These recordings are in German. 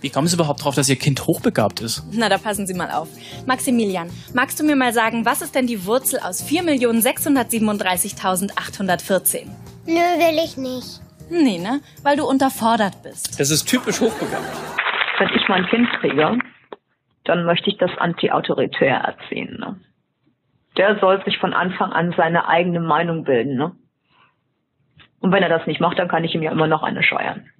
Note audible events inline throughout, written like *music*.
Wie kommen Sie überhaupt drauf, dass Ihr Kind hochbegabt ist? Na, da passen Sie mal auf. Maximilian, magst du mir mal sagen, was ist denn die Wurzel aus 4.637.814? Nö, will ich nicht. Nee, ne? Weil du unterfordert bist. Das ist typisch hochbegabt. Wenn ich mein Kind kriege, dann möchte ich das anti-autoritär erziehen. Ne? Der soll sich von Anfang an seine eigene Meinung bilden. Ne? Und wenn er das nicht macht, dann kann ich ihm ja immer noch eine scheuern.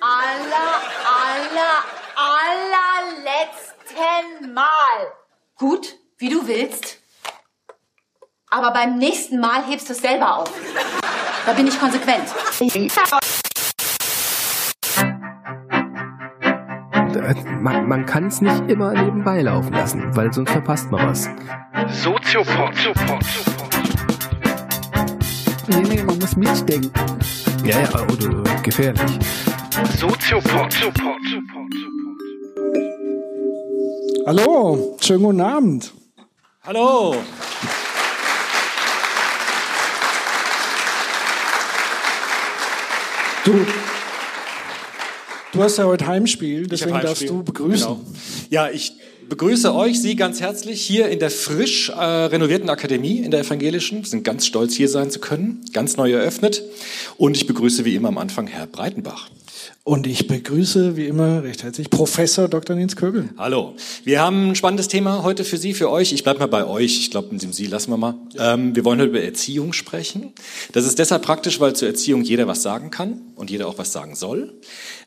aller, aller, allerletzten Mal. Gut, wie du willst. Aber beim nächsten Mal hebst du es selber auf. Da bin ich konsequent. Man, man kann es nicht immer nebenbei laufen lassen, weil sonst verpasst man was. Soziopod. Nee, nee, man muss mitdenken. Ja, ja, oder gefährlich. Soziopod. Hallo, schönen guten Abend. Hallo. Du, du hast ja heute Heimspiel, deswegen hab darfst Heimspiel. du begrüßen. Genau. Ja, ich begrüße euch, Sie ganz herzlich hier in der frisch äh, renovierten Akademie in der Evangelischen. Wir sind ganz stolz, hier sein zu können. Ganz neu eröffnet. Und ich begrüße wie immer am Anfang Herr Breitenbach. Und ich begrüße wie immer recht herzlich Professor Dr. Nils Kögel. Hallo. Wir haben ein spannendes Thema heute für Sie, für euch. Ich bleibe mal bei euch. Ich glaube, mit dem Sie lassen wir mal. Ähm, wir wollen heute über Erziehung sprechen. Das ist deshalb praktisch, weil zur Erziehung jeder was sagen kann und jeder auch was sagen soll.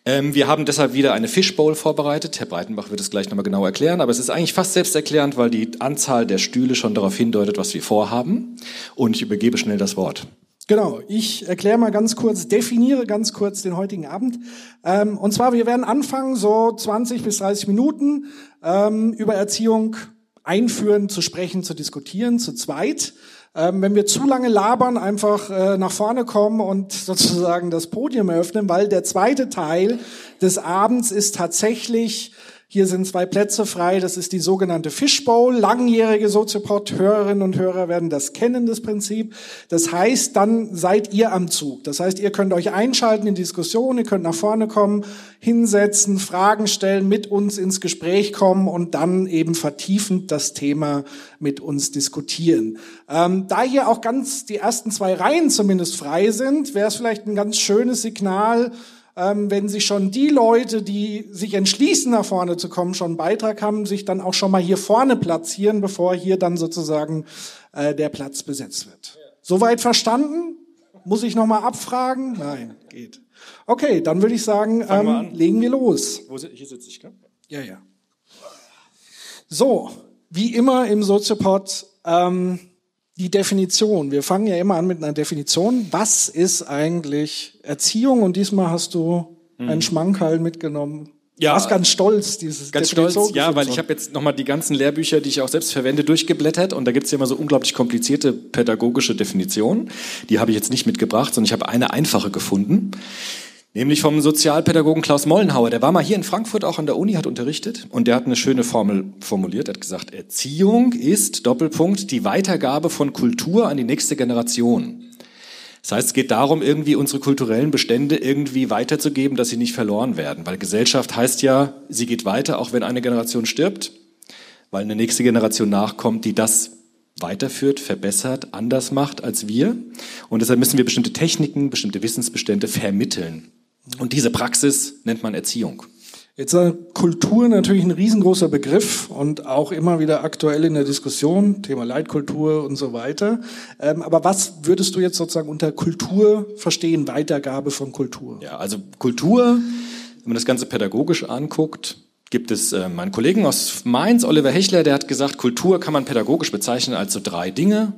Ähm, wir haben deshalb wieder eine Fishbowl vorbereitet. Herr Breitenbach wird es gleich nochmal genau erklären, aber es ist eigentlich fast selbsterklärend, weil die Anzahl der Stühle schon darauf hindeutet, was wir vorhaben. Und ich übergebe schnell das Wort. Genau, ich erkläre mal ganz kurz, definiere ganz kurz den heutigen Abend. Ähm, und zwar, wir werden anfangen, so 20 bis 30 Minuten ähm, über Erziehung einführen, zu sprechen, zu diskutieren, zu zweit. Ähm, wenn wir zu lange labern, einfach äh, nach vorne kommen und *laughs* sozusagen das Podium eröffnen, weil der zweite Teil des Abends ist tatsächlich hier sind zwei Plätze frei. Das ist die sogenannte Fishbowl. Langjährige Soziopod-Hörerinnen und Hörer werden das kennen, das Prinzip. Das heißt, dann seid ihr am Zug. Das heißt, ihr könnt euch einschalten in die Diskussion, ihr könnt nach vorne kommen, hinsetzen, Fragen stellen, mit uns ins Gespräch kommen und dann eben vertiefend das Thema mit uns diskutieren. Ähm, da hier auch ganz die ersten zwei Reihen zumindest frei sind, wäre es vielleicht ein ganz schönes Signal, ähm, wenn sich schon die Leute, die sich entschließen, nach vorne zu kommen, schon einen Beitrag haben, sich dann auch schon mal hier vorne platzieren, bevor hier dann sozusagen äh, der Platz besetzt wird. Soweit verstanden? Muss ich noch mal abfragen? Nein, geht. Okay, dann würde ich sagen, wir ähm, an. legen wir los. Wo, hier sitze ich, gell? Ja, ja. So, wie immer im Soziopod ähm, die Definition. Wir fangen ja immer an mit einer Definition. Was ist eigentlich Erziehung? Und diesmal hast du einen Schmankerl mitgenommen. Mhm. Ja. Warst ganz stolz, dieses Ganz Definition stolz, ja, weil ich habe jetzt nochmal die ganzen Lehrbücher, die ich auch selbst verwende, durchgeblättert und da gibt's ja immer so unglaublich komplizierte pädagogische Definitionen. Die habe ich jetzt nicht mitgebracht, sondern ich habe eine einfache gefunden. Nämlich vom Sozialpädagogen Klaus Mollenhauer. Der war mal hier in Frankfurt auch an der Uni, hat unterrichtet und der hat eine schöne Formel formuliert. Er hat gesagt, Erziehung ist, Doppelpunkt, die Weitergabe von Kultur an die nächste Generation. Das heißt, es geht darum, irgendwie unsere kulturellen Bestände irgendwie weiterzugeben, dass sie nicht verloren werden. Weil Gesellschaft heißt ja, sie geht weiter, auch wenn eine Generation stirbt, weil eine nächste Generation nachkommt, die das weiterführt, verbessert, anders macht als wir. Und deshalb müssen wir bestimmte Techniken, bestimmte Wissensbestände vermitteln. Und diese Praxis nennt man Erziehung. Jetzt äh, Kultur natürlich ein riesengroßer Begriff und auch immer wieder aktuell in der Diskussion, Thema Leitkultur und so weiter. Ähm, aber was würdest du jetzt sozusagen unter Kultur verstehen, Weitergabe von Kultur? Ja, also Kultur, wenn man das Ganze pädagogisch anguckt, gibt es äh, meinen Kollegen aus Mainz, Oliver Hechler, der hat gesagt, Kultur kann man pädagogisch bezeichnen als so drei Dinge,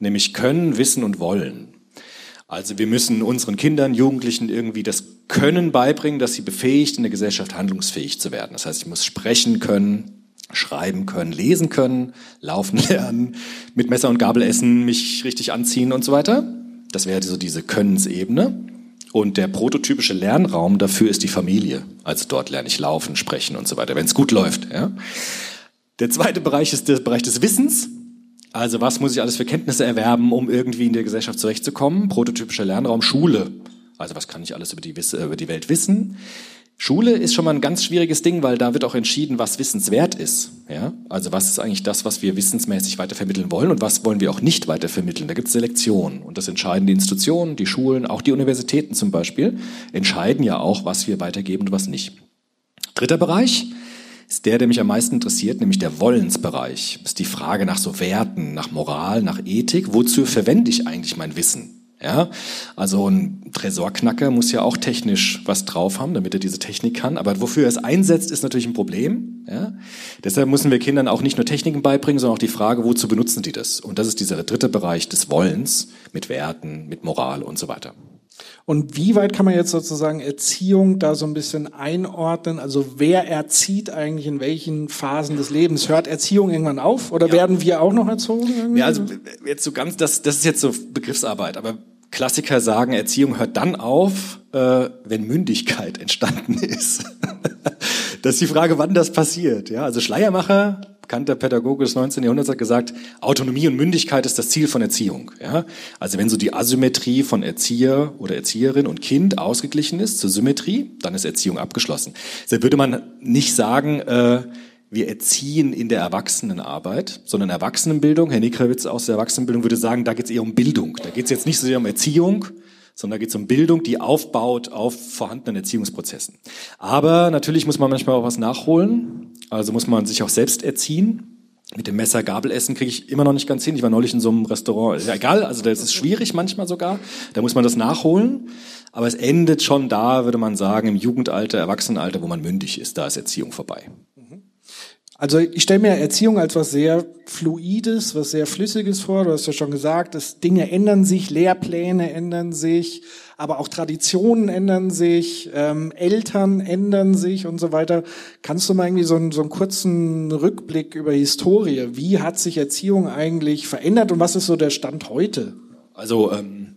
nämlich können, wissen und wollen. Also wir müssen unseren Kindern, Jugendlichen irgendwie das Können beibringen, dass sie befähigt, in der Gesellschaft handlungsfähig zu werden. Das heißt, ich muss sprechen können, schreiben können, lesen können, laufen *laughs* lernen, mit Messer und Gabel essen, mich richtig anziehen und so weiter. Das wäre so diese Könnensebene. Und der prototypische Lernraum dafür ist die Familie. Also dort lerne ich laufen, sprechen und so weiter, wenn es gut läuft. Ja. Der zweite Bereich ist der Bereich des Wissens. Also was muss ich alles für Kenntnisse erwerben, um irgendwie in der Gesellschaft zurechtzukommen? Prototypischer Lernraum Schule. Also was kann ich alles über die, über die Welt wissen? Schule ist schon mal ein ganz schwieriges Ding, weil da wird auch entschieden, was wissenswert ist. Ja? Also was ist eigentlich das, was wir wissensmäßig weitervermitteln wollen und was wollen wir auch nicht weitervermitteln. Da gibt es Selektion und das entscheiden die Institutionen, die Schulen, auch die Universitäten zum Beispiel, entscheiden ja auch, was wir weitergeben und was nicht. Dritter Bereich ist der, der mich am meisten interessiert, nämlich der Wollensbereich. Das ist die Frage nach so Werten, nach Moral, nach Ethik. Wozu verwende ich eigentlich mein Wissen? Ja, also ein Tresorknacker muss ja auch technisch was drauf haben, damit er diese Technik kann. Aber wofür er es einsetzt, ist natürlich ein Problem. Ja? Deshalb müssen wir Kindern auch nicht nur Techniken beibringen, sondern auch die Frage, wozu benutzen die das? Und das ist dieser dritte Bereich des Wollens mit Werten, mit Moral und so weiter. Und wie weit kann man jetzt sozusagen Erziehung da so ein bisschen einordnen? Also wer erzieht eigentlich in welchen Phasen des Lebens? Hört Erziehung irgendwann auf oder ja. werden wir auch noch erzogen? Irgendwie? Ja, also jetzt so ganz, das, das ist jetzt so Begriffsarbeit, aber Klassiker sagen, Erziehung hört dann auf, äh, wenn Mündigkeit entstanden *laughs* ist. das ist die Frage, wann das passiert. Ja, also Schleiermacher bekannter Pädagoge des 19. Jahrhunderts hat gesagt, Autonomie und Mündigkeit ist das Ziel von Erziehung. Ja? Also wenn so die Asymmetrie von Erzieher oder Erzieherin und Kind ausgeglichen ist zur Symmetrie, dann ist Erziehung abgeschlossen. Deshalb würde man nicht sagen, äh, wir erziehen in der Erwachsenenarbeit, sondern Erwachsenenbildung, Herr Nikrawitz aus der Erwachsenenbildung würde sagen, da geht es eher um Bildung. Da geht es jetzt nicht so sehr um Erziehung, sondern da geht es um Bildung, die aufbaut auf vorhandenen Erziehungsprozessen. Aber natürlich muss man manchmal auch was nachholen. Also muss man sich auch selbst erziehen. Mit dem Messer Gabel essen kriege ich immer noch nicht ganz hin. Ich war neulich in so einem Restaurant. Ist ja egal, also das ist schwierig manchmal sogar. Da muss man das nachholen. Aber es endet schon da, würde man sagen, im Jugendalter, Erwachsenenalter, wo man mündig ist. Da ist Erziehung vorbei. Also ich stelle mir Erziehung als was sehr Fluides, was sehr Flüssiges vor. Du hast ja schon gesagt, dass Dinge ändern sich, Lehrpläne ändern sich, aber auch Traditionen ändern sich, ähm, Eltern ändern sich und so weiter. Kannst du mal irgendwie so einen, so einen kurzen Rückblick über Historie? Wie hat sich Erziehung eigentlich verändert und was ist so der Stand heute? Also ähm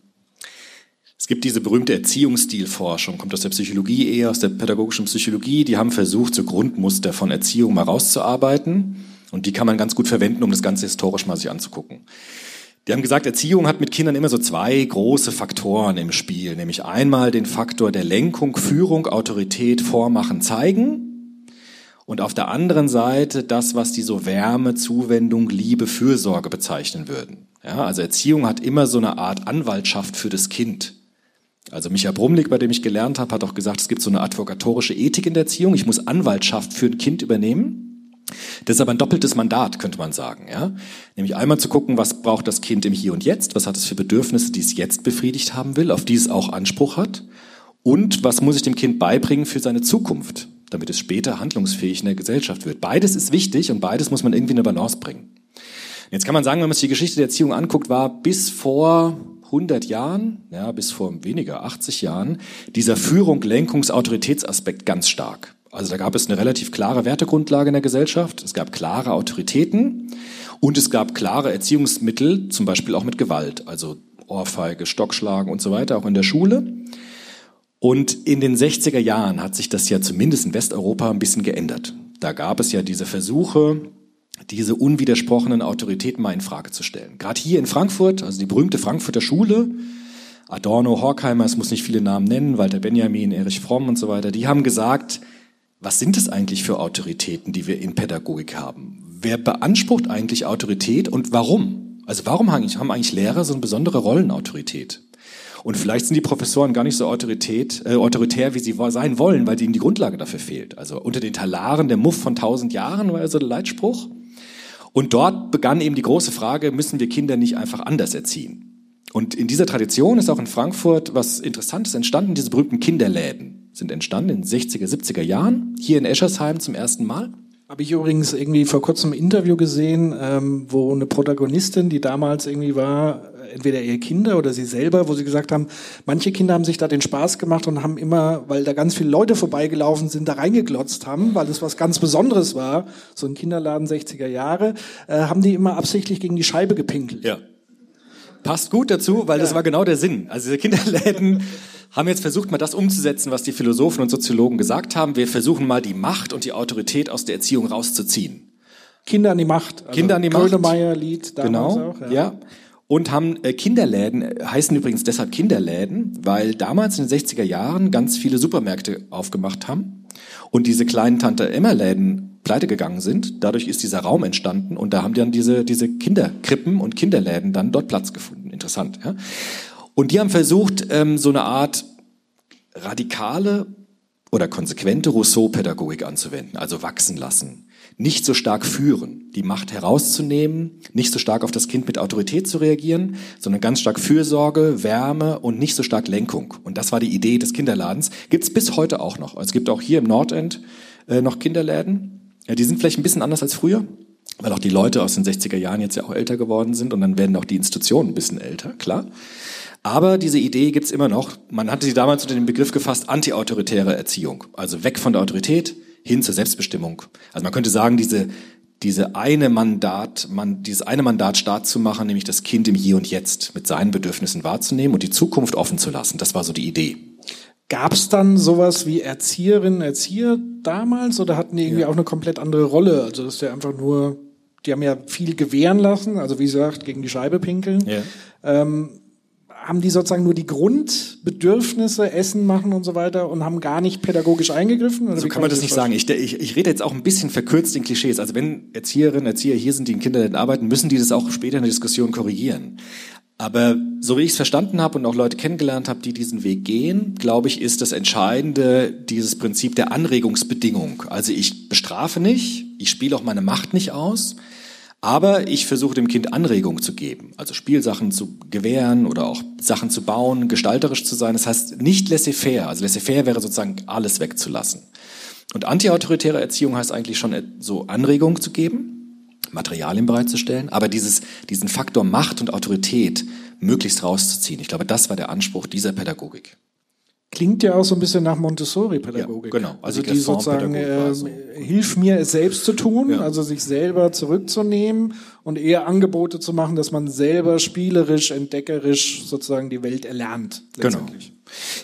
es gibt diese berühmte Erziehungsstilforschung, kommt aus der Psychologie eher, aus der pädagogischen Psychologie. Die haben versucht, so Grundmuster von Erziehung mal rauszuarbeiten. Und die kann man ganz gut verwenden, um das Ganze historisch mal sich anzugucken. Die haben gesagt, Erziehung hat mit Kindern immer so zwei große Faktoren im Spiel, nämlich einmal den Faktor der Lenkung, Führung, Autorität, Vormachen, Zeigen und auf der anderen Seite das, was die so Wärme, Zuwendung, Liebe, Fürsorge bezeichnen würden. Ja, also Erziehung hat immer so eine Art Anwaltschaft für das Kind. Also Micha Brumlik, bei dem ich gelernt habe, hat auch gesagt, es gibt so eine advokatorische Ethik in der Erziehung. Ich muss Anwaltschaft für ein Kind übernehmen. Das ist aber ein doppeltes Mandat, könnte man sagen. Ja? Nämlich einmal zu gucken, was braucht das Kind im Hier und Jetzt, was hat es für Bedürfnisse, die es jetzt befriedigt haben will, auf die es auch Anspruch hat. Und was muss ich dem Kind beibringen für seine Zukunft, damit es später handlungsfähig in der Gesellschaft wird. Beides ist wichtig und beides muss man irgendwie in eine Balance bringen. Jetzt kann man sagen, wenn man sich die Geschichte der Erziehung anguckt, war bis vor 100 Jahren, ja, bis vor weniger 80 Jahren, dieser Führung, Lenkungs, Autoritätsaspekt ganz stark. Also da gab es eine relativ klare Wertegrundlage in der Gesellschaft, es gab klare Autoritäten und es gab klare Erziehungsmittel, zum Beispiel auch mit Gewalt, also Ohrfeige, Stockschlagen und so weiter, auch in der Schule. Und in den 60er Jahren hat sich das ja zumindest in Westeuropa ein bisschen geändert. Da gab es ja diese Versuche, diese unwidersprochenen Autoritäten mal in Frage zu stellen. Gerade hier in Frankfurt, also die berühmte Frankfurter Schule, Adorno, Horkheimer, es muss nicht viele Namen nennen, Walter Benjamin, Erich Fromm und so weiter, die haben gesagt, was sind es eigentlich für Autoritäten, die wir in Pädagogik haben? Wer beansprucht eigentlich Autorität und warum? Also warum haben eigentlich Lehrer so eine besondere Rollenautorität? Und vielleicht sind die Professoren gar nicht so autorität, äh, autoritär, wie sie sein wollen, weil ihnen die Grundlage dafür fehlt. Also unter den Talaren der Muff von tausend Jahren war also der Leitspruch. Und dort begann eben die große Frage, müssen wir Kinder nicht einfach anders erziehen? Und in dieser Tradition ist auch in Frankfurt was Interessantes entstanden. Diese berühmten Kinderläden sind entstanden in den 60er, 70er Jahren, hier in Eschersheim zum ersten Mal. Habe ich übrigens irgendwie vor kurzem ein Interview gesehen, ähm, wo eine Protagonistin, die damals irgendwie war, entweder ihre Kinder oder sie selber, wo sie gesagt haben, manche Kinder haben sich da den Spaß gemacht und haben immer, weil da ganz viele Leute vorbeigelaufen sind, da reingeglotzt haben, weil es was ganz Besonderes war, so ein Kinderladen 60er Jahre, äh, haben die immer absichtlich gegen die Scheibe gepinkelt. Ja. Passt gut dazu, weil das war genau der Sinn. Also diese Kinderläden *laughs* haben jetzt versucht, mal das umzusetzen, was die Philosophen und Soziologen gesagt haben. Wir versuchen mal die Macht und die Autorität aus der Erziehung rauszuziehen. Kinder an die Macht. Also Kinder an die Macht. Grönemeyer-Lied damals Genau, auch. ja. Und haben äh, Kinderläden, äh, heißen übrigens deshalb Kinderläden, weil damals in den 60er Jahren ganz viele Supermärkte aufgemacht haben und diese kleinen Tante-Emma-Läden pleite gegangen sind. Dadurch ist dieser Raum entstanden und da haben dann diese, diese Kinderkrippen und Kinderläden dann dort Platz gefunden. Interessant, ja. Und die haben versucht, ähm, so eine Art radikale oder konsequente Rousseau-Pädagogik anzuwenden, also wachsen lassen. Nicht so stark führen, die Macht herauszunehmen, nicht so stark auf das Kind mit Autorität zu reagieren, sondern ganz stark Fürsorge, Wärme und nicht so stark Lenkung. Und das war die Idee des Kinderladens. Gibt's bis heute auch noch. Also es gibt auch hier im Nordend äh, noch Kinderläden. Ja, die sind vielleicht ein bisschen anders als früher, weil auch die Leute aus den 60er Jahren jetzt ja auch älter geworden sind und dann werden auch die Institutionen ein bisschen älter, klar. Aber diese Idee gibt's immer noch. Man hatte sie damals unter den Begriff gefasst, antiautoritäre Erziehung. Also weg von der Autorität hin zur Selbstbestimmung. Also man könnte sagen, diese, diese eine Mandat, man, dieses eine Mandat Staat zu machen, nämlich das Kind im Hier und Jetzt mit seinen Bedürfnissen wahrzunehmen und die Zukunft offen zu lassen. Das war so die Idee. Gab es dann sowas wie Erzieherinnen, Erzieher damals oder hatten die irgendwie auch eine komplett andere Rolle? Also das ist ja einfach nur, die haben ja viel gewähren lassen, also wie gesagt, gegen die Scheibe pinkeln. Ja. Ähm, haben die sozusagen nur die Grundbedürfnisse, Essen machen und so weiter und haben gar nicht pädagogisch eingegriffen? Oder So wie kann man das ich nicht sagen. Ich, ich, ich rede jetzt auch ein bisschen verkürzt in Klischees. Also wenn Erzieherinnen, Erzieher hier sind, die in Kinderläden arbeiten, müssen die das auch später in der Diskussion korrigieren. Aber so wie ich es verstanden habe und auch Leute kennengelernt habe, die diesen Weg gehen, glaube ich, ist das Entscheidende dieses Prinzip der Anregungsbedingung. Also ich bestrafe nicht, ich spiele auch meine Macht nicht aus, aber ich versuche dem Kind Anregung zu geben, also Spielsachen zu gewähren oder auch Sachen zu bauen, gestalterisch zu sein. Das heißt nicht laissez-faire. Also laissez-faire wäre sozusagen alles wegzulassen. Und antiautoritäre Erziehung heißt eigentlich schon so Anregung zu geben, Materialien bereitzustellen, aber dieses, diesen Faktor Macht und Autorität möglichst rauszuziehen. Ich glaube, das war der Anspruch dieser Pädagogik. Klingt ja auch so ein bisschen nach Montessori-Pädagogik. Ja, genau. Also, Also die sozusagen, war äh, so. hilf mir es selbst zu tun, Ja. also sich selber zurückzunehmen und eher Angebote zu machen, dass man selber spielerisch, entdeckerisch sozusagen die Welt erlernt. Genau.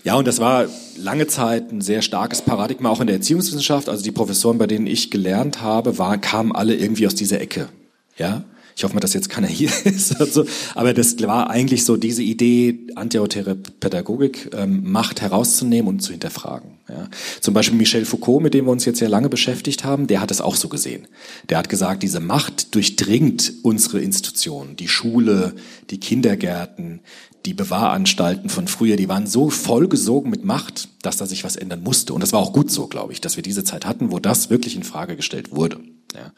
Ja, und das war lange Zeit ein sehr starkes Paradigma auch in der Erziehungswissenschaft. Also die Professoren, bei denen ich gelernt habe, waren, kamen alle irgendwie aus dieser Ecke. Ja. Ich hoffe mal, dass jetzt keiner hier *laughs* ist. Also, aber das war eigentlich so diese Idee, antiautoritäre Pädagogik, ähm, Macht herauszunehmen und zu hinterfragen. Ja. Zum Beispiel Michel Foucault, mit dem wir uns jetzt ja lange beschäftigt haben, der hat es auch so gesehen. Der hat gesagt, diese Macht durchdringt unsere Institutionen, die Schule, die Kindergärten, die Bewahranstalten von früher, die waren so vollgesogen mit Macht, dass da sich was ändern musste. Und das war auch gut so, glaube ich, dass wir diese Zeit hatten, wo das wirklich in Frage gestellt wurde. Ja.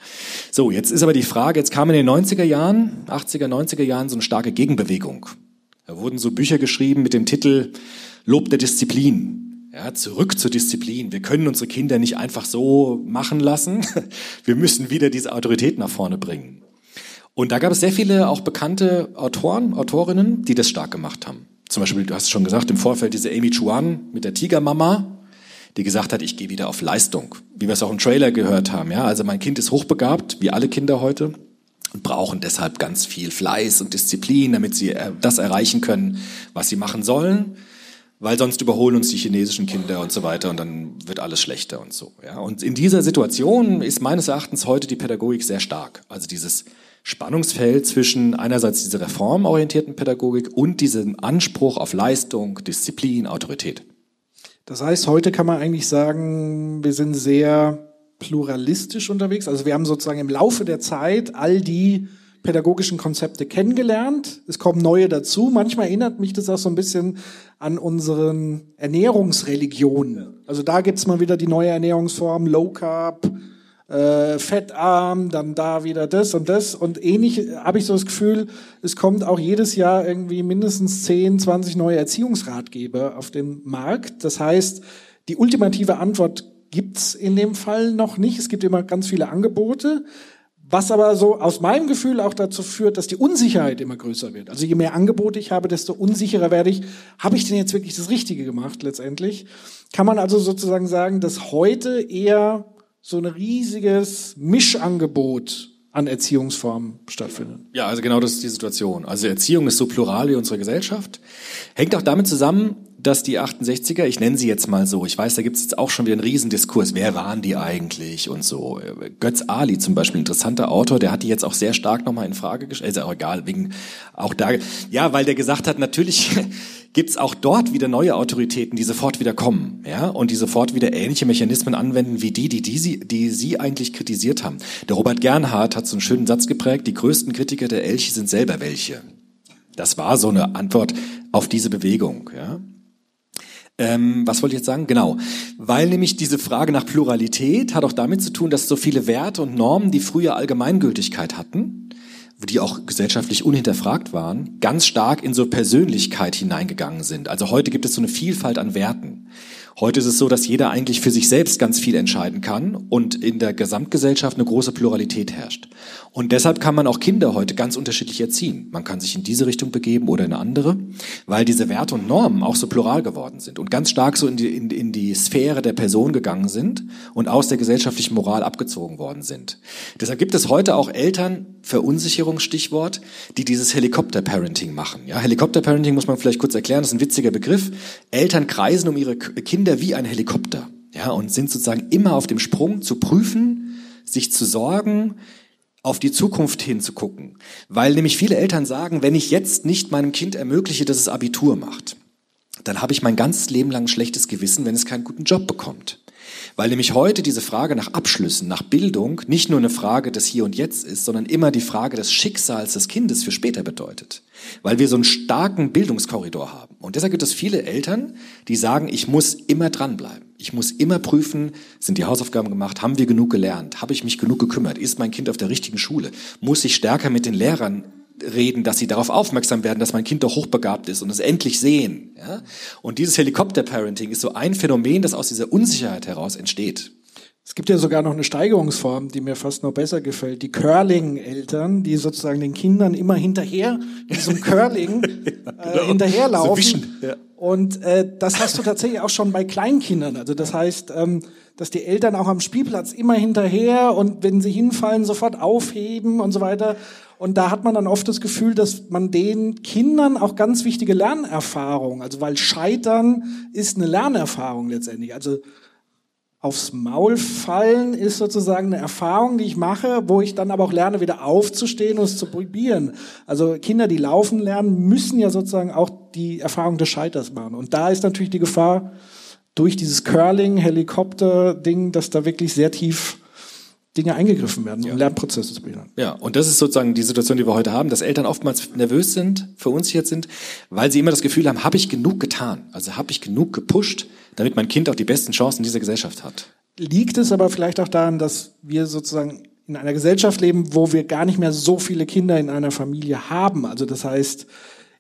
So, jetzt ist aber die Frage, jetzt kam in den 90er Jahren, 80er, 90er Jahren so eine starke Gegenbewegung. Da wurden so Bücher geschrieben mit dem Titel Lob der Disziplin. Ja, zurück zur Disziplin. Wir können unsere Kinder nicht einfach so machen lassen. *laughs* Wir müssen wieder diese Autorität nach vorne bringen. Und da gab es sehr viele auch bekannte Autoren, Autorinnen, die das stark gemacht haben. Zum Beispiel, du hast es schon gesagt, im Vorfeld diese Amy Chuan mit der Tigermama, die gesagt hat, ich gehe wieder auf Leistung. Wie wir es auch im Trailer gehört haben. Ja, also mein Kind ist hochbegabt, wie alle Kinder heute, und brauchen deshalb ganz viel Fleiß und Disziplin, damit sie äh, das erreichen können, was sie machen sollen. Weil sonst überholen uns die chinesischen Kinder und so weiter und dann wird alles schlechter und so. Ja. Und in dieser Situation ist meines Erachtens heute die Pädagogik sehr stark. Also dieses Spannungsfeld zwischen einerseits dieser reformorientierten Pädagogik und diesem Anspruch auf Leistung, Disziplin, Autorität. Das heißt, heute kann man eigentlich sagen, wir sind sehr pluralistisch unterwegs. Also wir haben sozusagen im Laufe der Zeit all die pädagogischen Konzepte kennengelernt. Es kommen neue dazu. Manchmal erinnert mich das auch so ein bisschen an unseren Ernährungsreligionen. Also da gibt's mal wieder die neue Ernährungsform, Low Carb, äh, fettarm, dann da wieder das und das. Und ähnlich habe ich so das Gefühl, es kommt auch jedes Jahr irgendwie mindestens 10, 20 neue Erziehungsratgeber auf den Markt. Das heißt, die ultimative Antwort gibt's in dem Fall noch nicht. Es gibt immer ganz viele Angebote. Was aber so aus meinem Gefühl auch dazu führt, dass die Unsicherheit immer größer wird. Also je mehr Angebote ich habe, desto unsicherer werde ich. Habe ich denn jetzt wirklich das Richtige gemacht letztendlich? Kann man also sozusagen sagen, dass heute eher so ein riesiges Mischangebot an Erziehungsformen stattfindet? Ja, also genau das ist die Situation. Also Erziehung ist so plural wie unsere Gesellschaft. Hängt auch damit zusammen, dass die 68er, ich nenne sie jetzt mal so, ich weiß, da gibt es jetzt auch schon wieder einen Riesendiskurs, wer waren die eigentlich und so. Götz Ali zum Beispiel, interessanter Autor, der hat die jetzt auch sehr stark nochmal in Frage gestellt, ist ja auch egal, wegen auch da, ja, weil der gesagt hat, natürlich *laughs* gibt's auch dort wieder neue Autoritäten, die sofort wieder kommen, ja, und die sofort wieder ähnliche Mechanismen anwenden wie die, die, die, sie, die sie eigentlich kritisiert haben. Der Robert Gernhardt hat so einen schönen Satz geprägt, die größten Kritiker der Elche sind selber welche. Das war so eine Antwort auf diese Bewegung, ja. Ähm, was wollte ich jetzt sagen? Genau. Weil nämlich diese Frage nach Pluralität hat auch damit zu tun, dass so viele Werte und Normen, die früher Allgemeingültigkeit hatten, die auch gesellschaftlich unhinterfragt waren, ganz stark in so Persönlichkeit hineingegangen sind. Also heute gibt es so eine Vielfalt an Werten. Heute ist es so, dass jeder eigentlich für sich selbst ganz viel entscheiden kann und in der Gesamtgesellschaft eine große Pluralität herrscht. Und deshalb kann man auch Kinder heute ganz unterschiedlich erziehen. Man kann sich in diese Richtung begeben oder in eine andere, weil diese Werte und Normen auch so plural geworden sind und ganz stark so in die, in, in die Sphäre der Person gegangen sind und aus der gesellschaftlichen Moral abgezogen worden sind. Deshalb gibt es heute auch Eltern, Verunsicherungsstichwort, die dieses Helikopter-Parenting machen. Ja, Helikopter-Parenting muss man vielleicht kurz erklären, das ist ein witziger Begriff. Eltern kreisen um ihre Kinder wie ein Helikopter. Ja, und sind sozusagen immer auf dem Sprung zu prüfen, sich zu sorgen, auf die Zukunft hinzugucken. Weil nämlich viele Eltern sagen, wenn ich jetzt nicht meinem Kind ermögliche, dass es Abitur macht, dann habe ich mein ganzes Leben lang ein schlechtes Gewissen, wenn es keinen guten Job bekommt. Weil nämlich heute diese Frage nach Abschlüssen, nach Bildung nicht nur eine Frage des Hier und Jetzt ist, sondern immer die Frage des Schicksals des Kindes für später bedeutet. Weil wir so einen starken Bildungskorridor haben. Und deshalb gibt es viele Eltern, die sagen, ich muss immer dranbleiben. Ich muss immer prüfen, sind die Hausaufgaben gemacht, haben wir genug gelernt, habe ich mich genug gekümmert, ist mein Kind auf der richtigen Schule, muss ich stärker mit den Lehrern reden, dass sie darauf aufmerksam werden, dass mein Kind doch hochbegabt ist und es endlich sehen. Ja? Und dieses Helikopter-Parenting ist so ein Phänomen, das aus dieser Unsicherheit heraus entsteht. Es gibt ja sogar noch eine Steigerungsform, die mir fast noch besser gefällt. Die Curling-Eltern, die sozusagen den Kindern immer hinterher, in diesem *laughs* Curling, ja, genau. äh, hinterherlaufen. So ja. Und äh, das hast du tatsächlich auch schon bei Kleinkindern. Also das heißt, ähm, dass die Eltern auch am Spielplatz immer hinterher und wenn sie hinfallen, sofort aufheben und so weiter. Und da hat man dann oft das Gefühl, dass man den Kindern auch ganz wichtige Lernerfahrungen, also weil Scheitern ist eine Lernerfahrung letztendlich. Also aufs Maul fallen ist sozusagen eine Erfahrung, die ich mache, wo ich dann aber auch lerne, wieder aufzustehen und es zu probieren. Also Kinder, die laufen lernen, müssen ja sozusagen auch die Erfahrung des Scheiters machen. Und da ist natürlich die Gefahr durch dieses Curling-Helikopter-Ding, dass da wirklich sehr tief Dinge eingegriffen werden, um ja. Lernprozesse zu behindern. Ja, und das ist sozusagen die Situation, die wir heute haben, dass Eltern oftmals nervös sind, verunsichert sind, weil sie immer das Gefühl haben, habe ich genug getan? Also habe ich genug gepusht? damit mein Kind auch die besten Chancen in dieser Gesellschaft hat. Liegt es aber vielleicht auch daran, dass wir sozusagen in einer Gesellschaft leben, wo wir gar nicht mehr so viele Kinder in einer Familie haben? Also das heißt,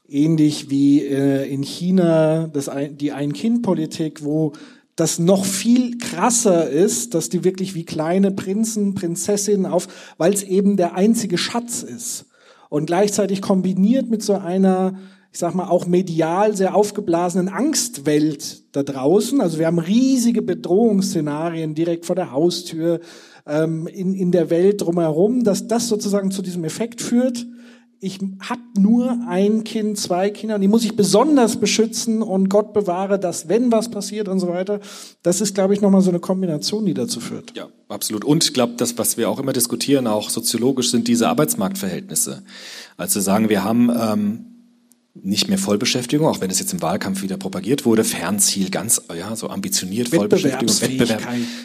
ähnlich wie äh, in China das ein, die Ein-Kind-Politik, wo das noch viel krasser ist, dass die wirklich wie kleine Prinzen, Prinzessinnen auf, weil es eben der einzige Schatz ist. Und gleichzeitig kombiniert mit so einer ich sag mal, auch medial sehr aufgeblasenen Angstwelt da draußen. Also wir haben riesige Bedrohungsszenarien direkt vor der Haustür, ähm, in, in der Welt drumherum, dass das sozusagen zu diesem Effekt führt. Ich habe nur ein Kind, zwei Kinder, die muss ich besonders beschützen und Gott bewahre, dass wenn was passiert und so weiter. Das ist, glaube ich, nochmal so eine Kombination, die dazu führt. Ja, absolut. Und ich glaube, das, was wir auch immer diskutieren, auch soziologisch, sind diese Arbeitsmarktverhältnisse. Also sagen, wir haben ähm, nicht mehr Vollbeschäftigung, auch wenn es jetzt im Wahlkampf wieder propagiert wurde. Fernziel, ganz ja, so ambitioniert, Vollbeschäftigung, Wettbewerb.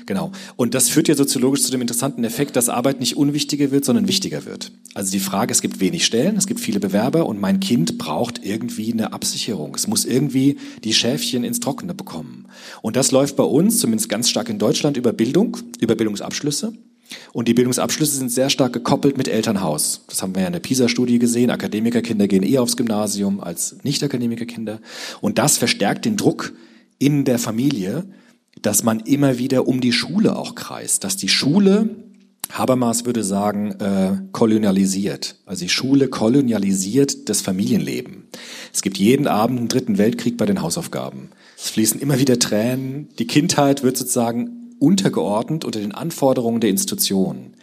Genau. Und das führt ja soziologisch zu dem interessanten Effekt, dass Arbeit nicht unwichtiger wird, sondern wichtiger wird. Also die Frage, es gibt wenig Stellen, es gibt viele Bewerber und mein Kind braucht irgendwie eine Absicherung. Es muss irgendwie die Schäfchen ins Trockene bekommen. Und das läuft bei uns, zumindest ganz stark in Deutschland, über Bildung, über Bildungsabschlüsse. Und die Bildungsabschlüsse sind sehr stark gekoppelt mit Elternhaus. Das haben wir ja in der PISA-Studie gesehen. Akademikerkinder gehen eher aufs Gymnasium als Nicht-Akademikerkinder. Und das verstärkt den Druck in der Familie, dass man immer wieder um die Schule auch kreist, dass die Schule Habermas würde sagen, äh, kolonialisiert. Also die Schule kolonialisiert das Familienleben. Es gibt jeden Abend einen dritten Weltkrieg bei den Hausaufgaben. Es fließen immer wieder Tränen. Die Kindheit wird sozusagen untergeordnet unter den Anforderungen der Institutionen.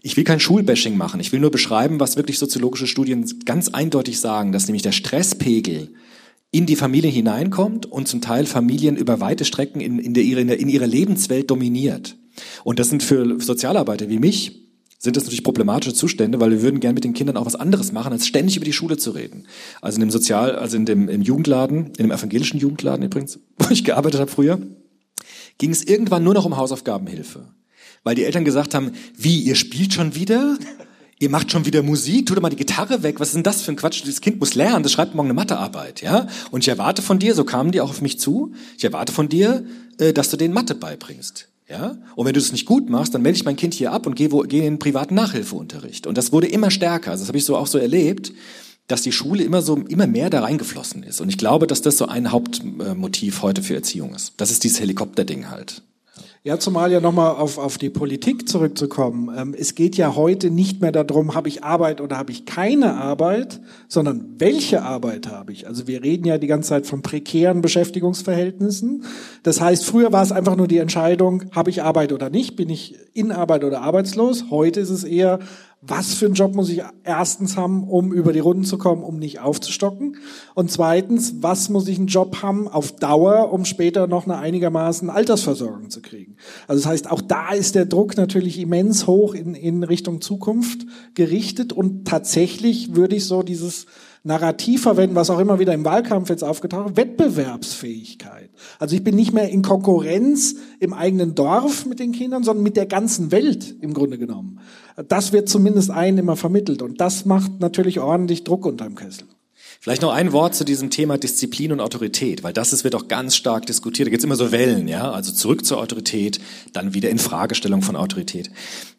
Ich will kein Schulbashing machen. Ich will nur beschreiben, was wirklich soziologische Studien ganz eindeutig sagen, dass nämlich der Stresspegel in die Familie hineinkommt und zum Teil Familien über weite Strecken in, in, der, in ihrer Lebenswelt dominiert. Und das sind für Sozialarbeiter wie mich, sind das natürlich problematische Zustände, weil wir würden gern mit den Kindern auch was anderes machen, als ständig über die Schule zu reden. Also in dem Sozial, also in dem im Jugendladen, in dem evangelischen Jugendladen übrigens, *laughs* wo ich gearbeitet habe früher, ging es irgendwann nur noch um Hausaufgabenhilfe. Weil die Eltern gesagt haben, wie, ihr spielt schon wieder? Ihr macht schon wieder Musik, tut doch mal die Gitarre weg. Was ist denn das für ein Quatsch? Das Kind muss lernen, das schreibt morgen eine Mathearbeit, ja? Und ich erwarte von dir, so kamen die auch auf mich zu, ich erwarte von dir, äh, dass du denen Mathe beibringst. Ja? Und wenn du das nicht gut machst, dann melde ich mein Kind hier ab und gehe, wo, gehe in privaten Nachhilfeunterricht. Und das wurde immer stärker. Also das habe ich so auch so erlebt, dass die Schule immer so immer mehr da reingeflossen ist. Und ich glaube, dass das so ein Hauptmotiv heute für Erziehung ist. Das ist dieses Helikopterding halt. Ja, zumal ja nochmal auf, auf die Politik zurückzukommen. Ähm, es geht ja heute nicht mehr darum, habe ich Arbeit oder habe ich keine Arbeit, sondern welche Arbeit habe ich. Also wir reden ja die ganze Zeit von prekären Beschäftigungsverhältnissen. Das heißt, früher war es einfach nur die Entscheidung, habe ich Arbeit oder nicht, bin ich in Arbeit oder arbeitslos. Heute ist es eher, was für einen Job muss ich erstens haben, um über die Runden zu kommen, um nicht aufzustocken? Und zweitens, was muss ich einen Job haben auf Dauer, um später noch eine einigermaßen Altersversorgung zu kriegen? Also das heißt, auch da ist der Druck natürlich immens hoch in, in Richtung Zukunft gerichtet und tatsächlich würde ich so dieses Narrativ verwenden, was auch immer wieder im Wahlkampf jetzt aufgetaucht ist, Wettbewerbsfähigkeit. Also ich bin nicht mehr in Konkurrenz im eigenen Dorf mit den Kindern, sondern mit der ganzen Welt im Grunde genommen. Das wird zumindest einen immer vermittelt und das macht natürlich ordentlich Druck unterm Kessel. Vielleicht noch ein Wort zu diesem Thema Disziplin und Autorität, weil das ist, wird auch ganz stark diskutiert. Da gibt es immer so Wellen, ja, also zurück zur Autorität, dann wieder in Fragestellung von Autorität.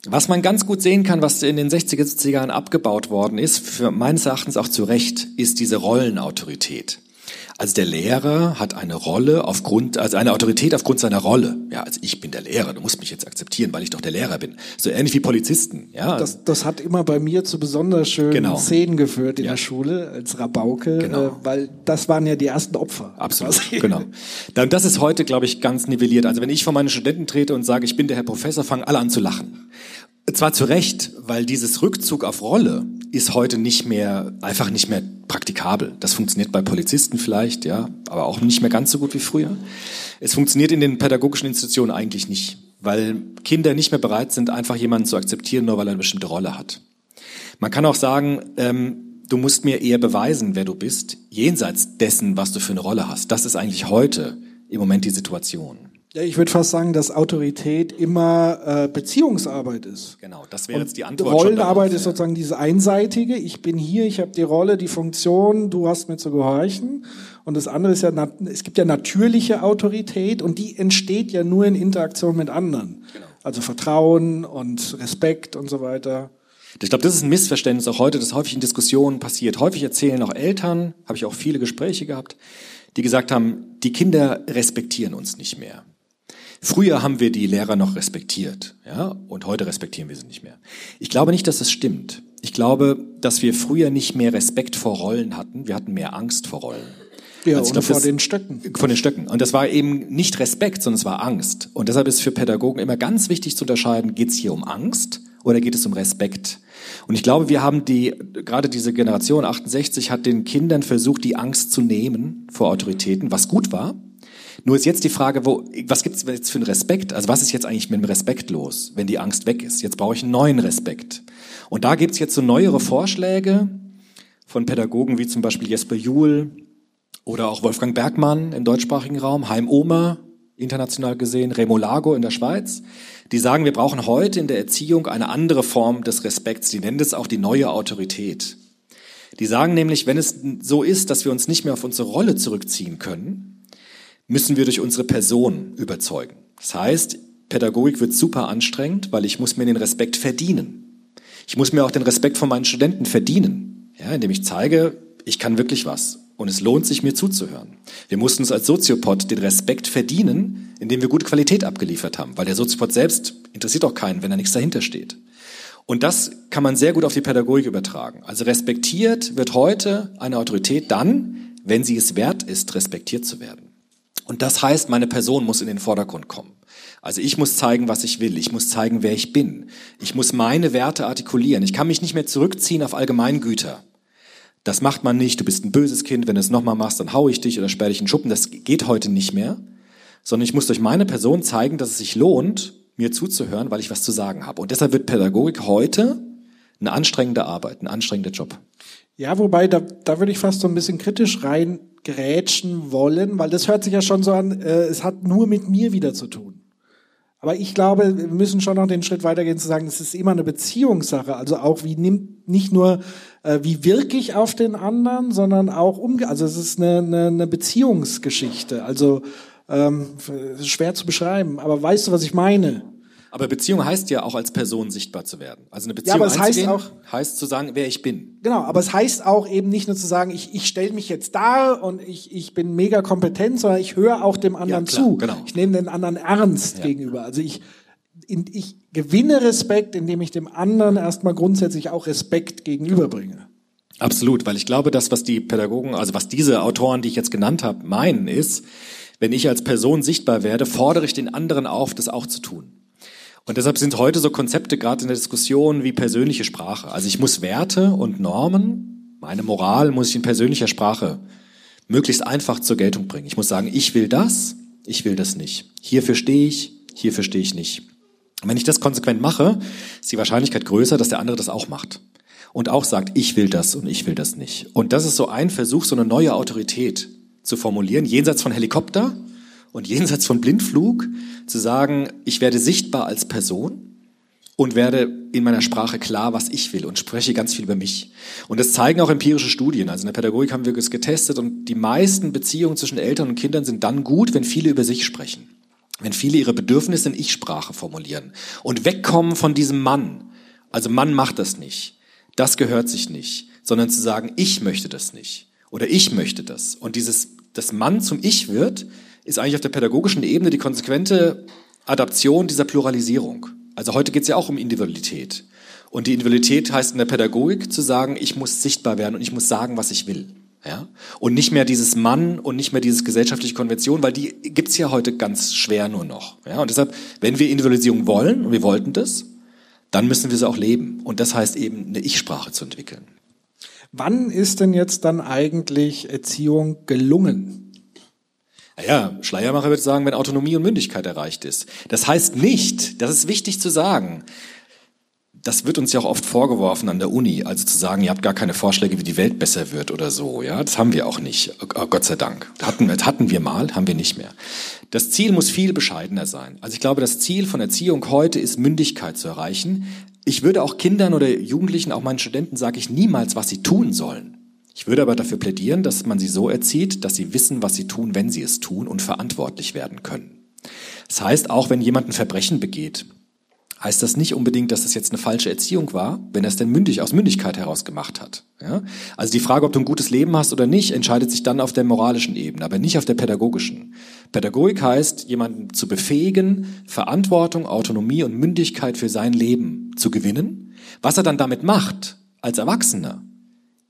Was man ganz gut sehen kann, was in den 60er, 70er Jahren abgebaut worden ist, für meines Erachtens auch zu Recht, ist diese Rollenautorität. Also der Lehrer hat eine Rolle aufgrund, also eine Autorität aufgrund seiner Rolle. Ja, also ich bin der Lehrer, du musst mich jetzt akzeptieren, weil ich doch der Lehrer bin. So ähnlich wie Polizisten, ja. Das, das hat immer bei mir zu besonders schönen genau. Szenen geführt in ja. der Schule als Rabauke, genau. äh, weil das waren ja die ersten Opfer. Absolut, genau. Und das ist heute, glaube ich, ganz nivelliert. Also wenn ich vor meine Studenten trete und sage, ich bin der Herr Professor, fangen alle an zu lachen. Zwar zu Recht, weil dieses Rückzug auf Rolle ist heute nicht mehr, einfach nicht mehr praktikabel. Das funktioniert bei Polizisten vielleicht, ja, aber auch nicht mehr ganz so gut wie früher. Es funktioniert in den pädagogischen Institutionen eigentlich nicht, weil Kinder nicht mehr bereit sind, einfach jemanden zu akzeptieren, nur weil er eine bestimmte Rolle hat. Man kann auch sagen, ähm, du musst mir eher beweisen, wer du bist, jenseits dessen, was du für eine Rolle hast. Das ist eigentlich heute im Moment die Situation. Ja, ich würde fast sagen, dass Autorität immer äh, Beziehungsarbeit ist. Genau, das wäre jetzt die Antwort. Rollenarbeit ist sozusagen diese einseitige. Ich bin hier, ich habe die Rolle, die Funktion, du hast mir zu gehorchen. Und das andere ist ja, es gibt ja natürliche Autorität und die entsteht ja nur in Interaktion mit anderen. Genau. Also Vertrauen und Respekt und so weiter. Ich glaube, das ist ein Missverständnis auch heute, das häufig in Diskussionen passiert. Häufig erzählen auch Eltern, habe ich auch viele Gespräche gehabt, die gesagt haben, die Kinder respektieren uns nicht mehr. Früher haben wir die Lehrer noch respektiert, ja, und heute respektieren wir sie nicht mehr. Ich glaube nicht, dass das stimmt. Ich glaube, dass wir früher nicht mehr Respekt vor Rollen hatten, wir hatten mehr Angst vor Rollen. Ja, also glaub, vor das, den Stöcken. Von den Stöcken. Und das war eben nicht Respekt, sondern es war Angst. Und deshalb ist für Pädagogen immer ganz wichtig zu unterscheiden, geht es hier um Angst oder geht es um Respekt? Und ich glaube, wir haben die, gerade diese Generation 68 hat den Kindern versucht, die Angst zu nehmen vor Autoritäten, was gut war. Nur ist jetzt die Frage, wo, was gibt es jetzt für einen Respekt? Also was ist jetzt eigentlich mit dem Respekt los, wenn die Angst weg ist? Jetzt brauche ich einen neuen Respekt. Und da gibt es jetzt so neuere Vorschläge von Pädagogen wie zum Beispiel Jesper Juhl oder auch Wolfgang Bergmann im deutschsprachigen Raum, Heim Omer, international gesehen, Remo Lago in der Schweiz. Die sagen, wir brauchen heute in der Erziehung eine andere Form des Respekts. Die nennen das auch die neue Autorität. Die sagen nämlich, wenn es so ist, dass wir uns nicht mehr auf unsere Rolle zurückziehen können, müssen wir durch unsere Person überzeugen. Das heißt, Pädagogik wird super anstrengend, weil ich muss mir den Respekt verdienen. Ich muss mir auch den Respekt von meinen Studenten verdienen, ja, indem ich zeige, ich kann wirklich was. und es lohnt sich, mir zuzuhören. Wir mussten uns als Soziopod den Respekt verdienen, indem wir gute Qualität abgeliefert haben, weil der Soziopod selbst interessiert auch keinen, wenn da nichts dahinter steht. Und das kann man sehr gut auf die Pädagogik übertragen. Also respektiert wird heute eine Autorität dann, wenn sie es wert ist, respektiert zu werden. Und das heißt, meine Person muss in den Vordergrund kommen. Also ich muss zeigen, was ich will. Ich muss zeigen, wer ich bin. Ich muss meine Werte artikulieren. Ich kann mich nicht mehr zurückziehen auf Allgemeingüter. Das macht man nicht. Du bist ein böses Kind. Wenn du es nochmal machst, dann hau ich dich oder sperre dich in Schuppen. Das geht heute nicht mehr. Sondern ich muss durch meine Person zeigen, dass es sich lohnt, mir zuzuhören, weil ich was zu sagen habe. Und deshalb wird Pädagogik heute eine anstrengende Arbeit, ein anstrengender Job. Ja, wobei, da, da würde ich fast so ein bisschen kritisch reingrätschen wollen, weil das hört sich ja schon so an, äh, es hat nur mit mir wieder zu tun. Aber ich glaube, wir müssen schon noch den Schritt weitergehen zu sagen, es ist immer eine Beziehungssache. Also auch wie nimmt nicht nur äh, wie wirke ich auf den anderen, sondern auch umge. Also es ist eine, eine, eine Beziehungsgeschichte. Also ähm, schwer zu beschreiben. Aber weißt du, was ich meine? Aber Beziehung heißt ja auch als Person sichtbar zu werden. Also eine Beziehung ja, aber heißt auch heißt zu sagen, wer ich bin. Genau, aber es heißt auch eben nicht nur zu sagen, ich, ich stelle mich jetzt dar und ich, ich bin mega kompetent, sondern ich höre auch dem anderen ja, klar, zu. Genau. Ich nehme den anderen ernst ja. gegenüber. Also ich in, ich gewinne Respekt, indem ich dem anderen erstmal grundsätzlich auch Respekt gegenüberbringe. Absolut, weil ich glaube, das, was die Pädagogen, also was diese Autoren, die ich jetzt genannt habe, meinen, ist, wenn ich als Person sichtbar werde, fordere ich den anderen auf, das auch zu tun. Und deshalb sind heute so Konzepte gerade in der Diskussion wie persönliche Sprache. Also ich muss Werte und Normen, meine Moral muss ich in persönlicher Sprache möglichst einfach zur Geltung bringen. Ich muss sagen, ich will das, ich will das nicht. Hierfür stehe ich, hierfür stehe ich nicht. Und wenn ich das konsequent mache, ist die Wahrscheinlichkeit größer, dass der andere das auch macht. Und auch sagt, ich will das und ich will das nicht. Und das ist so ein Versuch, so eine neue Autorität zu formulieren, jenseits von Helikopter und jenseits von Blindflug, zu sagen, ich werde sichtbar als Person und werde in meiner Sprache klar, was ich will und spreche ganz viel über mich. Und das zeigen auch empirische Studien. Also in der Pädagogik haben wir es getestet und die meisten Beziehungen zwischen Eltern und Kindern sind dann gut, wenn viele über sich sprechen. Wenn viele ihre Bedürfnisse in Ich-Sprache formulieren und wegkommen von diesem Mann. Also Mann macht das nicht. Das gehört sich nicht. Sondern zu sagen, ich möchte das nicht. Oder ich möchte das. Und dieses, das Mann zum Ich wird, ist eigentlich auf der pädagogischen Ebene die konsequente Adaption dieser Pluralisierung. Also heute geht es ja auch um Individualität. Und die Individualität heißt in der Pädagogik zu sagen, ich muss sichtbar werden und ich muss sagen, was ich will. Ja? Und nicht mehr dieses Mann und nicht mehr dieses gesellschaftliche Konvention, weil die gibt's ja heute ganz schwer nur noch. Ja? Und deshalb, wenn wir Individualisierung wollen, und wir wollten das, dann müssen wir sie auch leben. Und das heißt eben, eine Ich-Sprache zu entwickeln. Wann ist denn jetzt dann eigentlich Erziehung gelungen? Naja, Schleiermacher wird sagen, wenn Autonomie und Mündigkeit erreicht ist. Das heißt nicht, das ist wichtig zu sagen, das wird uns ja auch oft vorgeworfen an der Uni, also zu sagen, ihr habt gar keine Vorschläge, wie die Welt besser wird oder so. Ja, das haben wir auch nicht, oh, Gott sei Dank. Hatten hatten wir mal, haben wir nicht mehr. Das Ziel muss viel bescheidener sein. Also ich glaube, das Ziel von Erziehung heute ist, Mündigkeit zu erreichen. Ich würde auch Kindern oder Jugendlichen, auch meinen Studenten, sage ich niemals, was sie tun sollen. Ich würde aber dafür plädieren, dass man sie so erzieht, dass sie wissen, was sie tun, wenn sie es tun und verantwortlich werden können. Das heißt, auch wenn jemand ein Verbrechen begeht, heißt das nicht unbedingt, dass das jetzt eine falsche Erziehung war, wenn er es denn mündig aus Mündigkeit heraus gemacht hat. Ja? Also die Frage, ob du ein gutes Leben hast oder nicht, entscheidet sich dann auf der moralischen Ebene, aber nicht auf der pädagogischen. Pädagogik heißt, jemanden zu befähigen, Verantwortung, Autonomie und Mündigkeit für sein Leben zu gewinnen. Was er dann damit macht, als Erwachsener,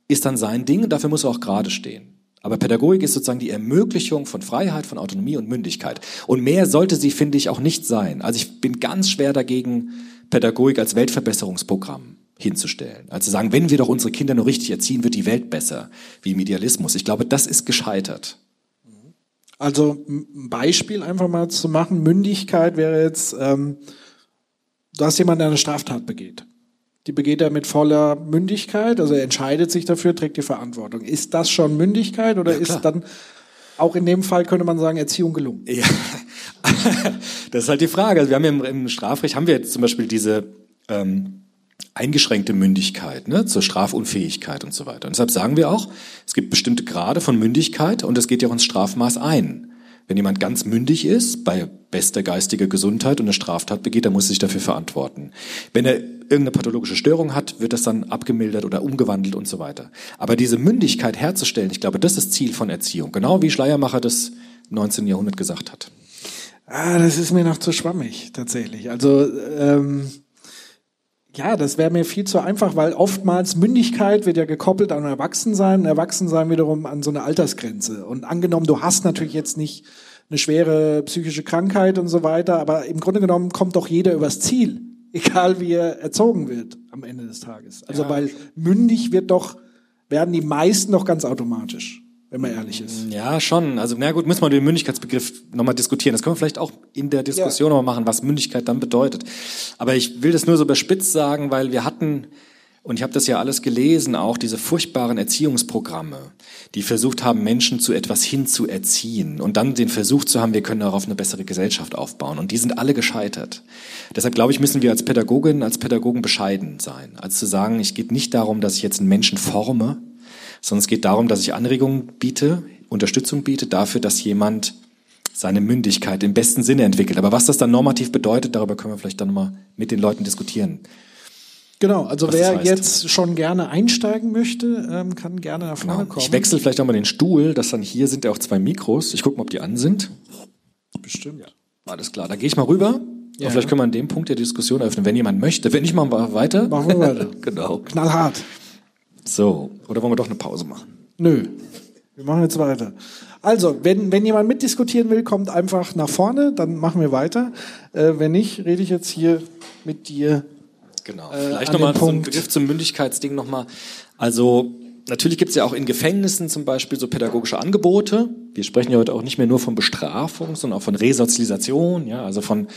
ist dann sein Ding und dafür muss er auch gerade stehen. Aber Pädagogik ist sozusagen die Ermöglichung von Freiheit, von Autonomie und Mündigkeit. Und mehr sollte sie, finde ich, auch nicht sein. Also ich bin ganz schwer dagegen, Pädagogik als Weltverbesserungsprogramm hinzustellen. Also zu sagen, wenn wir doch unsere Kinder nur richtig erziehen, wird die Welt besser, wie im Idealismus. Ich glaube, das ist gescheitert. Also ein Beispiel einfach mal zu machen, Mündigkeit wäre jetzt, ähm, du hast jemanden, der eine Straftat begeht. Die begeht er mit voller Mündigkeit, also er entscheidet sich dafür, trägt die Verantwortung. Ist das schon Mündigkeit oder ja, ist dann auch in dem Fall könnte man sagen Erziehung gelungen? Ja, *laughs* das ist halt die Frage. Also wir haben ja im, im Strafrecht haben wir jetzt zum Beispiel diese ähm, eingeschränkte Mündigkeit ne, zur Strafunfähigkeit und so weiter. Und deshalb sagen wir auch, es gibt bestimmte Grade von Mündigkeit und es geht ja auch ins Strafmaß ein. Wenn jemand ganz mündig ist, bei bester geistiger Gesundheit und eine Straftat begeht, dann muss er sich dafür verantworten. Wenn er irgendeine pathologische Störung hat, wird das dann abgemildert oder umgewandelt und so weiter. Aber diese Mündigkeit herzustellen, ich glaube, das ist Ziel von Erziehung. Genau wie Schleiermacher das 19. Jahrhundert gesagt hat. Ah, das ist mir noch zu schwammig, tatsächlich. Also, ähm, ja, das wäre mir viel zu einfach, weil oftmals Mündigkeit wird ja gekoppelt an Erwachsensein, Erwachsensein wiederum an so eine Altersgrenze. Und angenommen, du hast natürlich jetzt nicht eine schwere psychische Krankheit und so weiter, aber im Grunde genommen kommt doch jeder übers Ziel, *laughs* egal wie er erzogen wird am Ende des Tages. Also, Ja. weil mündig wird doch, werden die meisten doch ganz automatisch, wenn man ehrlich ist. Ja, schon. Also, na gut, müssen wir den Mündigkeitsbegriff nochmal diskutieren. Das können wir vielleicht auch in der Diskussion nochmal machen, was Mündigkeit dann bedeutet. Aber ich will das nur so überspitzt sagen, weil wir hatten, und ich habe das ja alles gelesen, auch diese furchtbaren Erziehungsprogramme, die versucht haben, Menschen zu etwas hinzuerziehen und dann den Versuch zu haben, wir können darauf eine bessere Gesellschaft aufbauen. Und die sind alle gescheitert. Deshalb glaube ich, müssen wir als Pädagogin, als Pädagogen bescheiden sein. Also zu sagen, es geht nicht darum, dass ich jetzt einen Menschen forme, sondern es geht darum, dass ich Anregungen biete, Unterstützung biete dafür, dass jemand seine Mündigkeit im besten Sinne entwickelt. Aber was das dann normativ bedeutet, darüber können wir vielleicht dann nochmal mit den Leuten diskutieren. Genau, also Was wer das heißt. jetzt schon gerne einsteigen möchte, ähm, kann gerne nach vorne kommen. Ich wechsle vielleicht auch mal den Stuhl, dass dann hier sind ja auch zwei Mikros. Ich gucke mal, ob die an sind. Bestimmt. Alles klar, da gehe ich mal rüber. Ja. Und vielleicht können wir an dem Punkt der Diskussion eröffnen, wenn jemand möchte. Wenn nicht, machen wir weiter. Machen wir weiter. *laughs* genau. Knallhart. So, oder wollen wir doch eine Pause machen? Nö. Wir machen jetzt weiter. Also, wenn, wenn jemand mitdiskutieren will, kommt einfach nach vorne, dann machen wir weiter. Äh, wenn nicht, rede ich jetzt hier mit dir. Genau. Äh, Vielleicht nochmal so ein. Begriff zum Mündigkeitsding nochmal. Also natürlich gibt es ja auch in Gefängnissen zum Beispiel so pädagogische Angebote. Wir sprechen ja heute auch nicht mehr nur von Bestrafung, sondern auch von Resozialisation, ja, also von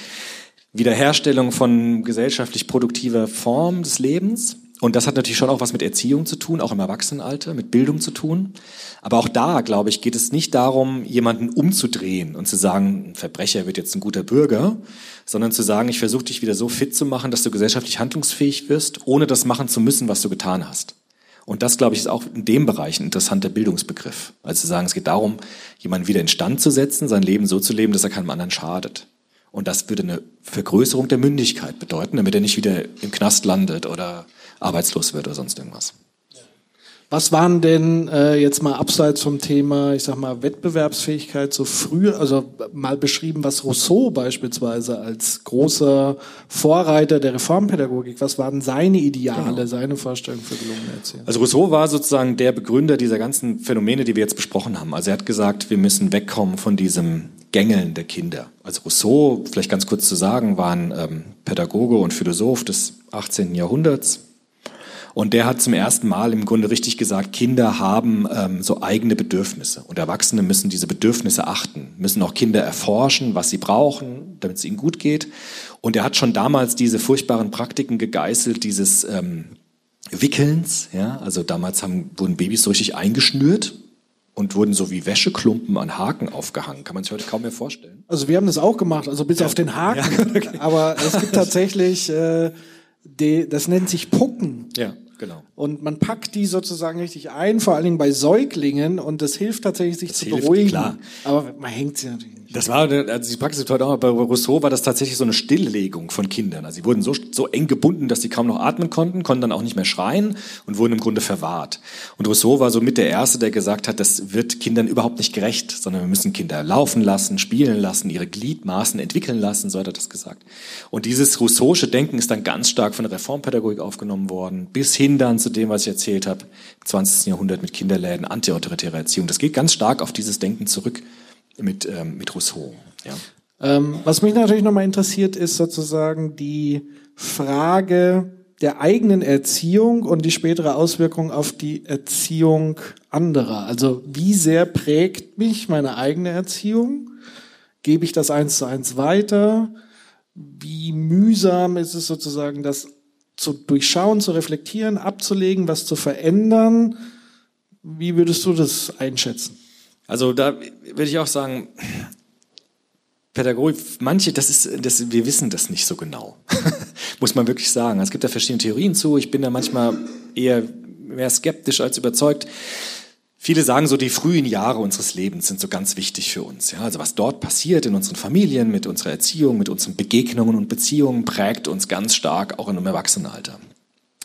Wiederherstellung von gesellschaftlich produktiver Form des Lebens. Und das hat natürlich schon auch was mit Erziehung zu tun, auch im Erwachsenenalter, mit Bildung zu tun. Aber auch da, glaube ich, geht es nicht darum, jemanden umzudrehen und zu sagen, ein Verbrecher wird jetzt ein guter Bürger, sondern zu sagen, ich versuche dich wieder so fit zu machen, dass du gesellschaftlich handlungsfähig wirst, ohne das machen zu müssen, was du getan hast. Und das, glaube ich, ist auch in dem Bereich ein interessanter Bildungsbegriff. Also zu sagen, es geht darum, jemanden wieder in Stand zu setzen, sein Leben so zu leben, dass er keinem anderen schadet. Und das würde eine Vergrößerung der Mündigkeit bedeuten, damit er nicht wieder im Knast landet oder arbeitslos wird oder sonst irgendwas. Was waren denn äh, jetzt mal abseits vom Thema, ich sag mal, Wettbewerbsfähigkeit so früher, also mal beschrieben, was Rousseau beispielsweise als großer Vorreiter der Reformpädagogik, was waren seine Ideale, seine Vorstellungen für gelungene Erziehung? Also Rousseau war sozusagen der Begründer dieser ganzen Phänomene, die wir jetzt besprochen haben. Also er hat gesagt, wir müssen wegkommen von diesem Gängeln der Kinder. Also Rousseau, vielleicht ganz kurz zu sagen, war ein ähm, Pädagoge und Philosoph des 18. Jahrhunderts. Und der hat zum ersten Mal im Grunde richtig gesagt, Kinder haben ähm, so eigene Bedürfnisse und Erwachsene müssen diese Bedürfnisse achten, müssen auch Kinder erforschen, was sie brauchen, damit es ihnen gut geht. Und er hat schon damals diese furchtbaren Praktiken gegeißelt, dieses ähm, Wickelns. Ja? Also damals haben, wurden Babys so richtig eingeschnürt und wurden so wie Wäscheklumpen an Haken aufgehangen. Kann man sich heute kaum mehr vorstellen. Also wir haben das auch gemacht, also bis auf den Haken. *laughs* Aber es gibt tatsächlich, äh, die, das nennt sich Pucken. Ja, genau. Und man packt die sozusagen richtig ein, vor allen Dingen bei Säuglingen, und das hilft tatsächlich, sich zu hilft, beruhigen. klar. Aber man hängt sie natürlich nicht. Das war, also die Praxis heute auch, bei Rousseau war das tatsächlich so eine Stilllegung von Kindern. Also sie wurden so, so eng gebunden, dass sie kaum noch atmen konnten, konnten dann auch nicht mehr schreien und wurden im Grunde verwahrt. Und Rousseau war so mit der Erste, der gesagt hat, das wird Kindern überhaupt nicht gerecht, sondern wir müssen Kinder laufen lassen, spielen lassen, ihre Gliedmaßen entwickeln lassen, so hat er das gesagt. Und dieses Rousseausche Denken ist dann ganz stark von der Reformpädagogik aufgenommen worden, bis hin dann zu dem, was ich erzählt habe, im 20. Jahrhundert mit Kinderläden, antiautoritäre Erziehung. Das geht ganz stark auf dieses Denken zurück mit, ähm, mit Rousseau. Ja. Ähm, was mich natürlich nochmal interessiert, ist sozusagen die Frage der eigenen Erziehung und die spätere Auswirkung auf die Erziehung anderer. Also wie sehr prägt mich meine eigene Erziehung? Gebe ich das eins zu eins weiter? Wie mühsam ist es sozusagen, das zu durchschauen, zu reflektieren, abzulegen, was zu verändern? Wie würdest du das einschätzen? Also da würde ich auch sagen, Pädagogik, manche, das ist, das, wir wissen das nicht so genau. *laughs* Muss man wirklich sagen. Es gibt da verschiedene Theorien zu. Ich bin da manchmal eher mehr skeptisch als überzeugt. Viele sagen so, die frühen Jahre unseres Lebens sind so ganz wichtig für uns. Ja? Also was dort passiert in unseren Familien, mit unserer Erziehung, mit unseren Begegnungen und Beziehungen, prägt uns ganz stark auch in einem Erwachsenenalter.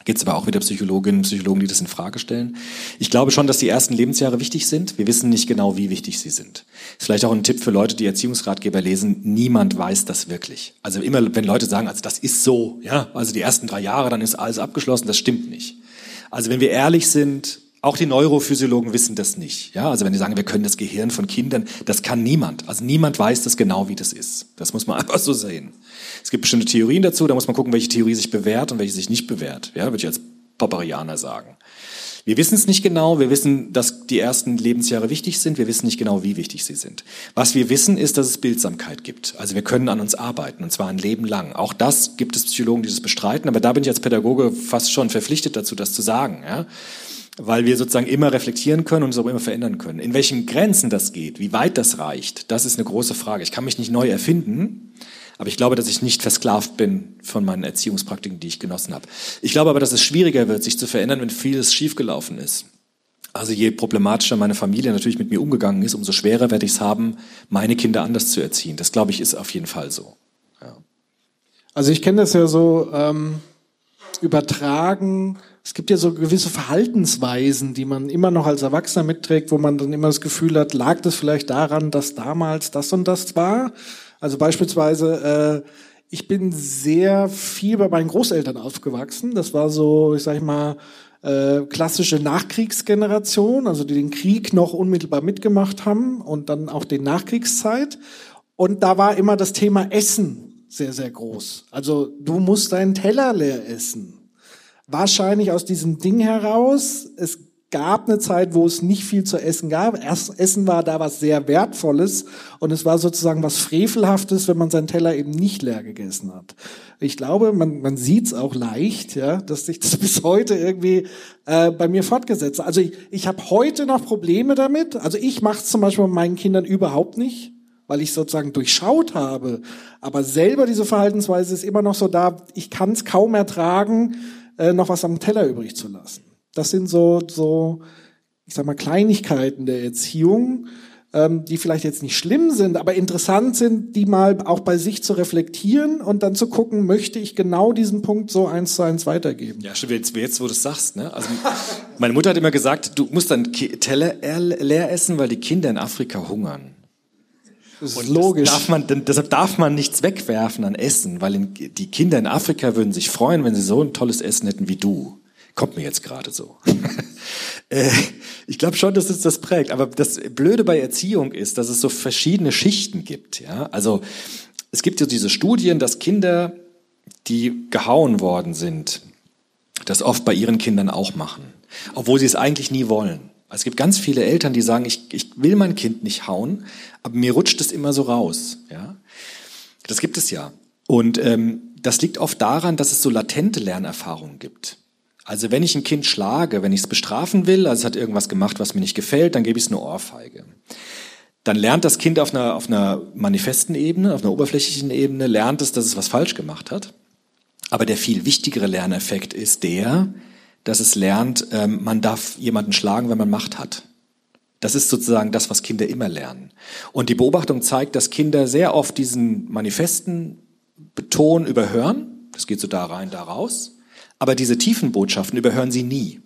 Gibt es aber auch wieder Psychologinnen und Psychologen, die das in Frage stellen. Ich glaube schon, dass die ersten Lebensjahre wichtig sind. Wir wissen nicht genau, wie wichtig sie sind. Ist vielleicht auch ein Tipp für Leute, die Erziehungsratgeber lesen. Niemand weiß das wirklich. Also immer, wenn Leute sagen, also das ist so, ja, also die ersten drei Jahre, dann ist alles abgeschlossen, das stimmt nicht. Also wenn wir ehrlich sind, auch die Neurophysiologen wissen das nicht. Ja, also wenn die sagen, wir können das Gehirn von Kindern, das kann niemand. Also niemand weiß das genau, wie das ist. Das muss man *laughs* einfach so sehen. Es gibt bestimmte Theorien dazu, da muss man gucken, welche Theorie sich bewährt und welche sich nicht bewährt. Ja, würde ich als Popperianer sagen. Wir wissen es nicht genau. Wir wissen, dass die ersten Lebensjahre wichtig sind. Wir wissen nicht genau, wie wichtig sie sind. Was wir wissen, ist, dass es Bildsamkeit gibt. Also wir können an uns arbeiten, und zwar ein Leben lang. Auch das gibt es Psychologen, die das bestreiten. Aber da bin ich als Pädagoge fast schon verpflichtet dazu, das zu sagen. Ja? Weil wir sozusagen immer reflektieren können und uns auch immer verändern können. In welchen Grenzen das geht, wie weit das reicht, das ist eine große Frage. Ich kann mich nicht neu erfinden, aber ich glaube, dass ich nicht versklavt bin von meinen Erziehungspraktiken, die ich genossen habe. Ich glaube aber, dass es schwieriger wird, sich zu verändern, wenn vieles schiefgelaufen ist. Also je problematischer meine Familie natürlich mit mir umgegangen ist, umso schwerer werde ich es haben, meine Kinder anders zu erziehen. Das glaube ich ist auf jeden Fall so. Ja. Also ich kenne das ja so ähm, übertragen es gibt ja so gewisse Verhaltensweisen, die man immer noch als Erwachsener mitträgt, wo man dann immer das Gefühl hat, lag das vielleicht daran, dass damals das und das war? Also beispielsweise, äh, ich bin sehr viel bei meinen Großeltern aufgewachsen. Das war so, ich sag mal, äh, klassische Nachkriegsgeneration, also die den Krieg noch unmittelbar mitgemacht haben und dann auch die Nachkriegszeit. Und da war immer das Thema Essen sehr, sehr groß. Also du musst deinen Teller leer essen wahrscheinlich aus diesem Ding heraus. Es gab eine Zeit, wo es nicht viel zu essen gab. Essen war da was sehr Wertvolles und es war sozusagen was Frevelhaftes, wenn man seinen Teller eben nicht leer gegessen hat. Ich glaube, man, man sieht es auch leicht, ja, dass sich das *laughs* bis heute irgendwie äh, bei mir fortgesetzt hat. Also ich, ich habe heute noch Probleme damit. Also ich mache es zum Beispiel mit meinen Kindern überhaupt nicht weil ich sozusagen durchschaut habe. Aber selber diese Verhaltensweise ist immer noch so da, ich kann es kaum ertragen, äh, noch was am Teller übrig zu lassen. Das sind so, so, ich sag mal, Kleinigkeiten der Erziehung, ähm, die vielleicht jetzt nicht schlimm sind, aber interessant sind, die mal auch bei sich zu reflektieren und dann zu gucken, möchte ich genau diesen Punkt so eins zu eins weitergeben. Ja, stimmt, jetzt, jetzt wo du es sagst, ne? Also, meine Mutter hat immer gesagt, du musst dann Teller leer essen, weil die Kinder in Afrika hungern. Das ist und logisch. Das darf man, deshalb darf man nichts wegwerfen an Essen, weil in, die Kinder in Afrika würden sich freuen, wenn sie so ein tolles Essen hätten wie du. Kommt mir jetzt gerade so. *laughs* Äh, ich glaube schon, dass es das prägt. Aber das Blöde bei Erziehung ist, dass es so verschiedene Schichten gibt. Ja, also es gibt ja diese Studien, dass Kinder, die gehauen worden sind, das oft bei ihren Kindern auch machen, obwohl sie es eigentlich nie wollen. Es gibt ganz viele Eltern, die sagen, ich, ich will mein Kind nicht hauen, aber mir rutscht es immer so raus. Ja, das gibt es ja. Und ähm, das liegt oft daran, dass es so latente Lernerfahrungen gibt. Also wenn ich ein Kind schlage, wenn ich es bestrafen will, also es hat irgendwas gemacht, was mir nicht gefällt, dann gebe ich es eine Ohrfeige. Dann lernt das Kind auf einer, auf einer manifesten Ebene, auf einer oberflächlichen Ebene, lernt es, dass es was falsch gemacht hat. Aber der viel wichtigere Lerneffekt ist der, dass es lernt, ähm, man darf jemanden schlagen, wenn man Macht hat. Das ist sozusagen das, was Kinder immer lernen. Und die Beobachtung zeigt, dass Kinder sehr oft diesen manifesten Ton überhören. Das geht so da rein, da raus. Aber diese tiefen Botschaften überhören sie nie.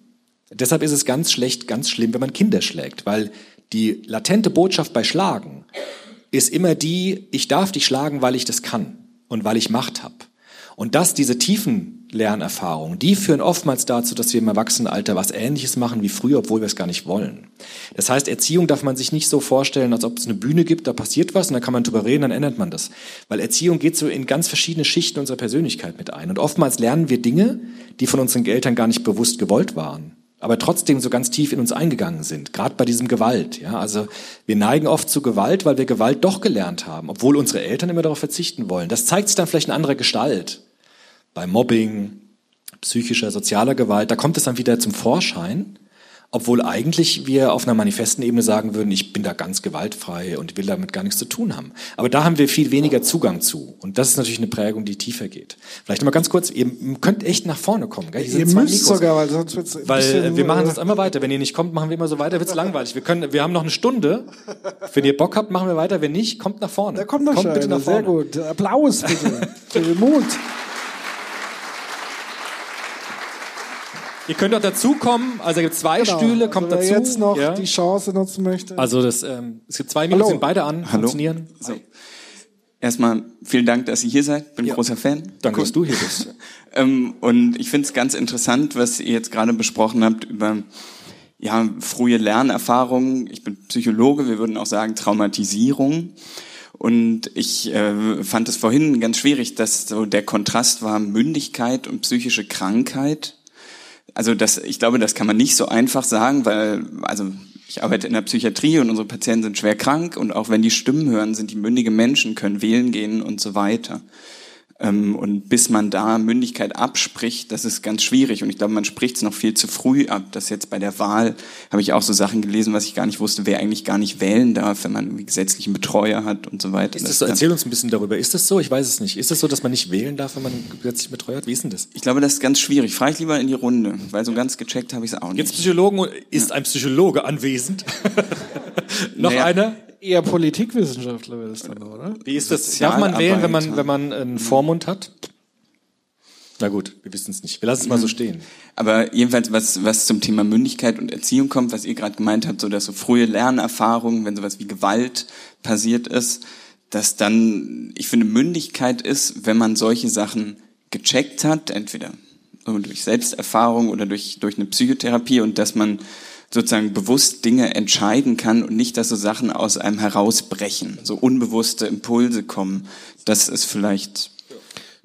Deshalb ist es ganz schlecht, ganz schlimm, wenn man Kinder schlägt, weil die latente Botschaft bei Schlagen ist immer die, ich darf dich schlagen, weil ich das kann und weil ich Macht habe. Und dass diese tiefen Lernerfahrungen, die führen oftmals dazu, dass wir im Erwachsenenalter was Ähnliches machen wie früher, obwohl wir es gar nicht wollen. Das heißt, Erziehung darf man sich nicht so vorstellen, als ob es eine Bühne gibt, da passiert was und dann kann man drüber reden, dann ändert man das. Weil Erziehung geht so in ganz verschiedene Schichten unserer Persönlichkeit mit ein. Und oftmals lernen wir Dinge, die von unseren Eltern gar nicht bewusst gewollt waren aber trotzdem so ganz tief in uns eingegangen sind, gerade bei diesem Gewalt. Ja, also wir neigen oft zu Gewalt, weil wir Gewalt doch gelernt haben, obwohl unsere Eltern immer darauf verzichten wollen. Das zeigt sich dann vielleicht in anderer Gestalt. Bei Mobbing, psychischer, sozialer Gewalt, da kommt es dann wieder zum Vorschein. Obwohl eigentlich wir auf einer manifesten Ebene sagen würden, ich bin da ganz gewaltfrei und will damit gar nichts zu tun haben. Aber da haben wir viel weniger Zugang zu. Und das ist natürlich eine Prägung, die tiefer geht. Vielleicht noch mal ganz kurz, ihr könnt echt nach vorne kommen. Gell? Ihr zwei müsst Mikros. sogar, weil sonst wird's ein Weil bisschen, äh, wir machen äh, sonst immer weiter. Wenn ihr nicht kommt, machen wir immer so weiter, wird's langweilig. Wir können, wir haben noch eine Stunde. Wenn ihr Bock habt, machen wir weiter. Wenn nicht, kommt nach vorne. Da kommt noch kommt bitte nach vorne. Sehr gut. Applaus bitte. *laughs* Für den Mut. Ihr könnt auch dazukommen. Also es gibt zwei Genau. Stühle, kommt also, wer dazu. jetzt noch ja. die Chance nutzen möchte. Also das, ähm, es gibt zwei Mikros, sind beide an, Hallo. funktionieren. So. Erstmal vielen Dank, dass ihr hier seid. Bin Ja. großer Fan. Danke, Cool. dass du hier bist. *laughs* Ähm, und ich finde es ganz interessant, was ihr jetzt gerade besprochen habt über ja, frühe Lernerfahrungen. Ich bin Psychologe, wir würden auch sagen Traumatisierung. Und ich äh, fand es vorhin ganz schwierig, dass so der Kontrast war Mündigkeit und psychische Krankheit. Also das, ich glaube, das kann man nicht so einfach sagen, weil also ich arbeite in der Psychiatrie und unsere Patienten sind schwer krank und auch wenn die Stimmen hören, sind die mündige Menschen, können wählen gehen und so weiter. Ähm, und bis man da Mündigkeit abspricht, das ist ganz schwierig. Und ich glaube, man spricht es noch viel zu früh ab. Das jetzt bei der Wahl habe ich auch so Sachen gelesen, was ich gar nicht wusste, wer eigentlich gar nicht wählen darf, wenn man irgendwie gesetzlichen Betreuer hat und so weiter. Ist das so? Erzähl uns ein bisschen darüber. Ist das so? Ich weiß es nicht. Ist das so, dass man nicht wählen darf, wenn man gesetzlich Betreuer hat? Wie ist denn das? ich glaube, das ist ganz schwierig. Frage ich lieber in die Runde, weil so ganz gecheckt habe ich es auch nicht. Jetzt Psychologen, ist ein Psychologe anwesend? *laughs* Noch Naja. einer? Eher Politikwissenschaftler wäre das dann, oder? Wie ist das? Darf man wählen, wenn man, wenn man einen Vormund hat? Na gut, wir wissen es nicht. Wir lassen es mal so stehen. Aber jedenfalls, was, was zum Thema Mündigkeit und Erziehung kommt, was ihr gerade gemeint habt, so dass so frühe Lernerfahrungen, wenn sowas wie Gewalt passiert ist, dass dann, ich finde, Mündigkeit ist, wenn man solche Sachen gecheckt hat, entweder durch Selbsterfahrung oder durch, durch eine Psychotherapie und dass man sozusagen bewusst Dinge entscheiden kann und nicht, dass so Sachen aus einem herausbrechen, so unbewusste Impulse kommen. Das ist vielleicht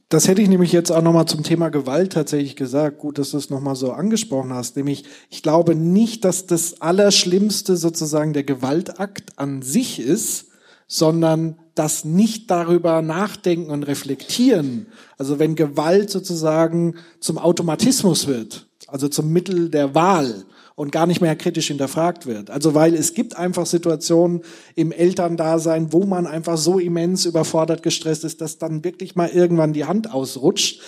Das hätte ich nämlich jetzt auch nochmal zum Thema Gewalt tatsächlich gesagt. Gut, dass du es nochmal so angesprochen hast. Nämlich, ich glaube nicht, dass das Allerschlimmste sozusagen der Gewaltakt an sich ist, sondern das nicht darüber nachdenken und reflektieren. Also wenn Gewalt sozusagen zum Automatismus wird, also zum Mittel der Wahl und gar nicht mehr kritisch hinterfragt wird. Also weil es gibt einfach Situationen im Elterndasein, wo man einfach so immens überfordert, gestresst ist, dass dann wirklich mal irgendwann die Hand ausrutscht.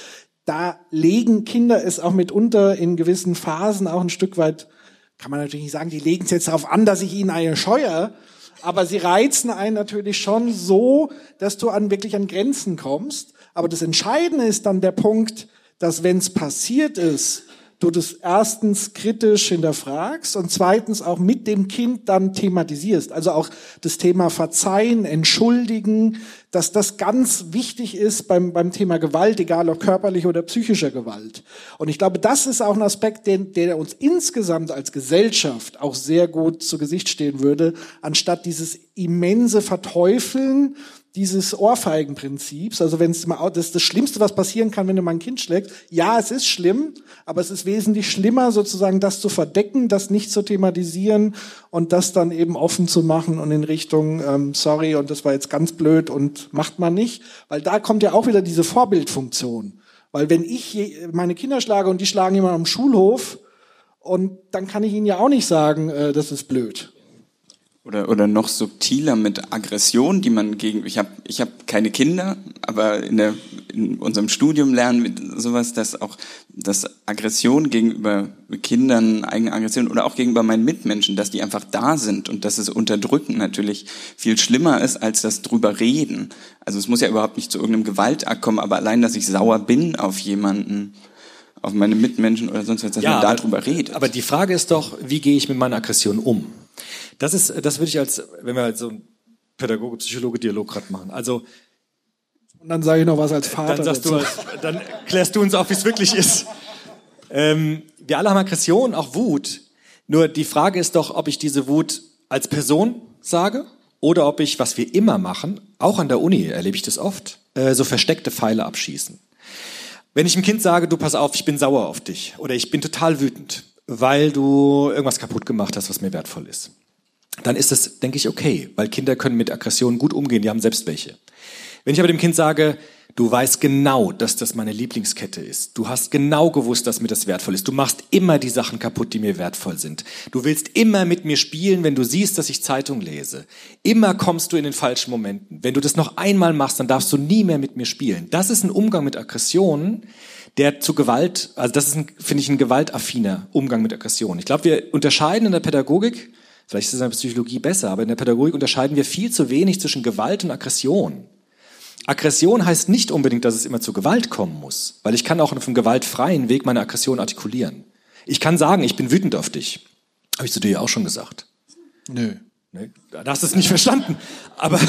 Da legen Kinder es auch mitunter in gewissen Phasen auch ein Stück weit, kann man natürlich nicht sagen, die legen es jetzt darauf an, dass ich ihnen eine scheue, aber sie reizen einen natürlich schon so, dass du an wirklich an Grenzen kommst. Aber das Entscheidende ist dann der Punkt, dass wenn es passiert ist, du das erstens kritisch hinterfragst und zweitens auch mit dem Kind dann thematisierst. Also auch das Thema Verzeihen, Entschuldigen, dass das ganz wichtig ist beim, beim Thema Gewalt, egal ob körperliche oder psychischer Gewalt. Und ich glaube, das ist auch ein Aspekt, den, der uns insgesamt als Gesellschaft auch sehr gut zu Gesicht stehen würde, anstatt dieses immense Verteufeln dieses Ohrfeigenprinzips, also wenn es mal, das ist das Schlimmste, was passieren kann, wenn du mal ein Kind schlägst. Ja, es ist schlimm, aber es ist wesentlich schlimmer, sozusagen das zu verdecken, das nicht zu thematisieren und das dann eben offen zu machen und in Richtung, ähm, sorry, und das war jetzt ganz blöd und macht man nicht, weil da kommt ja auch wieder diese Vorbildfunktion. Weil wenn ich meine Kinder schlage und die schlagen jemanden am Schulhof, und dann kann ich ihnen ja auch nicht sagen, äh, das ist blöd. Oder oder noch subtiler mit Aggression, die man gegen ich habe ich habe keine Kinder, aber in der in unserem Studium lernen wir sowas, dass auch dass Aggression gegenüber Kindern, eigene Aggression oder auch gegenüber meinen Mitmenschen, dass die einfach da sind und dass es unterdrücken natürlich viel schlimmer ist als das drüber reden. Also es muss ja überhaupt nicht zu irgendeinem Gewaltakt kommen, aber allein, dass ich sauer bin auf jemanden, auf meine Mitmenschen oder sonst was, dass man aber- darüber redet. Aber die Frage ist doch, wie gehe ich mit meiner Aggression um? Das ist, das würde ich als, wenn wir halt so einen Pädagoge-Psychologe-Dialog gerade machen. Also, Und dann sage ich noch was als Vater. dann sagst du, dann klärst du uns auf, wie es wirklich ist. Ähm, wir alle haben Aggression, auch Wut. Nur die Frage ist doch, ob ich diese Wut als Person sage oder ob ich, was wir immer machen, auch an der Uni erlebe ich das oft, äh, so versteckte Pfeile abschießen. Wenn ich einem Kind sage, du pass auf, ich bin sauer auf dich oder ich bin total wütend, weil du irgendwas kaputt gemacht hast, was mir wertvoll ist, dann ist das, denke ich, okay, weil Kinder können mit Aggressionen gut umgehen, die haben selbst welche. Wenn ich aber dem Kind sage, du weißt genau, dass das meine Lieblingskette ist. Du hast genau gewusst, dass mir das wertvoll ist. Du machst immer die Sachen kaputt, die mir wertvoll sind. Du willst immer mit mir spielen, wenn du siehst, dass ich Zeitung lese. Immer kommst du in den falschen Momenten. Wenn du das noch einmal machst, dann darfst du nie mehr mit mir spielen. Das ist ein Umgang mit Aggressionen, der zu Gewalt, also das ist, ein, finde ich, ein gewaltaffiner Umgang mit Aggression. Ich glaube, wir unterscheiden in der Pädagogik, vielleicht ist es in der Psychologie besser, aber in der Pädagogik unterscheiden wir viel zu wenig zwischen Gewalt und Aggression. Aggression heißt nicht unbedingt, dass es immer zu Gewalt kommen muss, weil ich kann auch auf einem gewaltfreien Weg meine Aggression artikulieren. Ich kann sagen, ich bin wütend auf dich. Habe ich zu dir ja auch schon gesagt. Nö. Nee, da hast du es nicht verstanden. Aber,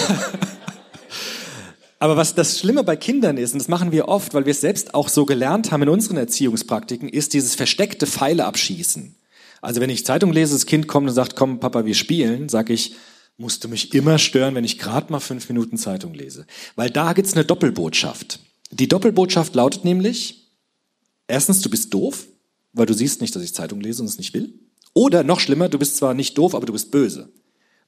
aber was das Schlimme bei Kindern ist, und das machen wir oft, weil wir es selbst auch so gelernt haben in unseren Erziehungspraktiken, ist dieses versteckte Pfeile abschießen. Also wenn ich Zeitung lese, das Kind kommt und sagt, komm Papa, wir spielen, sage ich, musst du mich immer stören, wenn ich gerade mal fünf Minuten Zeitung lese. Weil da gibt's eine Doppelbotschaft. Die Doppelbotschaft lautet nämlich, erstens, du bist doof, weil du siehst nicht, dass ich Zeitung lese und es nicht will. Oder noch schlimmer, du bist zwar nicht doof, aber du bist böse,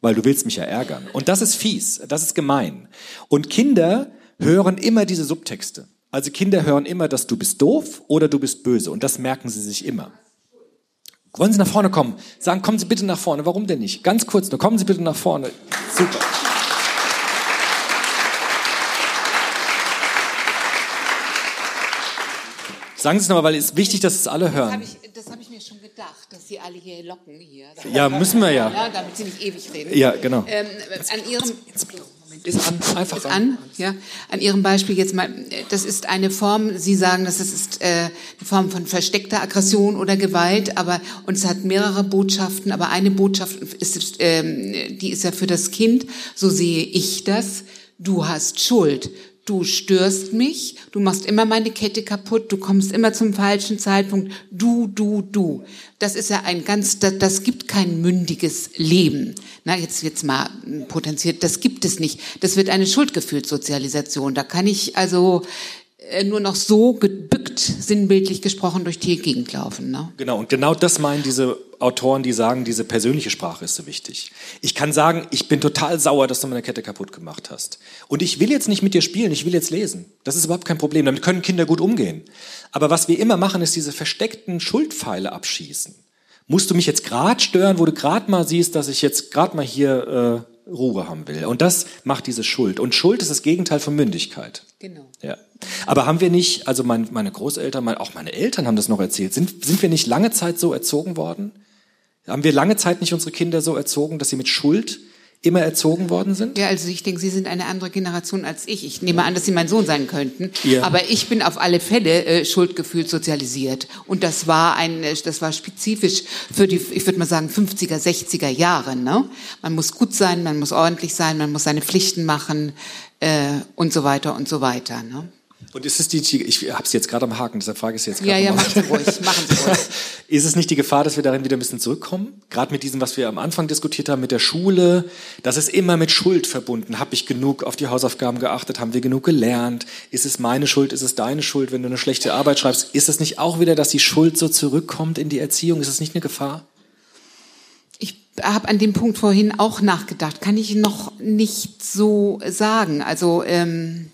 weil du willst mich ja ärgern. Und das ist fies, das ist gemein. Und Kinder hören immer diese Subtexte. Also Kinder hören immer, dass du bist doof oder du bist böse. Und das merken sie sich immer. Wollen Sie nach vorne kommen? Sagen, kommen Sie bitte nach vorne. Warum denn nicht? Ganz kurz nur, kommen Sie bitte nach vorne. Super. Sagen Sie es nochmal, weil es ist wichtig, dass es alle Das hören. habe ich, das hab ich mir schon gedacht, dass Sie alle hier locken hier. Ja, müssen wir ja. ja damit Sie nicht ewig reden. Ja, genau. Ähm, an Ihrem Ist an, einfach ist an, ja. An Ihrem Beispiel jetzt mal, das ist eine Form, Sie sagen, dass es ist äh, eine Form von versteckter Aggression oder Gewalt, aber und es hat mehrere Botschaften, aber eine Botschaft ist, ähm, die ist ja für das Kind, so sehe ich das. Du hast Schuld. Du störst mich, du machst immer meine Kette kaputt, du kommst immer zum falschen Zeitpunkt. Du, du, du. Das ist ja ein ganz, das, das gibt kein mündiges Leben. Na, jetzt jetzt mal potenziert, das gibt es nicht. Das wird eine Schuldgefühlssozialisation. Da kann ich also nur noch so gebückt, sinnbildlich gesprochen, durch die Gegend laufen. Ne? Genau, und genau das meinen diese Autoren, die sagen, diese persönliche Sprache ist so wichtig. Ich kann sagen, ich bin total sauer, dass du meine Kette kaputt gemacht hast. Und ich will jetzt nicht mit dir spielen, ich will jetzt lesen. Das ist überhaupt kein Problem, damit können Kinder gut umgehen. Aber was wir immer machen, ist diese versteckten Schuldpfeile abschießen. Musst du mich jetzt gerade stören, wo du gerade mal siehst, dass ich jetzt gerade mal hier äh, Ruhe haben will. Und das macht diese Schuld. Und Schuld ist das Gegenteil von Mündigkeit. Genau. Ja. Aber haben wir nicht, also mein, meine Großeltern, mein, auch meine Eltern haben das noch erzählt, sind, sind wir nicht lange Zeit so erzogen worden? Haben wir lange Zeit nicht unsere Kinder so erzogen, dass sie mit Schuld immer erzogen worden sind? Ja, also ich denke, Sie sind eine andere Generation als ich. Ich nehme an, dass Sie mein Sohn sein könnten. Ja. Aber ich bin auf alle Fälle äh, Schuldgefühl sozialisiert. Und das war ein, äh, das war spezifisch für die, ich würde mal sagen, 50er, 60er Jahre. Ne? Man muss gut sein, man muss ordentlich sein, man muss seine Pflichten machen äh, und so weiter und so weiter. Ne? Und ist es die, ich habe es jetzt gerade am Haken, deshalb frage ich es jetzt gerade Ja, ja, machen Sie ruhig, machen Sie ruhig. *laughs* Ist es nicht die Gefahr, dass wir darin wieder ein bisschen zurückkommen? Gerade mit diesem, was wir am Anfang diskutiert haben, mit der Schule, das ist immer mit Schuld verbunden. Habe ich genug auf die Hausaufgaben geachtet? Haben wir genug gelernt? Ist es meine Schuld? Ist es deine Schuld, wenn du eine schlechte Arbeit schreibst? Ist es nicht auch wieder, dass die Schuld so zurückkommt in die Erziehung? Ist es nicht eine Gefahr? Ich habe an dem Punkt vorhin auch nachgedacht. Kann ich noch nicht so sagen. Also ähm,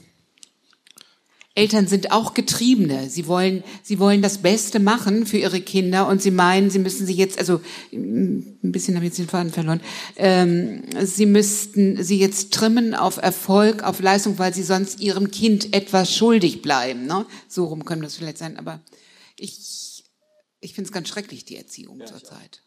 Eltern sind auch Getriebene. Sie wollen, sie wollen das Beste machen für ihre Kinder und sie meinen, sie müssen sie jetzt, also ein bisschen habe ich jetzt den Faden verloren, ähm, sie müssten sie jetzt trimmen auf Erfolg, auf Leistung, weil sie sonst ihrem Kind etwas schuldig bleiben. Ne? So rum können das vielleicht sein. Aber ich, ich finde es ganz schrecklich, die Erziehung zurzeit.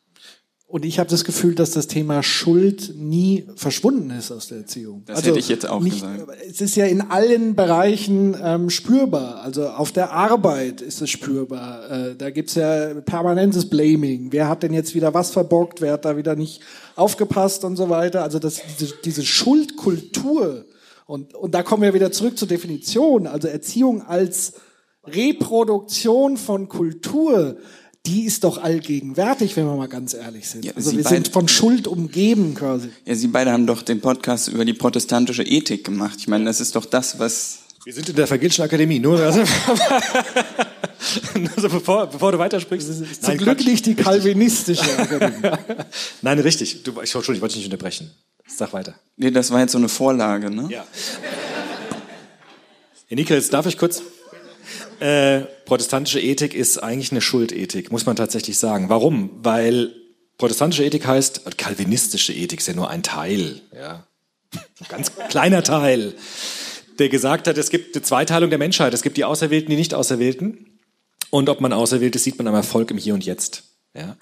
Und ich habe das Gefühl, dass das Thema Schuld nie verschwunden ist aus der Erziehung. Das hätte ich jetzt auch nicht, gesagt. Es ist ja in allen Bereichen ähm, spürbar. Also auf der Arbeit ist es spürbar. Äh, da gibt's ja permanentes Blaming. Wer hat denn jetzt wieder was verbockt? Wer hat da wieder nicht aufgepasst und so weiter? Also das, diese, diese Schuldkultur. Und, und da kommen wir wieder zurück zur Definition. Also Erziehung als Reproduktion von Kultur die ist doch allgegenwärtig, wenn wir mal ganz ehrlich sind. Ja, also Sie wir beide- sind von Schuld umgeben quasi. Ja, Sie beide haben doch den Podcast über die protestantische Ethik gemacht. Ich meine, das ist doch das, was Wir sind in der Evangelischen Akademie, nur, also, nur *laughs* so bevor, bevor du weitersprichst. Zum Glück nicht die kalvinistische Akademie. *laughs* Nein, richtig. Du, ich, Entschuldigung, ich wollte dich nicht unterbrechen. Sag weiter. Nee, das war jetzt so eine Vorlage, ne? Ja. Herr Nickel, jetzt darf ich kurz. Äh, protestantische Ethik ist eigentlich eine Schuldethik, muss man tatsächlich sagen. Warum? Weil protestantische Ethik heißt, kalvinistische Ethik ist ja nur ein Teil, ja. Ein *laughs* ganz kleiner Teil, der gesagt hat, es gibt eine Zweiteilung der Menschheit. Es gibt die Auserwählten, die Nicht-Auserwählten. Und ob man auserwählt ist, sieht man am Erfolg im Hier und Jetzt. Ja.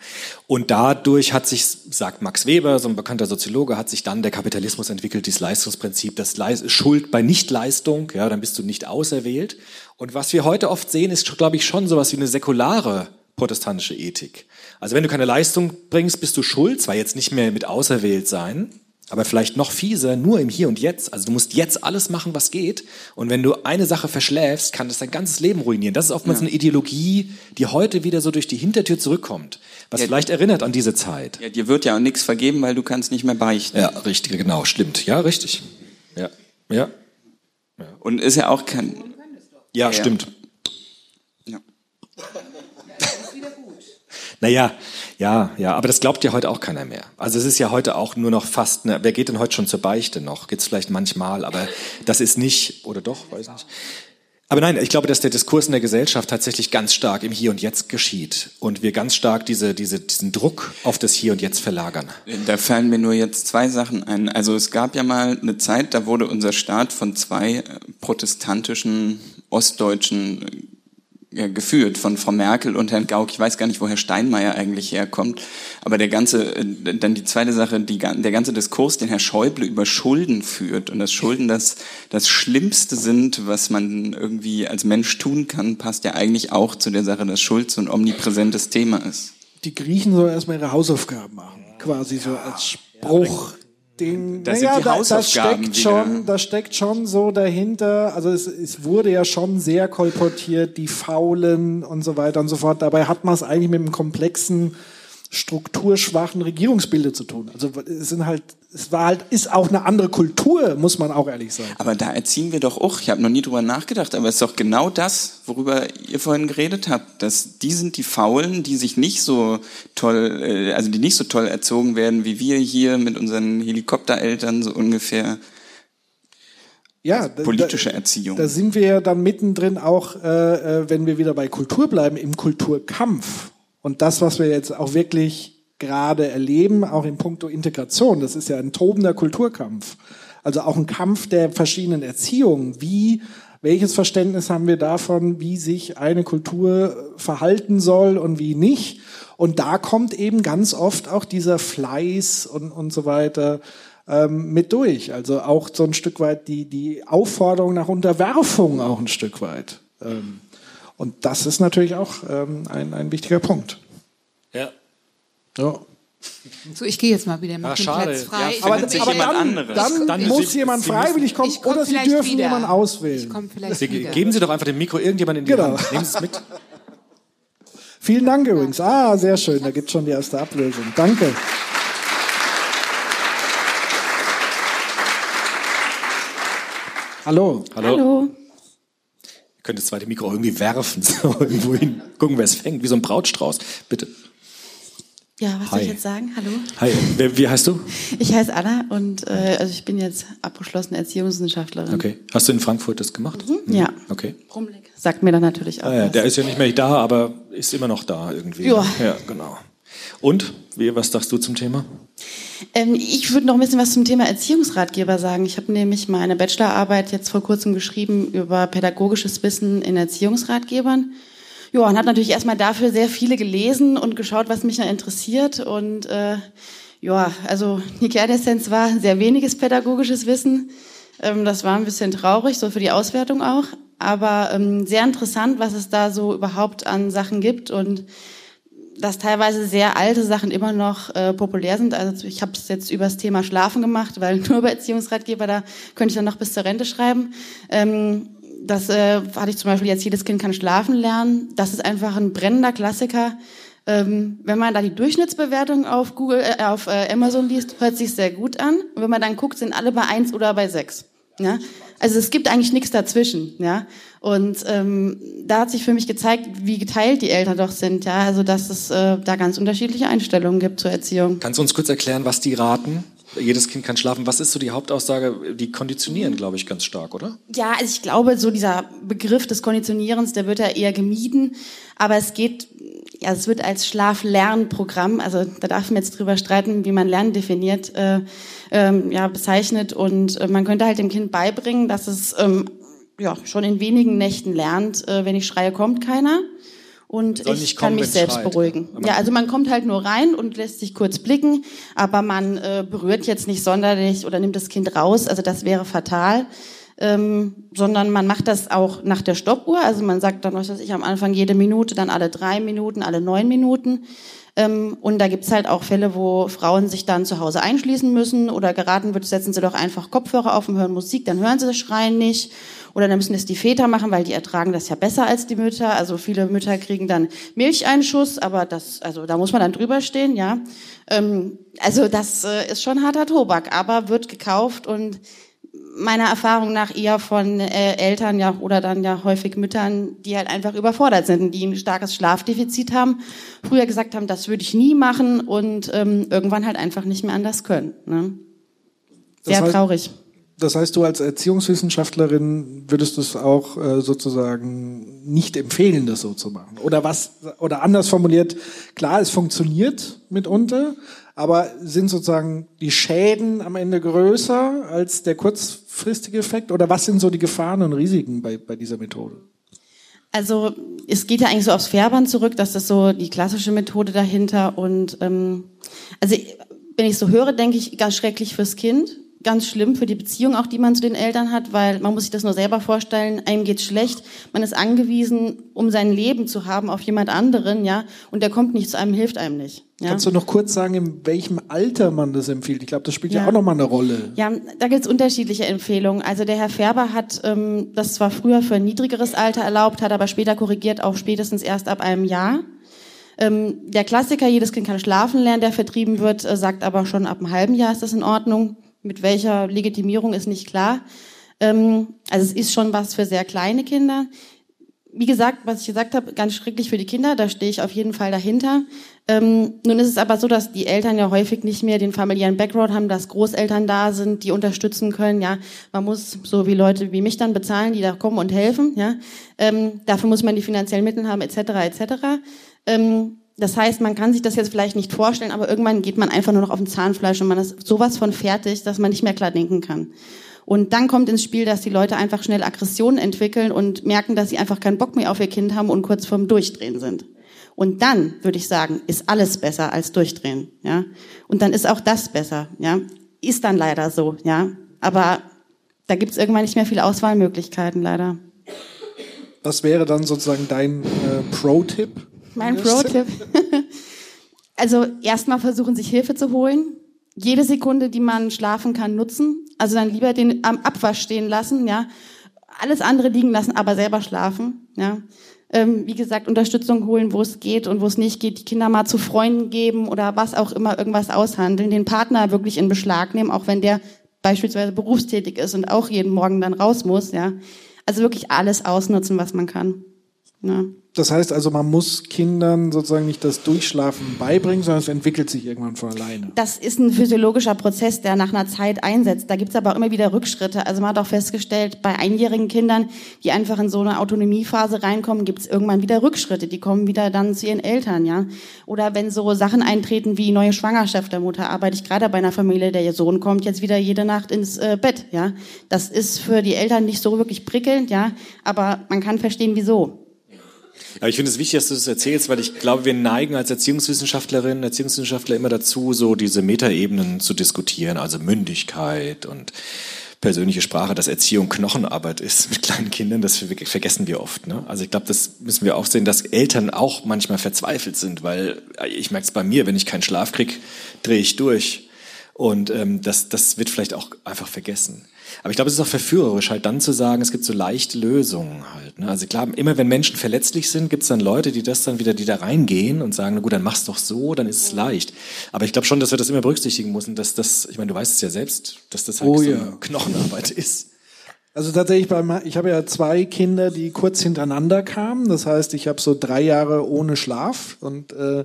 Und dadurch hat sich, sagt Max Weber, so ein bekannter Soziologe, hat sich dann der Kapitalismus entwickelt, dieses Leistungsprinzip, das Leis Schuld bei Nichtleistung, ja, dann bist du nicht auserwählt. Und was wir heute oft sehen, ist, glaube ich, schon sowas wie eine säkulare protestantische Ethik. Also wenn du keine Leistung bringst, bist du schuld, zwar jetzt nicht mehr mit auserwählt sein, aber vielleicht noch fieser, nur im Hier und Jetzt. Also du musst jetzt alles machen, was geht. Und wenn du eine Sache verschläfst, kann das dein ganzes Leben ruinieren. Das ist oftmals Ja. eine Ideologie, die heute wieder so durch die Hintertür zurückkommt. Was Ja. vielleicht erinnert an diese Zeit. Ja, dir wird ja auch nichts vergeben, weil du kannst nicht mehr beichten. Ja, richtig, genau, stimmt. Ja, richtig. Ja, ja. Und ist ja auch kein... Ja, Ja. stimmt. Ja. Naja, ja, ja, aber das glaubt ja heute auch keiner mehr. Also es ist ja heute auch nur noch fast, eine, wer geht denn heute schon zur Beichte noch? Geht's vielleicht manchmal, aber das ist nicht, oder doch, weiß nicht. Aber nein, ich glaube, dass der Diskurs in der Gesellschaft tatsächlich ganz stark im Hier und Jetzt geschieht und wir ganz stark diese, diese, diesen Druck auf das Hier und Jetzt verlagern. Da fallen mir nur jetzt zwei Sachen ein. Also es gab ja mal eine Zeit, da wurde unser Staat von zwei äh, protestantischen Ostdeutschen geführt, von Frau Merkel und Herrn Gauck. Ich weiß gar nicht, woher Steinmeier eigentlich herkommt. Aber der ganze, äh, dann die zweite Sache, die, der ganze Diskurs, den Herr Schäuble über Schulden führt und dass Schulden das, das Schlimmste sind, was man irgendwie als Mensch tun kann, passt ja eigentlich auch zu der Sache, dass Schuld so ein omnipräsentes Thema ist. Die Griechen sollen erstmal ihre Hausaufgaben machen. Quasi so als Spruch. Den, Da sind die da, das steckt schon, das steckt schon so dahinter. Also es, es wurde ja schon sehr kolportiert, die Faulen und so weiter und so fort. Dabei hat man es eigentlich mit einem komplexen, strukturschwachen Regierungsbilde zu tun. Also es sind halt, es war halt, ist auch eine andere Kultur, muss man auch ehrlich sagen. Aber da erziehen wir doch auch, ich habe noch nie drüber nachgedacht, aber es ist doch genau das, worüber ihr vorhin geredet habt, dass die sind die Faulen, die sich nicht so toll, äh, also die nicht so toll erzogen werden wie wir hier mit unseren Helikoptereltern so ungefähr. Ja, da- Politische da, Erziehung. Da sind wir ja dann mittendrin auch, äh, äh, wenn wir wieder bei Kultur bleiben, im Kulturkampf. Und das, was wir jetzt auch wirklich gerade erleben, auch in puncto Integration, das ist ja ein tobender Kulturkampf. Also auch ein Kampf der verschiedenen Erziehungen. Wie, welches Verständnis haben wir davon, wie sich eine Kultur verhalten soll und wie nicht? Und da kommt eben ganz oft auch dieser Fleiß und, und so weiter ähm, mit durch. Also auch so ein Stück weit die, die Aufforderung nach Unterwerfung auch ein Stück weit. Ähm, und das ist natürlich auch ähm, ein, ein wichtiger Punkt. Ja. Ja. So, ich gehe jetzt mal wieder, Ah, den schade. Platz frei. Ja, sich aber jemand dann, anderes. dann, Dann muss Sie- jemand freiwillig kommen komm oder Sie dürfen wieder. jemanden auswählen. Ich komme vielleicht Sie, wieder. geben Sie doch einfach dem Mikro irgendjemand in die Genau. Hand. Nehmen Sie es mit. *laughs* Vielen Dank übrigens. Ah, sehr schön. Da gibt schon die erste Ablösung. Danke. Hallo. Hallo. Hallo. Ihr könnt das zweite Mikro irgendwie werfen, *laughs* so irgendwo hin. Gucken, wer es fängt, wie so ein Brautstrauß. Bitte. Ja, was soll Hi. ich jetzt sagen? Hallo. Hi, wer, wie heißt du? Ich heiße Anna und äh, also ich bin jetzt abgeschlossene Erziehungswissenschaftlerin. Okay. Hast du in Frankfurt das gemacht? Mhm. Ja. Okay. Rumlik. Sagt mir dann natürlich auch Ah, ja, was. der ist ja nicht mehr da, aber ist immer noch da irgendwie. Ja. Ja, genau. Und, wie, was sagst du zum Thema? Ähm, ich würde noch ein bisschen was zum Thema Erziehungsratgeber sagen. Ich habe nämlich meine Bachelorarbeit jetzt vor kurzem geschrieben über pädagogisches Wissen in Erziehungsratgebern. Ja, und habe natürlich erstmal dafür sehr viele gelesen und geschaut, was mich da interessiert. Und äh, ja, also die Kernessenz war sehr weniges pädagogisches Wissen. Ähm, das war ein bisschen traurig, so für die Auswertung auch. Aber ähm, sehr interessant, was es da so überhaupt an Sachen gibt und dass teilweise sehr alte Sachen immer noch äh, populär sind. Also ich habe es jetzt über das Thema Schlafen gemacht, weil *laughs* nur über Erziehungsratgeber, da könnte ich dann noch bis zur Rente schreiben. Ähm, das äh, hatte ich zum Beispiel jetzt, jedes Kind kann schlafen lernen. Das ist einfach ein brennender Klassiker. Ähm, wenn man da die Durchschnittsbewertung auf Google, äh, auf äh, Amazon liest, hört sich sehr gut an. Und wenn man dann guckt, sind alle bei eins oder bei sechs. Ja? Also es gibt eigentlich nichts dazwischen. Ja? Und ähm, da hat sich für mich gezeigt, wie geteilt die Eltern doch sind. Ja? Also dass es äh, da ganz unterschiedliche Einstellungen gibt zur Erziehung. Kannst du uns kurz erklären, was die raten? jedes Kind kann schlafen. Was ist so die Hauptaussage? Die konditionieren, glaube ich, ganz stark, oder? Ja, also ich glaube, so dieser Begriff des Konditionierens, der wird ja eher gemieden. Aber es geht, ja, es wird als Schlaf-Lernprogramm, also da darf man jetzt drüber streiten, wie man Lernen definiert, äh, ähm, ja, bezeichnet. Und äh, man könnte halt dem Kind beibringen, dass es ähm, ja, schon in wenigen Nächten lernt, äh, wenn ich schreie, kommt keiner. Und Soll ich kann mich selbst schreit. beruhigen. Ja, also man kommt halt nur rein und lässt sich kurz blicken, aber man äh, berührt jetzt nicht sonderlich oder nimmt das Kind raus. Also das wäre fatal. Ähm, sondern man macht das auch nach der Stoppuhr. Also man sagt dann, was weiß ich, am Anfang jede Minute, dann alle drei Minuten, alle neun Minuten. Ähm, und da gibt's halt auch Fälle, wo Frauen sich dann zu Hause einschließen müssen oder geraten wird, setzen sie doch einfach Kopfhörer auf und hören Musik, dann hören sie das Schreien nicht. Oder dann müssen es die Väter machen, weil die ertragen das ja besser als die Mütter. Also viele Mütter kriegen dann Milcheinschuss, aber das, also da muss man dann drüber stehen, ja. Ähm, also das äh, ist schon harter Tobak, aber wird gekauft und meiner Erfahrung nach eher von äh, Eltern ja oder dann ja häufig Müttern, die halt einfach überfordert sind, die ein starkes Schlafdefizit haben, früher gesagt haben, das würde ich nie machen und ähm, irgendwann halt einfach nicht mehr anders können. Ne? Das Sehr heißt- traurig. Das heißt, du als Erziehungswissenschaftlerin würdest es auch äh, sozusagen nicht empfehlen, das so zu machen. Oder was, oder anders formuliert, klar, es funktioniert mitunter, aber sind sozusagen die Schäden am Ende größer als der kurzfristige Effekt? Oder was sind so die Gefahren und Risiken bei, bei dieser Methode? Also es geht ja eigentlich so aufs Färband zurück, das ist so die klassische Methode dahinter. Und ähm, also wenn ich so höre, denke ich ganz schrecklich fürs Kind, ganz schlimm für die Beziehung auch, die man zu den Eltern hat, weil man muss sich das nur selber vorstellen, einem geht's schlecht, man ist angewiesen, um sein Leben zu haben auf jemand anderen, ja, und der kommt nicht zu einem, hilft einem nicht. Ja? Kannst du noch kurz sagen, in welchem Alter man das empfiehlt? Ich glaube, das spielt ja, Ja. auch nochmal eine Rolle. Ja, da gibt's unterschiedliche Empfehlungen. Also der Herr Färber hat ähm, das zwar früher für ein niedrigeres Alter erlaubt, hat aber später korrigiert, auch spätestens erst ab einem Jahr. Ähm, der Klassiker, jedes Kind kann schlafen lernen, der vertrieben wird, äh, sagt aber schon ab einem halben Jahr ist das in Ordnung. Mit welcher Legitimierung ist nicht klar. Ähm, also es ist schon was für sehr kleine Kinder. Wie gesagt, was ich gesagt habe, ganz schrecklich für die Kinder, da stehe ich auf jeden Fall dahinter. Ähm, nun ist es aber so, dass die Eltern ja häufig nicht mehr den familiären Background haben, dass Großeltern da sind, die unterstützen können. Ja, man muss so wie Leute wie mich dann bezahlen, die da kommen und helfen. Ja, ähm, dafür muss man die finanziellen Mittel haben, etc. etc. Ähm, das heißt, man kann sich das jetzt vielleicht nicht vorstellen, aber irgendwann geht man einfach nur noch auf dem Zahnfleisch und man ist sowas von fertig, dass man nicht mehr klar denken kann. Und dann kommt ins Spiel, dass die Leute einfach schnell Aggressionen entwickeln und merken, dass sie einfach keinen Bock mehr auf ihr Kind haben und kurz vorm Durchdrehen sind. Und dann würde ich sagen, ist alles besser als Durchdrehen, ja. Und dann ist auch das besser, ja. Ist dann leider so, ja. Aber da gibt es irgendwann nicht mehr viele Auswahlmöglichkeiten, leider. Was wäre dann sozusagen dein äh, Pro-Tipp? Mein Pro-Tipp. *laughs* also erstmal versuchen, sich Hilfe zu holen. Jede Sekunde, die man schlafen kann, nutzen. Also dann lieber den am Abwasch stehen lassen, ja. Alles andere liegen lassen, aber selber schlafen, ja. Ähm, wie gesagt, Unterstützung holen, wo es geht und wo es nicht geht. Die Kinder mal zu Freunden geben oder was auch immer, irgendwas aushandeln. Den Partner wirklich in Beschlag nehmen, auch wenn der beispielsweise berufstätig ist und auch jeden Morgen dann raus muss, ja. Also wirklich alles ausnutzen, was man kann. Ja. Das heißt also, man muss Kindern sozusagen nicht das Durchschlafen beibringen, sondern es entwickelt sich irgendwann von alleine. Das ist ein physiologischer Prozess, der nach einer Zeit einsetzt. Da gibt's aber auch immer wieder Rückschritte. Also man hat auch festgestellt, bei einjährigen Kindern, die einfach in so eine Autonomiephase reinkommen, gibt's irgendwann wieder Rückschritte. Die kommen wieder dann zu ihren Eltern, ja. Oder wenn so Sachen eintreten wie neue Schwangerschaft der Mutter, arbeite ich gerade bei einer Familie, der ihr Sohn kommt jetzt wieder jede Nacht ins äh, Bett, ja. Das ist für die Eltern nicht so wirklich prickelnd, ja. Aber man kann verstehen, wieso. Aber ich finde es wichtig, dass du das erzählst, weil ich glaube, wir neigen als Erziehungswissenschaftlerinnen, Erziehungswissenschaftler immer dazu, so diese Metaebenen zu diskutieren, also Mündigkeit und persönliche Sprache, dass Erziehung Knochenarbeit ist *laughs* mit kleinen Kindern, das ver- vergessen wir oft. Ne? Also ich glaube, das müssen wir auch sehen, dass Eltern auch manchmal verzweifelt sind, weil äh, ich merke es bei mir, wenn ich keinen Schlaf krieg, drehe ich durch. Und ähm, das, das wird vielleicht auch einfach vergessen. Aber ich glaube, es ist auch verführerisch, halt dann zu sagen, es gibt so leichte Lösungen halt. Ne? Also klar, immer wenn Menschen verletzlich sind, gibt es dann Leute, die das dann wieder, die da reingehen und sagen, na gut, dann mach's doch so, dann ist es leicht. Aber ich glaube schon, dass wir das immer berücksichtigen müssen, dass das, ich meine, du weißt es ja selbst, dass das halt Oh so ja. eine Knochenarbeit *laughs* ist. Also tatsächlich, bei, ich habe ja zwei Kinder, die kurz hintereinander kamen. Das heißt, ich habe so drei Jahre ohne Schlaf und äh,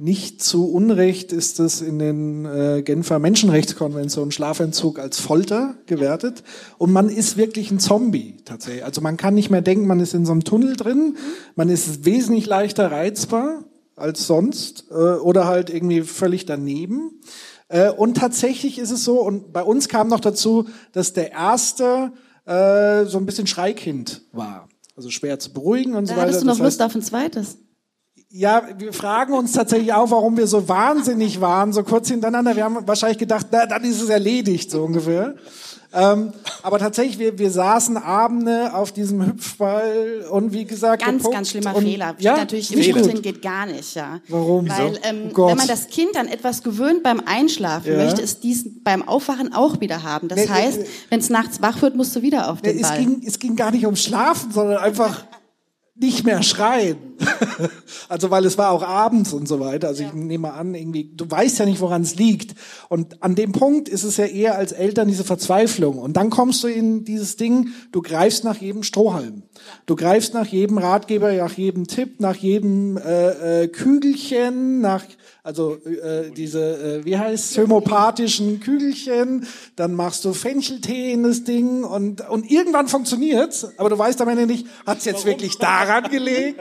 nicht zu Unrecht ist es in den äh, Genfer Menschenrechtskonventionen Schlafentzug als Folter gewertet. Und man ist wirklich ein Zombie tatsächlich. Also man kann nicht mehr denken, man ist in so einem Tunnel drin. Man ist wesentlich leichter reizbar als sonst äh, oder halt irgendwie völlig daneben. Äh, und tatsächlich ist es so, und bei uns kam noch dazu, dass der erste äh, so ein bisschen Schreikind war. Also schwer zu beruhigen und Da so weiter. hattest du noch Das Lust heißt, auf ein zweites. Ja, wir fragen uns tatsächlich auch, warum wir so wahnsinnig waren, so kurz hintereinander. Wir haben wahrscheinlich gedacht, na, dann ist es erledigt, so ungefähr. Ähm, aber tatsächlich, wir, wir saßen Abende auf diesem Hüpfball und wie gesagt, Ganz, ganz schlimmer und, Fehler. Ja, natürlich im Fehler. Schritt geht gar nicht, ja. Warum? Weil ähm, Oh wenn man das Kind an etwas gewöhnt beim Einschlafen, Ja. möchte es dies beim Aufwachen auch wieder haben. Das Nee, heißt, nee, wenn es nachts wach wird, musst du wieder auf Nee, den es, Ball. ging, es ging gar nicht ums Schlafen, sondern einfach nicht mehr schreien. *laughs* also weil es war auch abends und so weiter. Also ich nehme an, irgendwie, du weißt ja nicht, woran es liegt. Und an dem Punkt ist es ja eher als Eltern diese Verzweiflung. Und dann kommst du in dieses Ding, du greifst nach jedem Strohhalm. Du greifst nach jedem Ratgeber, nach jedem Tipp, nach jedem äh, äh, Kügelchen, nach also äh, diese, äh, wie heißt homöopathischen Kügelchen, dann machst du Fencheltee in das Ding und, und irgendwann funktioniert's, aber du weißt am Ende nicht, hat's jetzt wirklich daran gelegen?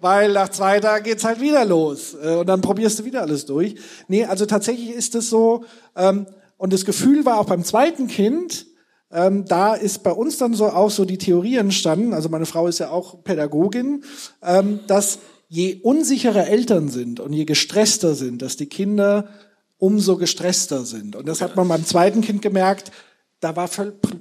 Weil nach zwei Tagen geht's halt wieder los äh, und dann probierst du wieder alles durch. Nee, also tatsächlich ist es so, ähm, und das Gefühl war auch beim zweiten Kind, ähm, da ist bei uns dann so auch so die Theorie entstanden, also meine Frau ist ja auch Pädagogin, ähm, dass je unsicherer Eltern sind und je gestresster sind, dass die Kinder umso gestresster sind. Und das hat man beim zweiten Kind gemerkt, da war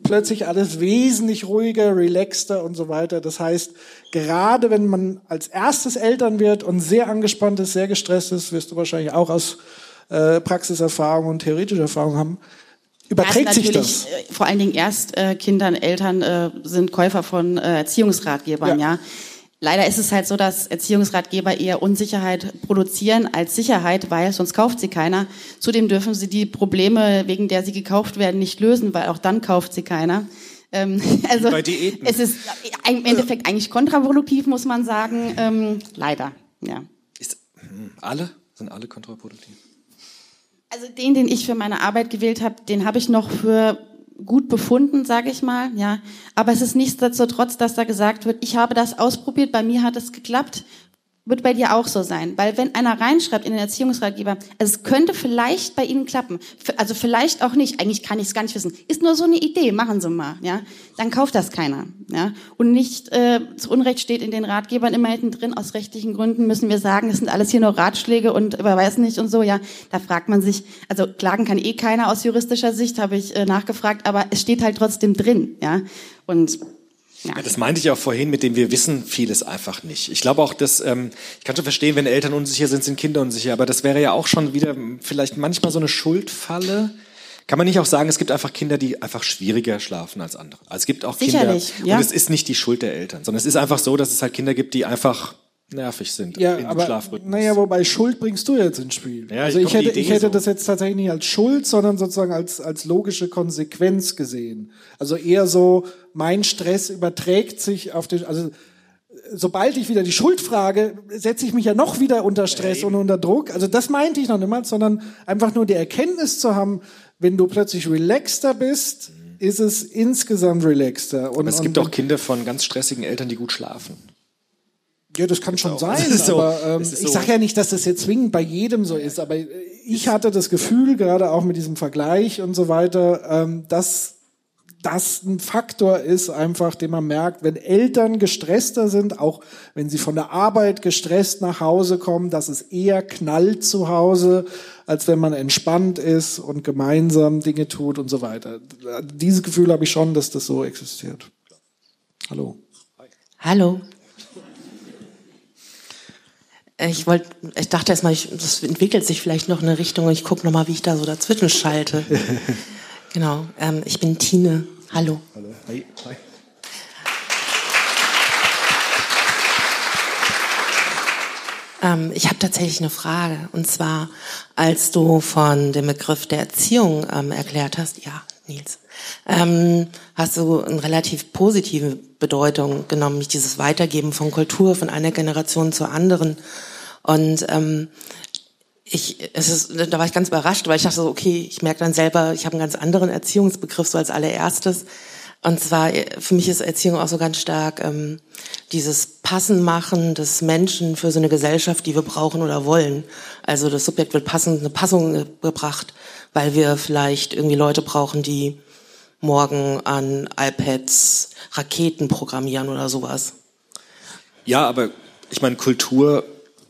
plötzlich alles wesentlich ruhiger, relaxter und so weiter. Das heißt, gerade wenn man als erstes Eltern wird und sehr angespannt ist, sehr gestresst ist, wirst du wahrscheinlich auch aus äh, Praxiserfahrung und theoretischer Erfahrung haben, überträgt sich das. äh, Vor allen Dingen erst äh, Kindern, Eltern äh, sind Käufer von äh, Erziehungsratgebern, ja. Leider ist es halt so, dass Erziehungsratgeber eher Unsicherheit produzieren als Sicherheit, weil sonst kauft sie keiner. Zudem dürfen sie die Probleme, wegen der sie gekauft werden, nicht lösen, weil auch dann kauft sie keiner. Ähm, *laughs* also bei Diäten. es ist im Endeffekt eigentlich kontraproduktiv, muss man sagen. Ähm, leider, ja. Hm, Alle? Sind alle kontraproduktiv? Also den, den ich für meine Arbeit gewählt habe, den habe ich noch für gut befunden, sage ich mal, ja. Aber es ist nichtsdestotrotz, dass da gesagt wird, ich habe das ausprobiert, bei mir hat es geklappt, wird bei dir auch so sein. Weil wenn einer reinschreibt in den Erziehungsratgeber, es könnte vielleicht bei Ihnen klappen, also vielleicht auch nicht, eigentlich kann ich es gar nicht wissen, ist nur so eine Idee, machen Sie mal, ja. Dann kauft das keiner, ja. Und nicht äh, zu Unrecht steht in den Ratgebern immer hinten drin, aus rechtlichen Gründen müssen wir sagen, das sind alles hier nur Ratschläge und über weiß nicht und so, ja. Da fragt man sich, also klagen kann eh keiner aus juristischer Sicht, habe ich äh, nachgefragt, aber es steht halt trotzdem drin, ja. Und Ja, das meinte ich auch vorhin, mit dem wir wissen vieles einfach nicht. Ich glaube auch, dass ähm, ich kann schon verstehen, wenn Eltern unsicher sind, sind Kinder unsicher, aber das wäre ja auch schon wieder vielleicht manchmal so eine Schuldfalle. Kann man nicht auch sagen, es gibt einfach Kinder, die einfach schwieriger schlafen als andere. Also es gibt auch Sicherlich, Kinder, ja. und es ist nicht die Schuld der Eltern, sondern es ist einfach so, dass es halt Kinder gibt, die einfach nervig sind Ja, im aber Schlafrhythmus. naja, wobei Schuld bringst du jetzt ins Spiel. Ja, also ich ich hätte, ich hätte so. das jetzt tatsächlich nicht als Schuld, sondern sozusagen als als logische Konsequenz gesehen. Also eher so, mein Stress überträgt sich auf den, also sobald ich wieder die Schuld frage, setze ich mich ja noch wieder unter Stress und unter Druck. Also das meinte ich noch niemals, sondern einfach nur die Erkenntnis zu haben, wenn du plötzlich relaxter bist, ist es insgesamt relaxter. Und, aber es gibt und, auch Kinder von ganz stressigen Eltern, die gut schlafen. Ja, das kann schon auch. sein, Das *laughs* ist so. aber ähm, Das ist ich so. sage ja nicht, dass das jetzt zwingend bei jedem so ist, aber ich hatte das Gefühl, gerade auch mit diesem Vergleich und so weiter, ähm, dass das ein Faktor ist, einfach, den man merkt, wenn Eltern gestresster sind, auch wenn sie von der Arbeit gestresst nach Hause kommen, dass es eher knallt zu Hause, als wenn man entspannt ist und gemeinsam Dinge tut und so weiter. Dieses Gefühl habe ich schon, dass das so existiert. Hallo. Hallo. Ich wollte, ich dachte erstmal, ich, das entwickelt sich vielleicht noch eine Richtung. Ich gucke noch mal, wie ich da so dazwischen schalte. *laughs* genau. Ähm, ich bin Tine. Hallo. Hallo. Hi. Hi. Ähm, ich habe tatsächlich eine Frage. Und zwar, als du von dem Begriff der Erziehung ähm, erklärt hast, ja, Nils, ähm, hast du eine relativ positive Bedeutung genommen, nämlich dieses Weitergeben von Kultur von einer Generation zur anderen. Und ähm, ich, es ist, da war ich ganz überrascht, weil ich dachte so, okay, ich merke dann selber, ich habe einen ganz anderen Erziehungsbegriff so als allererstes. Und zwar, für mich ist Erziehung auch so ganz stark ähm, dieses Passenmachen des Menschen für so eine Gesellschaft, die wir brauchen oder wollen. Also das Subjekt wird passend, eine Passung gebracht, weil wir vielleicht irgendwie Leute brauchen, die morgen an iPads Raketen programmieren oder sowas. Ja, aber ich meine, Kultur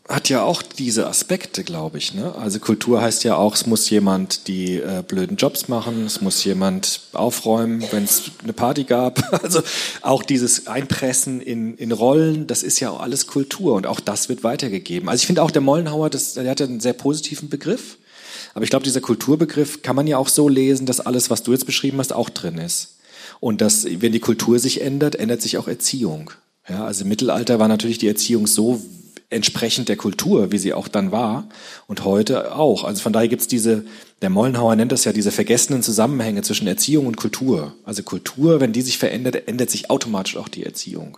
hat ja auch diese Aspekte, glaube ich. Ne? Also Kultur heißt ja auch, es muss jemand die äh, blöden Jobs machen, es muss jemand aufräumen, wenn es eine Party gab. *laughs* Also auch dieses Einpressen in, in Rollen, das ist ja auch alles Kultur und auch das wird weitergegeben. Also ich finde auch der Mollenhauer, das, der hat einen sehr positiven Begriff. Aber ich glaube, dieser Kulturbegriff kann man ja auch so lesen, dass alles, was du jetzt beschrieben hast, auch drin ist. Und dass, wenn die Kultur sich ändert, ändert sich auch Erziehung. Ja, also im Mittelalter war natürlich die Erziehung so entsprechend der Kultur, wie sie auch dann war und heute auch. Also von daher gibt's diese, der Mollenhauer nennt das ja diese vergessenen Zusammenhänge zwischen Erziehung und Kultur. Also Kultur, wenn die sich verändert, ändert sich automatisch auch die Erziehung.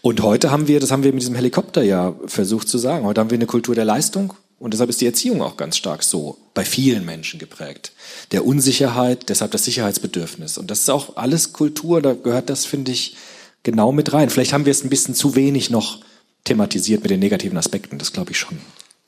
Und heute haben wir, das haben wir mit diesem Helikopter ja versucht zu sagen, heute haben wir eine Kultur der Leistung und deshalb ist die Erziehung auch ganz stark so bei vielen Menschen geprägt. Der Unsicherheit, deshalb das Sicherheitsbedürfnis. Und das ist auch alles Kultur, da gehört das, finde ich, genau mit rein. Vielleicht haben wir es ein bisschen zu wenig noch thematisiert mit den negativen Aspekten, das glaube ich schon.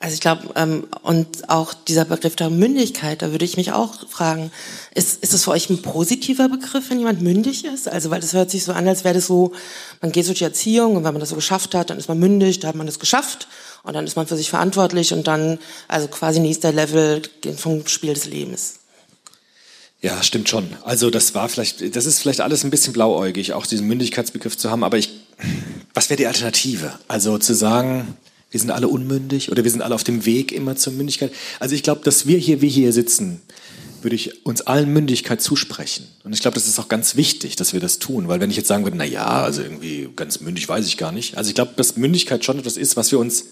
Also ich glaube, ähm, und auch dieser Begriff der Mündigkeit, da würde ich mich auch fragen, ist, ist das für euch ein positiver Begriff, wenn jemand mündig ist? Also weil das hört sich so an, als wäre das so, man geht durch die Erziehung und wenn man das so geschafft hat, dann ist man mündig, da hat man das geschafft und dann ist man für sich verantwortlich und dann, also quasi nächster Level vom Spiel des Lebens. Ja, stimmt schon. Also das war vielleicht, das ist vielleicht alles ein bisschen blauäugig, auch diesen Mündigkeitsbegriff zu haben, aber ich, was wäre die Alternative? Also zu sagen, wir sind alle unmündig oder wir sind alle auf dem Weg immer zur Mündigkeit. Also ich glaube, dass wir hier, wie hier sitzen, würde ich uns allen Mündigkeit zusprechen. Und ich glaube, das ist auch ganz wichtig, dass wir das tun, weil wenn ich jetzt sagen würde, na ja, also irgendwie ganz mündig weiß ich gar nicht. Also ich glaube, dass Mündigkeit schon etwas ist, was wir uns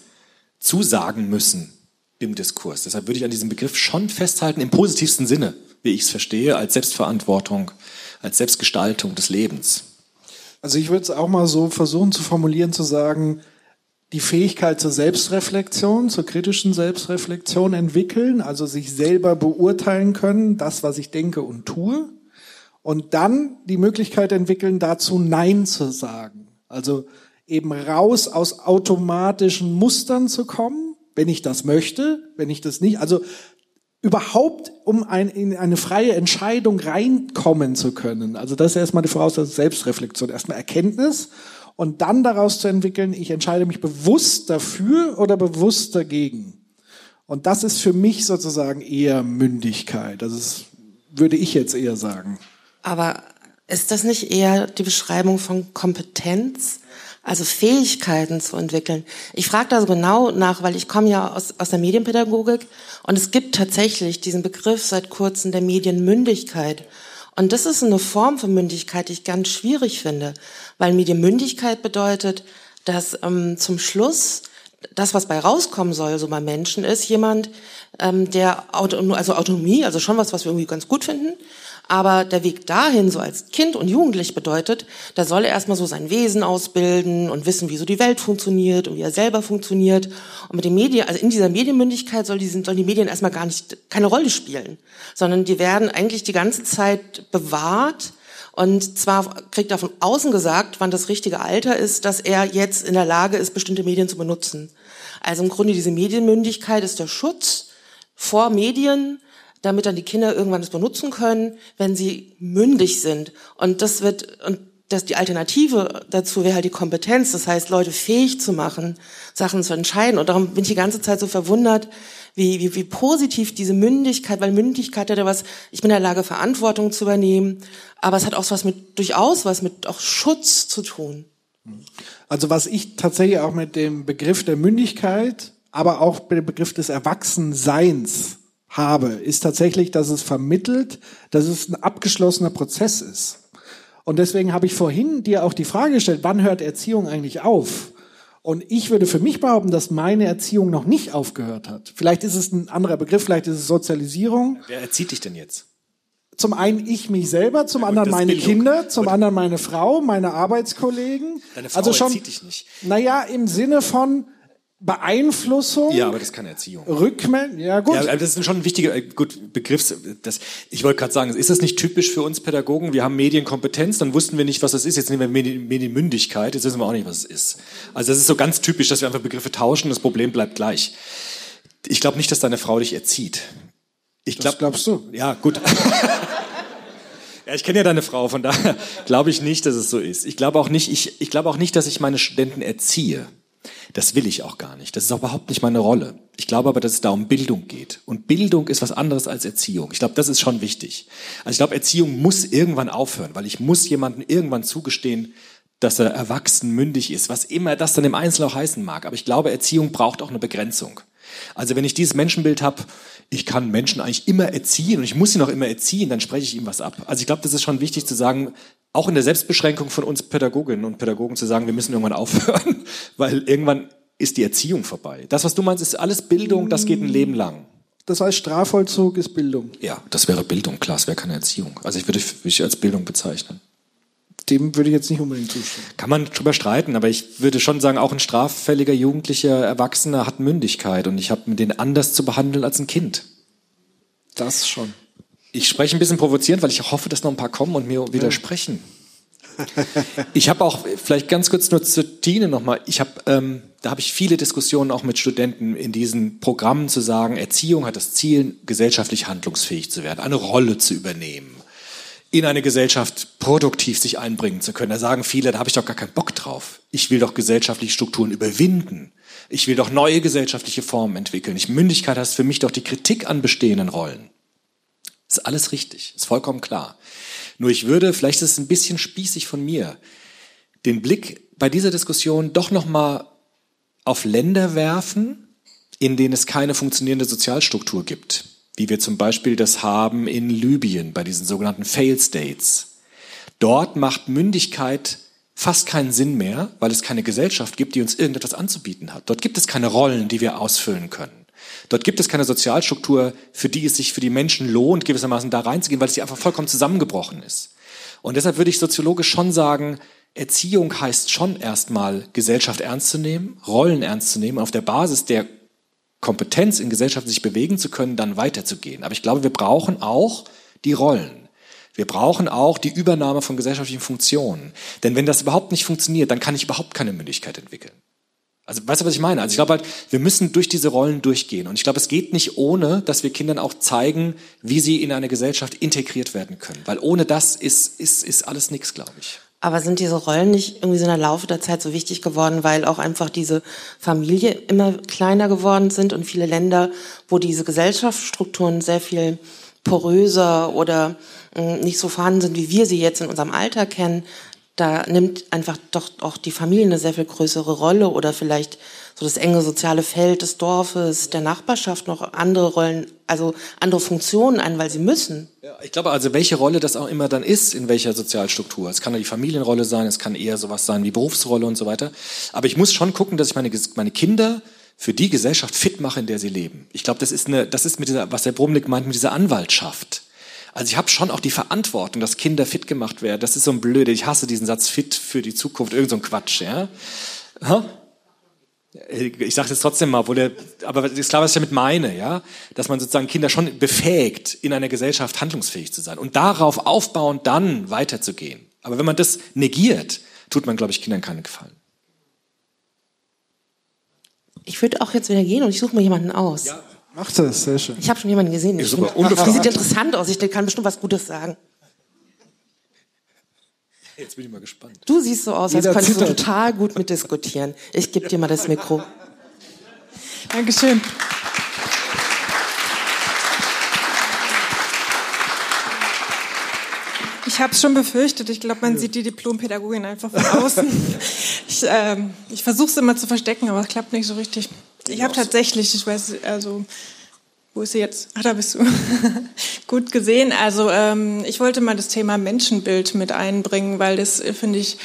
zusagen müssen im Diskurs. Deshalb würde ich an diesem Begriff schon festhalten, im positivsten Sinne wie ich es verstehe, als Selbstverantwortung, als Selbstgestaltung des Lebens. Also ich würde es auch mal so versuchen zu formulieren, zu sagen, die Fähigkeit zur Selbstreflexion, zur kritischen Selbstreflexion entwickeln, also sich selber beurteilen können, das, was ich denke und tue, und dann die Möglichkeit entwickeln, dazu Nein zu sagen. Also eben raus aus automatischen Mustern zu kommen, wenn ich das möchte, wenn ich das nicht, also überhaupt, um ein, in eine freie Entscheidung reinkommen zu können. Also das ist erstmal die Voraussetzung Selbstreflexion, erstmal Erkenntnis und dann daraus zu entwickeln, ich entscheide mich bewusst dafür oder bewusst dagegen. Und das ist für mich sozusagen eher Mündigkeit. Das ist, würde ich jetzt eher sagen. Aber ist das nicht eher die Beschreibung von Kompetenz? also Fähigkeiten zu entwickeln. Ich frage da so genau nach, weil ich komme ja aus, aus der Medienpädagogik und es gibt tatsächlich diesen Begriff seit kurzem der Medienmündigkeit. Und das ist eine Form von Mündigkeit, die ich ganz schwierig finde, weil Medienmündigkeit bedeutet, dass ähm, zum Schluss das, was bei rauskommen soll, so bei Menschen, ist jemand, ähm, der Auto, also Autonomie, also schon was, was wir irgendwie ganz gut finden, aber der Weg dahin, so als Kind und Jugendlich bedeutet, da soll er erstmal so sein Wesen ausbilden und wissen, wie so die Welt funktioniert und wie er selber funktioniert. Und mit den Medien, also in dieser Medienmündigkeit soll die, sollen die Medien erstmal gar nicht, keine Rolle spielen, sondern die werden eigentlich die ganze Zeit bewahrt. Und zwar kriegt er von außen gesagt, wann das richtige Alter ist, dass er jetzt in der Lage ist, bestimmte Medien zu benutzen. Also im Grunde diese Medienmündigkeit ist der Schutz vor Medien, damit dann die Kinder irgendwann das benutzen können, wenn sie mündig sind. Und das wird, und das, die Alternative dazu wäre halt die Kompetenz, das heißt, Leute fähig zu machen, Sachen zu entscheiden. Und darum bin ich die ganze Zeit so verwundert, wie, wie, wie positiv diese Mündigkeit, weil Mündigkeit hat ja was, ich bin in der Lage, Verantwortung zu übernehmen, aber es hat auch was mit, durchaus was mit auch Schutz zu tun. Also was ich tatsächlich auch mit dem Begriff der Mündigkeit, aber auch mit dem Begriff des Erwachsenseins habe, ist tatsächlich, dass es vermittelt, dass es ein abgeschlossener Prozess ist. Und deswegen habe ich vorhin dir auch die Frage gestellt, wann hört Erziehung eigentlich auf? Und ich würde für mich behaupten, dass meine Erziehung noch nicht aufgehört hat. Vielleicht ist es ein anderer Begriff, vielleicht ist es Sozialisierung. Wer erzieht dich denn jetzt? Zum einen ich mich selber, zum ja, anderen meine Bildung. Kinder, zum Oder? anderen meine Frau, meine Arbeitskollegen. Deine Frau also schon, erzieht dich nicht. Naja, im Sinne von, Beeinflussung. Ja, aber das ist keine Erziehung. Rückmeldung, ja gut. Ja, das ist schon ein wichtiger äh, gut, Begriff. Das, ich wollte gerade sagen, ist das nicht typisch für uns Pädagogen? Wir haben Medienkompetenz, dann wussten wir nicht, was das ist. Jetzt nehmen wir Medien, Medienmündigkeit, jetzt wissen wir auch nicht, was es ist. Also das ist so ganz typisch, dass wir einfach Begriffe tauschen, das Problem bleibt gleich. Ich glaube nicht, dass deine Frau dich erzieht. Ich glaub, das glaubst du? Ja, gut. *laughs* Ja, ich kenne ja deine Frau, von daher *laughs* glaube ich nicht, dass es so ist. Ich glaube auch nicht, ich, ich glaube auch nicht, dass ich meine Studenten erziehe. Das will ich auch gar nicht. Das ist auch überhaupt nicht meine Rolle. Ich glaube aber, dass es da um Bildung geht. Und Bildung ist was anderes als Erziehung. Ich glaube, das ist schon wichtig. Also ich glaube, Erziehung muss irgendwann aufhören, weil ich muss jemandem irgendwann zugestehen, dass er erwachsen, mündig ist, was immer das dann im Einzelnen auch heißen mag. Aber ich glaube, Erziehung braucht auch eine Begrenzung. Also wenn ich dieses Menschenbild habe, ich kann Menschen eigentlich immer erziehen und ich muss sie noch immer erziehen, dann spreche ich ihm was ab. Also ich glaube, das ist schon wichtig zu sagen, auch in der Selbstbeschränkung von uns Pädagoginnen und Pädagogen zu sagen, wir müssen irgendwann *laughs* aufhören, weil irgendwann ist die Erziehung vorbei. Das, was du meinst, ist alles Bildung, das geht ein Leben lang. Das heißt, Strafvollzug ist Bildung. Ja, das wäre Bildung, klar, es wäre keine Erziehung. Also ich würde mich als Bildung bezeichnen. Dem würde ich jetzt nicht unbedingt zustimmen. Kann man drüber streiten, aber ich würde schon sagen, auch ein straffälliger jugendlicher Erwachsener hat Mündigkeit und ich habe mit den anders zu behandeln als ein Kind. Das schon. Ich spreche ein bisschen provozierend, weil ich hoffe, dass noch ein paar kommen und mir widersprechen. *laughs* ich habe auch vielleicht ganz kurz nur zu Tine nochmal. Ich habe, ähm, da habe ich viele Diskussionen auch mit Studenten in diesen Programmen zu sagen, Erziehung hat das Ziel, gesellschaftlich handlungsfähig zu werden, eine Rolle zu übernehmen, in eine Gesellschaft produktiv sich einbringen zu können. Da sagen viele, da habe ich doch gar keinen Bock drauf. Ich will doch gesellschaftliche Strukturen überwinden. Ich will doch neue gesellschaftliche Formen entwickeln. Ich, Mündigkeit heißt für mich doch die Kritik an bestehenden Rollen. Ist alles richtig, ist vollkommen klar. Nur ich würde, vielleicht ist es ein bisschen spießig von mir, den Blick bei dieser Diskussion doch noch mal auf Länder werfen, in denen es keine funktionierende Sozialstruktur gibt, wie wir zum Beispiel das haben in Libyen bei diesen sogenannten Fail States. Dort macht Mündigkeit fast keinen Sinn mehr, weil es keine Gesellschaft gibt, die uns irgendetwas anzubieten hat. Dort gibt es keine Rollen, die wir ausfüllen können. Dort gibt es keine Sozialstruktur, für die es sich für die Menschen lohnt, gewissermaßen da reinzugehen, weil sie einfach vollkommen zusammengebrochen ist. Und deshalb würde ich soziologisch schon sagen, Erziehung heißt schon erstmal, Gesellschaft ernst zu nehmen, Rollen ernst zu nehmen, auf der Basis der Kompetenz in Gesellschaft sich bewegen zu können, dann weiterzugehen. Aber ich glaube, wir brauchen auch die Rollen. Wir brauchen auch die Übernahme von gesellschaftlichen Funktionen. Denn wenn das überhaupt nicht funktioniert, dann kann ich überhaupt keine Mündigkeit entwickeln. Also weißt du, was ich meine? Also ich glaube halt, wir müssen durch diese Rollen durchgehen. Und ich glaube, es geht nicht ohne, dass wir Kindern auch zeigen, wie sie in eine Gesellschaft integriert werden können. Weil ohne das ist, ist, ist alles nichts, glaube ich. Aber sind diese Rollen nicht irgendwie so in der Laufe der Zeit so wichtig geworden, weil auch einfach diese Familie immer kleiner geworden sind und viele Länder, wo diese Gesellschaftsstrukturen sehr viel poröser oder äh, nicht so vorhanden sind, wie wir sie jetzt in unserem Alter kennen, da nimmt einfach doch auch die Familie eine sehr viel größere Rolle oder vielleicht so das enge soziale Feld des Dorfes, der Nachbarschaft noch andere Rollen, also andere Funktionen ein, weil sie müssen. Ja, ich glaube also, welche Rolle das auch immer dann ist, in welcher Sozialstruktur. Es kann die Familienrolle sein, es kann eher sowas sein wie Berufsrolle und so weiter. Aber ich muss schon gucken, dass ich meine, meine Kinder für die Gesellschaft fit mache, in der sie leben. Ich glaube, das ist eine, das ist mit dieser, was der Brumlik meint, mit dieser Anwaltschaft. Also ich habe schon auch die Verantwortung, dass Kinder fit gemacht werden. Das ist so ein blöde, ich hasse diesen Satz fit für die Zukunft, irgend so ein Quatsch, ja. Ha? Ich sage das trotzdem mal, wo der, aber ist klar, was ich damit meine, ja, dass man sozusagen Kinder schon befähigt, in einer Gesellschaft handlungsfähig zu sein und darauf aufbauend dann weiterzugehen. Aber wenn man das negiert, tut man, glaube ich, Kindern keinen Gefallen. Ich würde auch jetzt wieder gehen und ich suche mir jemanden aus. Ja. Mach das, sehr schön. Ich habe schon jemanden gesehen. Ich find, die sieht interessant aus. Ich kann bestimmt was Gutes sagen. Jetzt bin ich mal gespannt. Du siehst so aus, als könntest du total gut mitdiskutieren. Ich gebe dir mal das Mikro. Dankeschön. Ich habe es schon befürchtet. Ich glaube, man sieht die Diplompädagogin einfach von außen. *laughs* ich ähm, ich versuche es immer zu verstecken, aber es klappt nicht so richtig. Ich habe tatsächlich, ich weiß, also wo ist sie jetzt? Ach, da bist du. *laughs* Gut gesehen. Also ähm, ich wollte mal das Thema Menschenbild mit einbringen, weil das äh, finde ich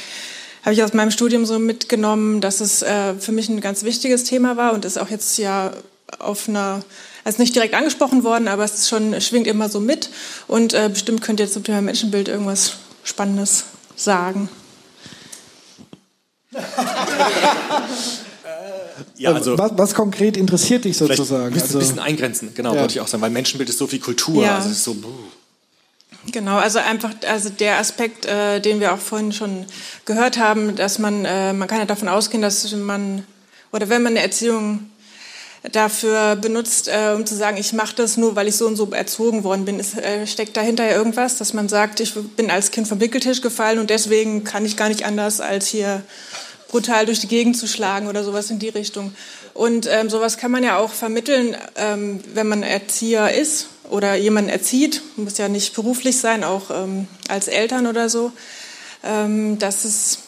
habe ich aus meinem Studium so mitgenommen, dass es äh, für mich ein ganz wichtiges Thema war und ist auch jetzt ja auf einer, also nicht direkt angesprochen worden, aber es schon schwingt immer so mit und äh, bestimmt könnt ihr zum Thema Menschenbild irgendwas Spannendes sagen. *laughs* Ja, also- was, was konkret interessiert dich sozusagen? müsst ihr Also, ein bisschen eingrenzen, genau, Ja. wollte ich auch sagen, weil Menschenbild ist so viel Kultur, Ja. also es ist so, buh. Genau, also einfach, also der Aspekt, äh, den wir auch vorhin schon gehört haben, dass man, äh, man kann ja davon ausgehen, dass man, oder wenn man eine Erziehung dafür benutzt, äh, um zu sagen, ich mache das nur, weil ich so und so erzogen worden bin, ist, äh, steckt dahinter ja irgendwas, dass man sagt, ich bin als Kind vom Wickeltisch gefallen und deswegen kann ich gar nicht anders, als hier brutal durch die Gegend zu schlagen oder sowas in die Richtung. Und ähm, sowas kann man ja auch vermitteln, ähm, wenn man Erzieher ist oder jemanden erzieht, muss ja nicht beruflich sein, auch ähm, als Eltern oder so, ähm, dass es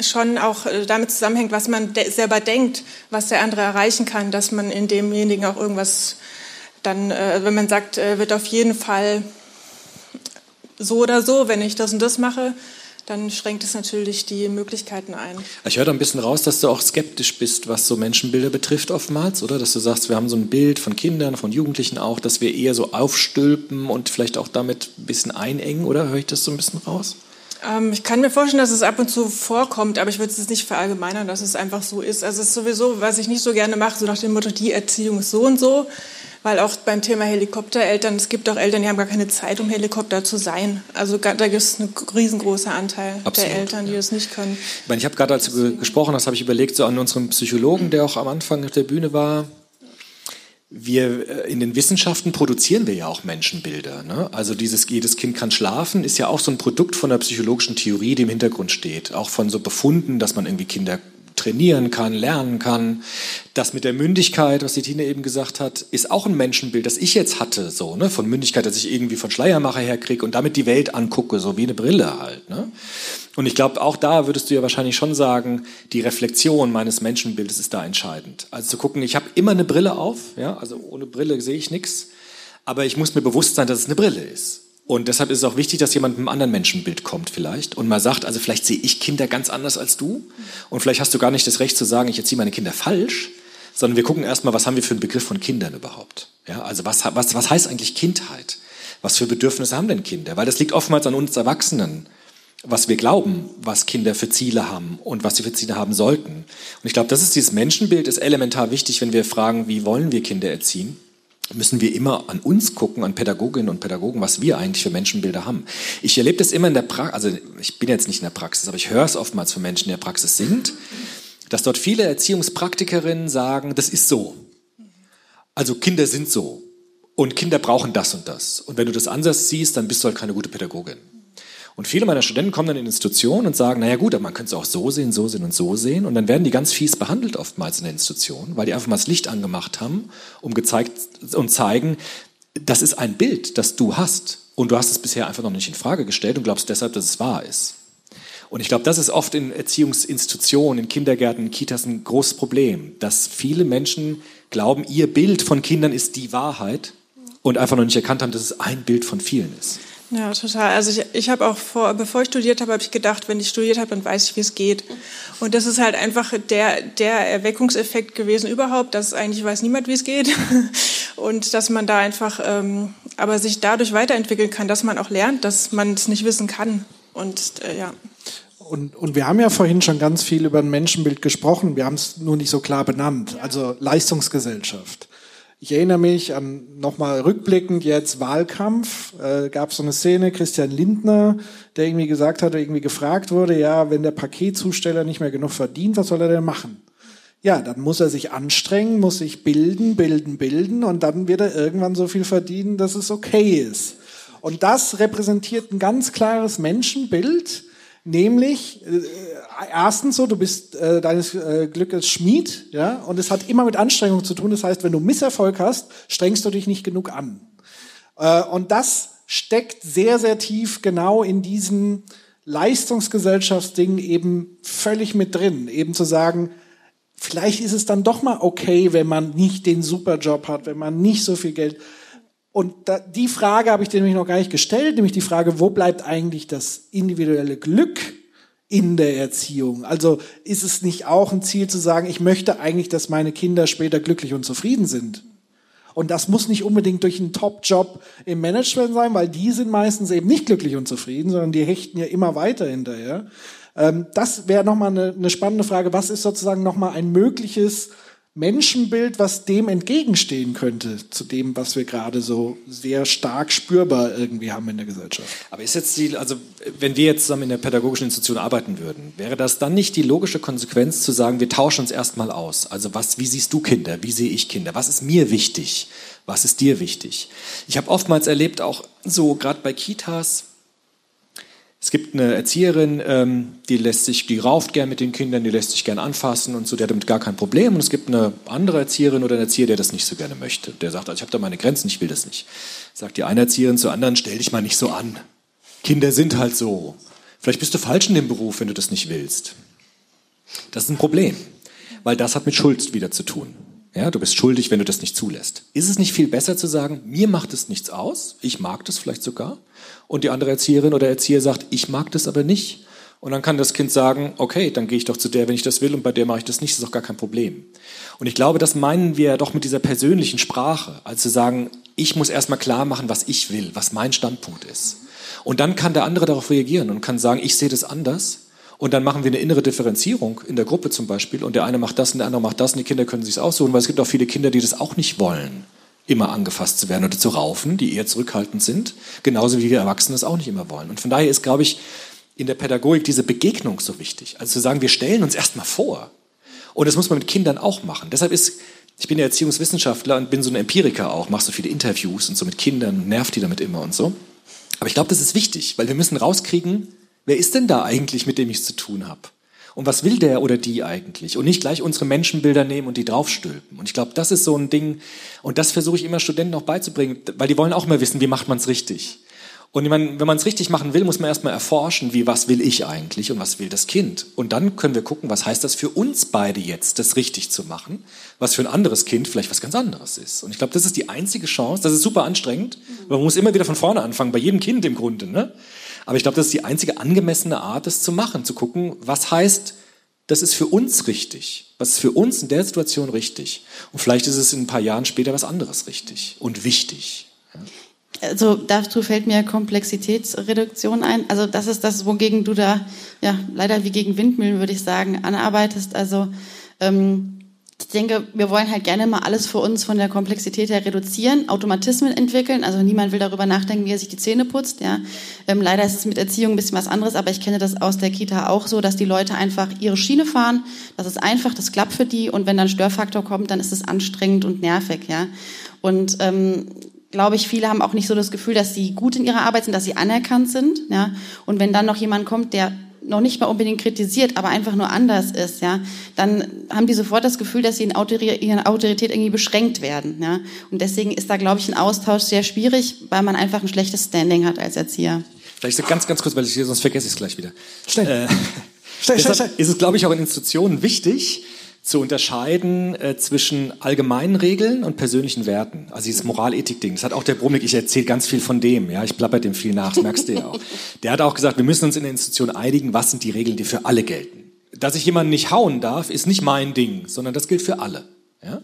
schon auch äh, damit zusammenhängt, was man de selber denkt, was der andere erreichen kann, dass man in demjenigen auch irgendwas dann, äh, wenn man sagt, äh, wird auf jeden Fall so oder so, wenn ich das und das mache, dann schränkt es natürlich die Möglichkeiten ein. Ich höre da ein bisschen raus, dass du auch skeptisch bist, was so Menschenbilder betrifft oftmals, oder? Dass du sagst, wir haben so ein Bild von Kindern, von Jugendlichen auch, dass wir eher so aufstülpen und vielleicht auch damit ein bisschen einengen, oder? Höre ich das so ein bisschen raus? Ähm, ich kann mir vorstellen, dass es ab und zu vorkommt, aber ich würde es nicht verallgemeinern, dass es einfach so ist. Also es ist sowieso, was ich nicht so gerne mache, so nach dem Motto, die Erziehung ist so und so. Weil auch beim Thema Helikoptereltern, es gibt auch Eltern, die haben gar keine Zeit, um Helikopter zu sein. Also da gibt es einen riesengroßen Anteil Absolut, der Eltern, die das nicht können. Ich meine, ich habe gerade, als du ge- gesprochen hast, habe ich überlegt, so an unseren Psychologen, der auch am Anfang auf der Bühne war. Wir äh, in den Wissenschaften produzieren wir ja auch Menschenbilder. Ne? Also dieses jedes Kind kann schlafen ist ja auch so ein Produkt von der psychologischen Theorie, die im Hintergrund steht. Auch von so Befunden, dass man irgendwie Kinder trainieren kann, lernen kann. Das mit der Mündigkeit, was die Tina eben gesagt hat, ist auch ein Menschenbild, das ich jetzt hatte, so, ne, von Mündigkeit, dass ich irgendwie von Schleiermacher herkriege und damit die Welt angucke, so wie eine Brille halt, ne. Und ich glaube, auch da würdest du ja wahrscheinlich schon sagen, die Reflexion meines Menschenbildes ist da entscheidend. Also zu gucken, ich habe immer eine Brille auf, ja, also ohne Brille sehe ich nichts, aber ich muss mir bewusst sein, dass es eine Brille ist. Und deshalb ist es auch wichtig, dass jemand mit einem anderen Menschenbild kommt vielleicht und mal sagt, also vielleicht sehe ich Kinder ganz anders als du und vielleicht hast du gar nicht das Recht zu sagen, ich erziehe meine Kinder falsch, sondern wir gucken erstmal, was haben wir für einen Begriff von Kindern überhaupt? Ja, also was, was, was heißt eigentlich Kindheit? Was für Bedürfnisse haben denn Kinder? Weil das liegt oftmals an uns Erwachsenen, was wir glauben, was Kinder für Ziele haben und was sie für Ziele haben sollten. Und ich glaube, das ist dieses Menschenbild, ist elementar wichtig, wenn wir fragen, wie wollen wir Kinder erziehen? Müssen wir immer an uns gucken, an Pädagoginnen und Pädagogen, was wir eigentlich für Menschenbilder haben. Ich erlebe das immer in der Praxis, also ich bin jetzt nicht in der Praxis, aber ich höre es oftmals von Menschen, die in der Praxis sind, dass dort viele Erziehungspraktikerinnen sagen, das ist so. Also Kinder sind so. Und Kinder brauchen das und das. Und wenn du das anders siehst, dann bist du halt keine gute Pädagogin. Und viele meiner Studenten kommen dann in Institutionen und sagen, naja gut, aber man könnte es auch so sehen, so sehen und so sehen. Und dann werden die ganz fies behandelt oftmals in der Institution, weil die einfach mal das Licht angemacht haben, um gezeigt und zeigen, das ist ein Bild, das du hast. Und du hast es bisher einfach noch nicht in Frage gestellt und glaubst deshalb, dass es wahr ist. Und ich glaube, das ist oft in Erziehungsinstitutionen, in Kindergärten, in Kitas ein großes Problem, dass viele Menschen glauben, ihr Bild von Kindern ist die Wahrheit und einfach noch nicht erkannt haben, dass es ein Bild von vielen ist. Ja, total. Also ich, ich habe auch vor, bevor ich studiert habe, habe ich gedacht, wenn ich studiert habe, dann weiß ich, wie es geht. Und das ist halt einfach der, der Erweckungseffekt gewesen überhaupt, dass eigentlich weiß niemand, wie es geht. *laughs* Und dass man da einfach, ähm, aber sich dadurch weiterentwickeln kann, dass man auch lernt, dass man es nicht wissen kann. Und äh, ja. Und, und wir haben ja vorhin schon ganz viel über ein Menschenbild gesprochen. Wir haben es nur nicht so klar benannt. Also Leistungsgesellschaft. Ich erinnere mich an nochmal rückblickend jetzt Wahlkampf. Äh, gab so eine Szene, Christian Lindner, der irgendwie gesagt hat, irgendwie gefragt wurde, ja, wenn der Paketzusteller nicht mehr genug verdient, was soll er denn machen? Ja, dann muss er sich anstrengen, muss sich bilden, bilden, bilden und dann wird er irgendwann so viel verdienen, dass es okay ist. Und das repräsentiert ein ganz klares Menschenbild, nämlich äh, erstens so, du bist äh, deines äh, Glückes Schmied, ja, und es hat immer mit Anstrengung zu tun. Das heißt, wenn du Misserfolg hast, strengst du dich nicht genug an. Äh, und das steckt sehr, sehr tief genau in diesem Leistungsgesellschaftsding eben völlig mit drin. Eben zu sagen, vielleicht ist es dann doch mal okay, wenn man nicht den Superjob hat, wenn man nicht so viel Geld. Und da, die Frage habe ich dir nämlich noch gar nicht gestellt, nämlich die Frage, wo bleibt eigentlich das individuelle Glück in der Erziehung? Also ist es nicht auch ein Ziel zu sagen, ich möchte eigentlich, dass meine Kinder später glücklich und zufrieden sind? Und das muss nicht unbedingt durch einen Top-Job im Management sein, weil die sind meistens eben nicht glücklich und zufrieden, sondern die hechten ja immer weiter hinterher. Ähm, das wäre nochmal eine, eine spannende Frage. Was ist sozusagen nochmal ein mögliches Menschenbild, was dem entgegenstehen könnte, zu dem, was wir gerade so sehr stark spürbar irgendwie haben in der Gesellschaft. Aber ist jetzt die, also wenn wir jetzt zusammen in der pädagogischen Institution arbeiten würden, wäre das dann nicht die logische Konsequenz zu sagen, wir tauschen uns erstmal aus? Also was, wie siehst du Kinder? Wie sehe ich Kinder? Was ist mir wichtig? Was ist dir wichtig? Ich habe oftmals erlebt, auch so gerade bei Kitas, es gibt eine Erzieherin, ähm, die lässt sich, die rauft gern mit den Kindern, die lässt sich gern anfassen und so, der hat damit gar kein Problem. Und es gibt eine andere Erzieherin oder einen Erzieher, der das nicht so gerne möchte. Der sagt, also ich habe da meine Grenzen, ich will das nicht. Sagt die eine Erzieherin zur anderen, stell dich mal nicht so an. Kinder sind halt so. Vielleicht bist du falsch in dem Beruf, wenn du das nicht willst. Das ist ein Problem, weil das hat mit Schuld wieder zu tun. Ja, du bist schuldig, wenn du das nicht zulässt. Ist es nicht viel besser zu sagen, mir macht es nichts aus, ich mag das vielleicht sogar, und die andere Erzieherin oder Erzieher sagt, ich mag das aber nicht, und dann kann das Kind sagen, okay, dann gehe ich doch zu der, wenn ich das will, und bei der mache ich das nicht, das ist doch gar kein Problem. Und ich glaube, das meinen wir doch mit dieser persönlichen Sprache, also zu sagen, ich muss erstmal klar machen, was ich will, was mein Standpunkt ist. Und dann kann der andere darauf reagieren und kann sagen, ich sehe das anders und dann machen wir eine innere Differenzierung in der Gruppe zum Beispiel. Und der eine macht das und der andere macht das und die Kinder können sich aussuchen, weil es gibt auch viele Kinder, die das auch nicht wollen, immer angefasst zu werden oder zu raufen, die eher zurückhaltend sind. Genauso wie wir Erwachsene es auch nicht immer wollen. Und von daher ist, glaube ich, in der Pädagogik diese Begegnung so wichtig. Also zu sagen, wir stellen uns erstmal vor. Und das muss man mit Kindern auch machen. Deshalb ist, ich bin ja Erziehungswissenschaftler und bin so ein Empiriker auch, mache so viele Interviews und so mit Kindern und nerv die damit immer und so. Aber ich glaube, das ist wichtig, weil wir müssen rauskriegen, Wer ist denn da eigentlich, mit dem ich es zu tun habe? Und was will der oder die eigentlich? Und nicht gleich unsere Menschenbilder nehmen und die draufstülpen. Und ich glaube, das ist so ein Ding, und das versuche ich immer Studenten auch beizubringen, weil die wollen auch mal wissen, wie macht man es richtig. Und ich meine, wenn man es richtig machen will, muss man erstmal erforschen, wie was will ich eigentlich und was will das Kind. Und dann können wir gucken, was heißt das für uns beide jetzt, das richtig zu machen, was für ein anderes Kind vielleicht was ganz anderes ist. Und ich glaube, das ist die einzige Chance, das ist super anstrengend, weil man muss immer wieder von vorne anfangen, bei jedem Kind im Grunde. Ne? Aber ich glaube, das ist die einzige angemessene Art, das zu machen, zu gucken, was heißt, das ist für uns richtig. Was ist für uns in der Situation richtig? Und vielleicht ist es in ein paar Jahren später was anderes richtig und wichtig. Also dazu fällt mir Komplexitätsreduktion ein. Also das ist das, wogegen du da ja leider wie gegen Windmühlen würde ich sagen anarbeitest. Also ähm, ich denke, wir wollen halt gerne mal alles für uns von der Komplexität her reduzieren, Automatismen entwickeln. Also niemand will darüber nachdenken, wie er sich die Zähne putzt. Ja. Ähm, leider ist es mit Erziehung ein bisschen was anderes, aber ich kenne das aus der Kita auch so, dass die Leute einfach ihre Schiene fahren. Das ist einfach, das klappt für die. Und wenn dann Störfaktor kommt, dann ist es anstrengend und nervig. Ja. Und ähm, glaube ich, viele haben auch nicht so das Gefühl, dass sie gut in ihrer Arbeit sind, dass sie anerkannt sind. Ja. Und wenn dann noch jemand kommt, der noch nicht mal unbedingt kritisiert, aber einfach nur anders ist, ja, dann haben die sofort das Gefühl, dass sie in ihrer Autorität irgendwie beschränkt werden, ja. Und deswegen ist da, glaube ich, ein Austausch sehr schwierig, weil man einfach ein schlechtes Standing hat als Erzieher. Vielleicht so ganz, ganz kurz, weil ich hier, sonst vergesse ich es gleich wieder. Schnell. Äh, schnell, schnell, schnell. Ist es, glaube ich, auch in Institutionen wichtig, zu unterscheiden äh, zwischen allgemeinen Regeln und persönlichen Werten. Also dieses Moralethik-Ding. Das hat auch der Brummig, ich erzähle ganz viel von dem. Ja, ich plapper dem viel nach, das merkst du ja auch. *laughs* Der hat auch gesagt, wir müssen uns in der Institution einigen, was sind die Regeln, die für alle gelten. Dass ich jemanden nicht hauen darf, ist nicht mein Ding, sondern das gilt für alle. Ja?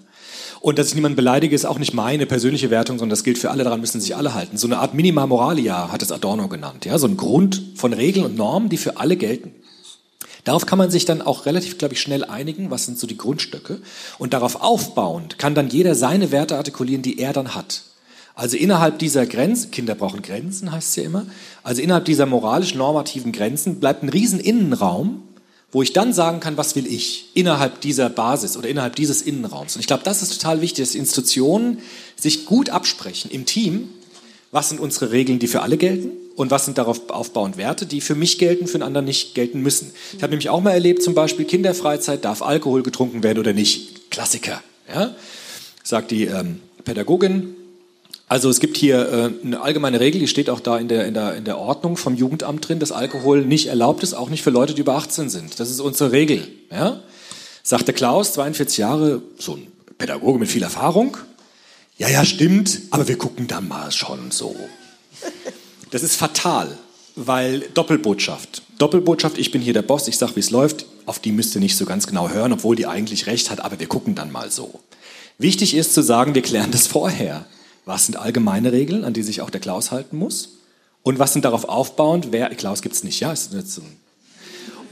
Und dass ich niemanden beleidige, ist auch nicht meine persönliche Wertung, sondern das gilt für alle, daran müssen sich alle halten. So eine Art Minima Moralia hat es Adorno genannt. Ja? So ein Grund von Regeln und Normen, die für alle gelten. Darauf kann man sich dann auch relativ, glaube ich, schnell einigen, was sind so die Grundstücke. Und darauf aufbauend kann dann jeder seine Werte artikulieren, die er dann hat. Also innerhalb dieser Grenzen, Kinder brauchen Grenzen, heißt es ja immer, also innerhalb dieser moralisch-normativen Grenzen bleibt ein riesen Innenraum, wo ich dann sagen kann, was will ich innerhalb dieser Basis oder innerhalb dieses Innenraums. Und ich glaube, das ist total wichtig, dass Institutionen sich gut absprechen im Team, was sind unsere Regeln, die für alle gelten und was sind darauf aufbauend Werte, die für mich gelten, für einen anderen nicht gelten müssen. Ich habe nämlich auch mal erlebt, zum Beispiel Kinderfreizeit, darf Alkohol getrunken werden oder nicht? Klassiker, ja? sagt die ähm, Pädagogin. Also es gibt hier äh, eine allgemeine Regel, die steht auch da in der, in, der, in der Ordnung vom Jugendamt drin, dass Alkohol nicht erlaubt ist, auch nicht für Leute, die über 18 sind. Das ist unsere Regel. Ja? Sagte Klaus, 42 Jahre, so ein Pädagoge mit viel Erfahrung. Ja, ja, stimmt, aber wir gucken dann mal schon so. Das ist fatal, weil Doppelbotschaft. Doppelbotschaft, ich bin hier der Boss, ich sage, wie es läuft, auf die müsst ihr nicht so ganz genau hören, obwohl die eigentlich recht hat, aber wir gucken dann mal so. Wichtig ist zu sagen, wir klären das vorher. Was sind allgemeine Regeln, an die sich auch der Klaus halten muss? Und was sind darauf aufbauend, wer, Klaus gibt's nicht, ja, ist nicht so.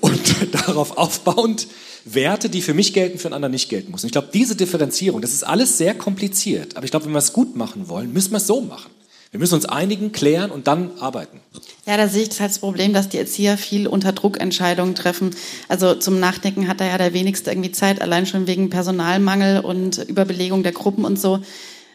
Und *laughs* darauf aufbauend Werte, die für mich gelten, für einen anderen nicht gelten müssen. Ich glaube, diese Differenzierung, das ist alles sehr kompliziert. Aber ich glaube, wenn wir es gut machen wollen, müssen wir es so machen. Wir müssen uns einigen, klären und dann arbeiten. Ja, da sehe ich das das Problem, dass die Erzieher viel unter Druck Entscheidungen treffen. Also zum Nachdenken hat da ja der wenigste irgendwie Zeit, allein schon wegen Personalmangel und Überbelegung der Gruppen und so.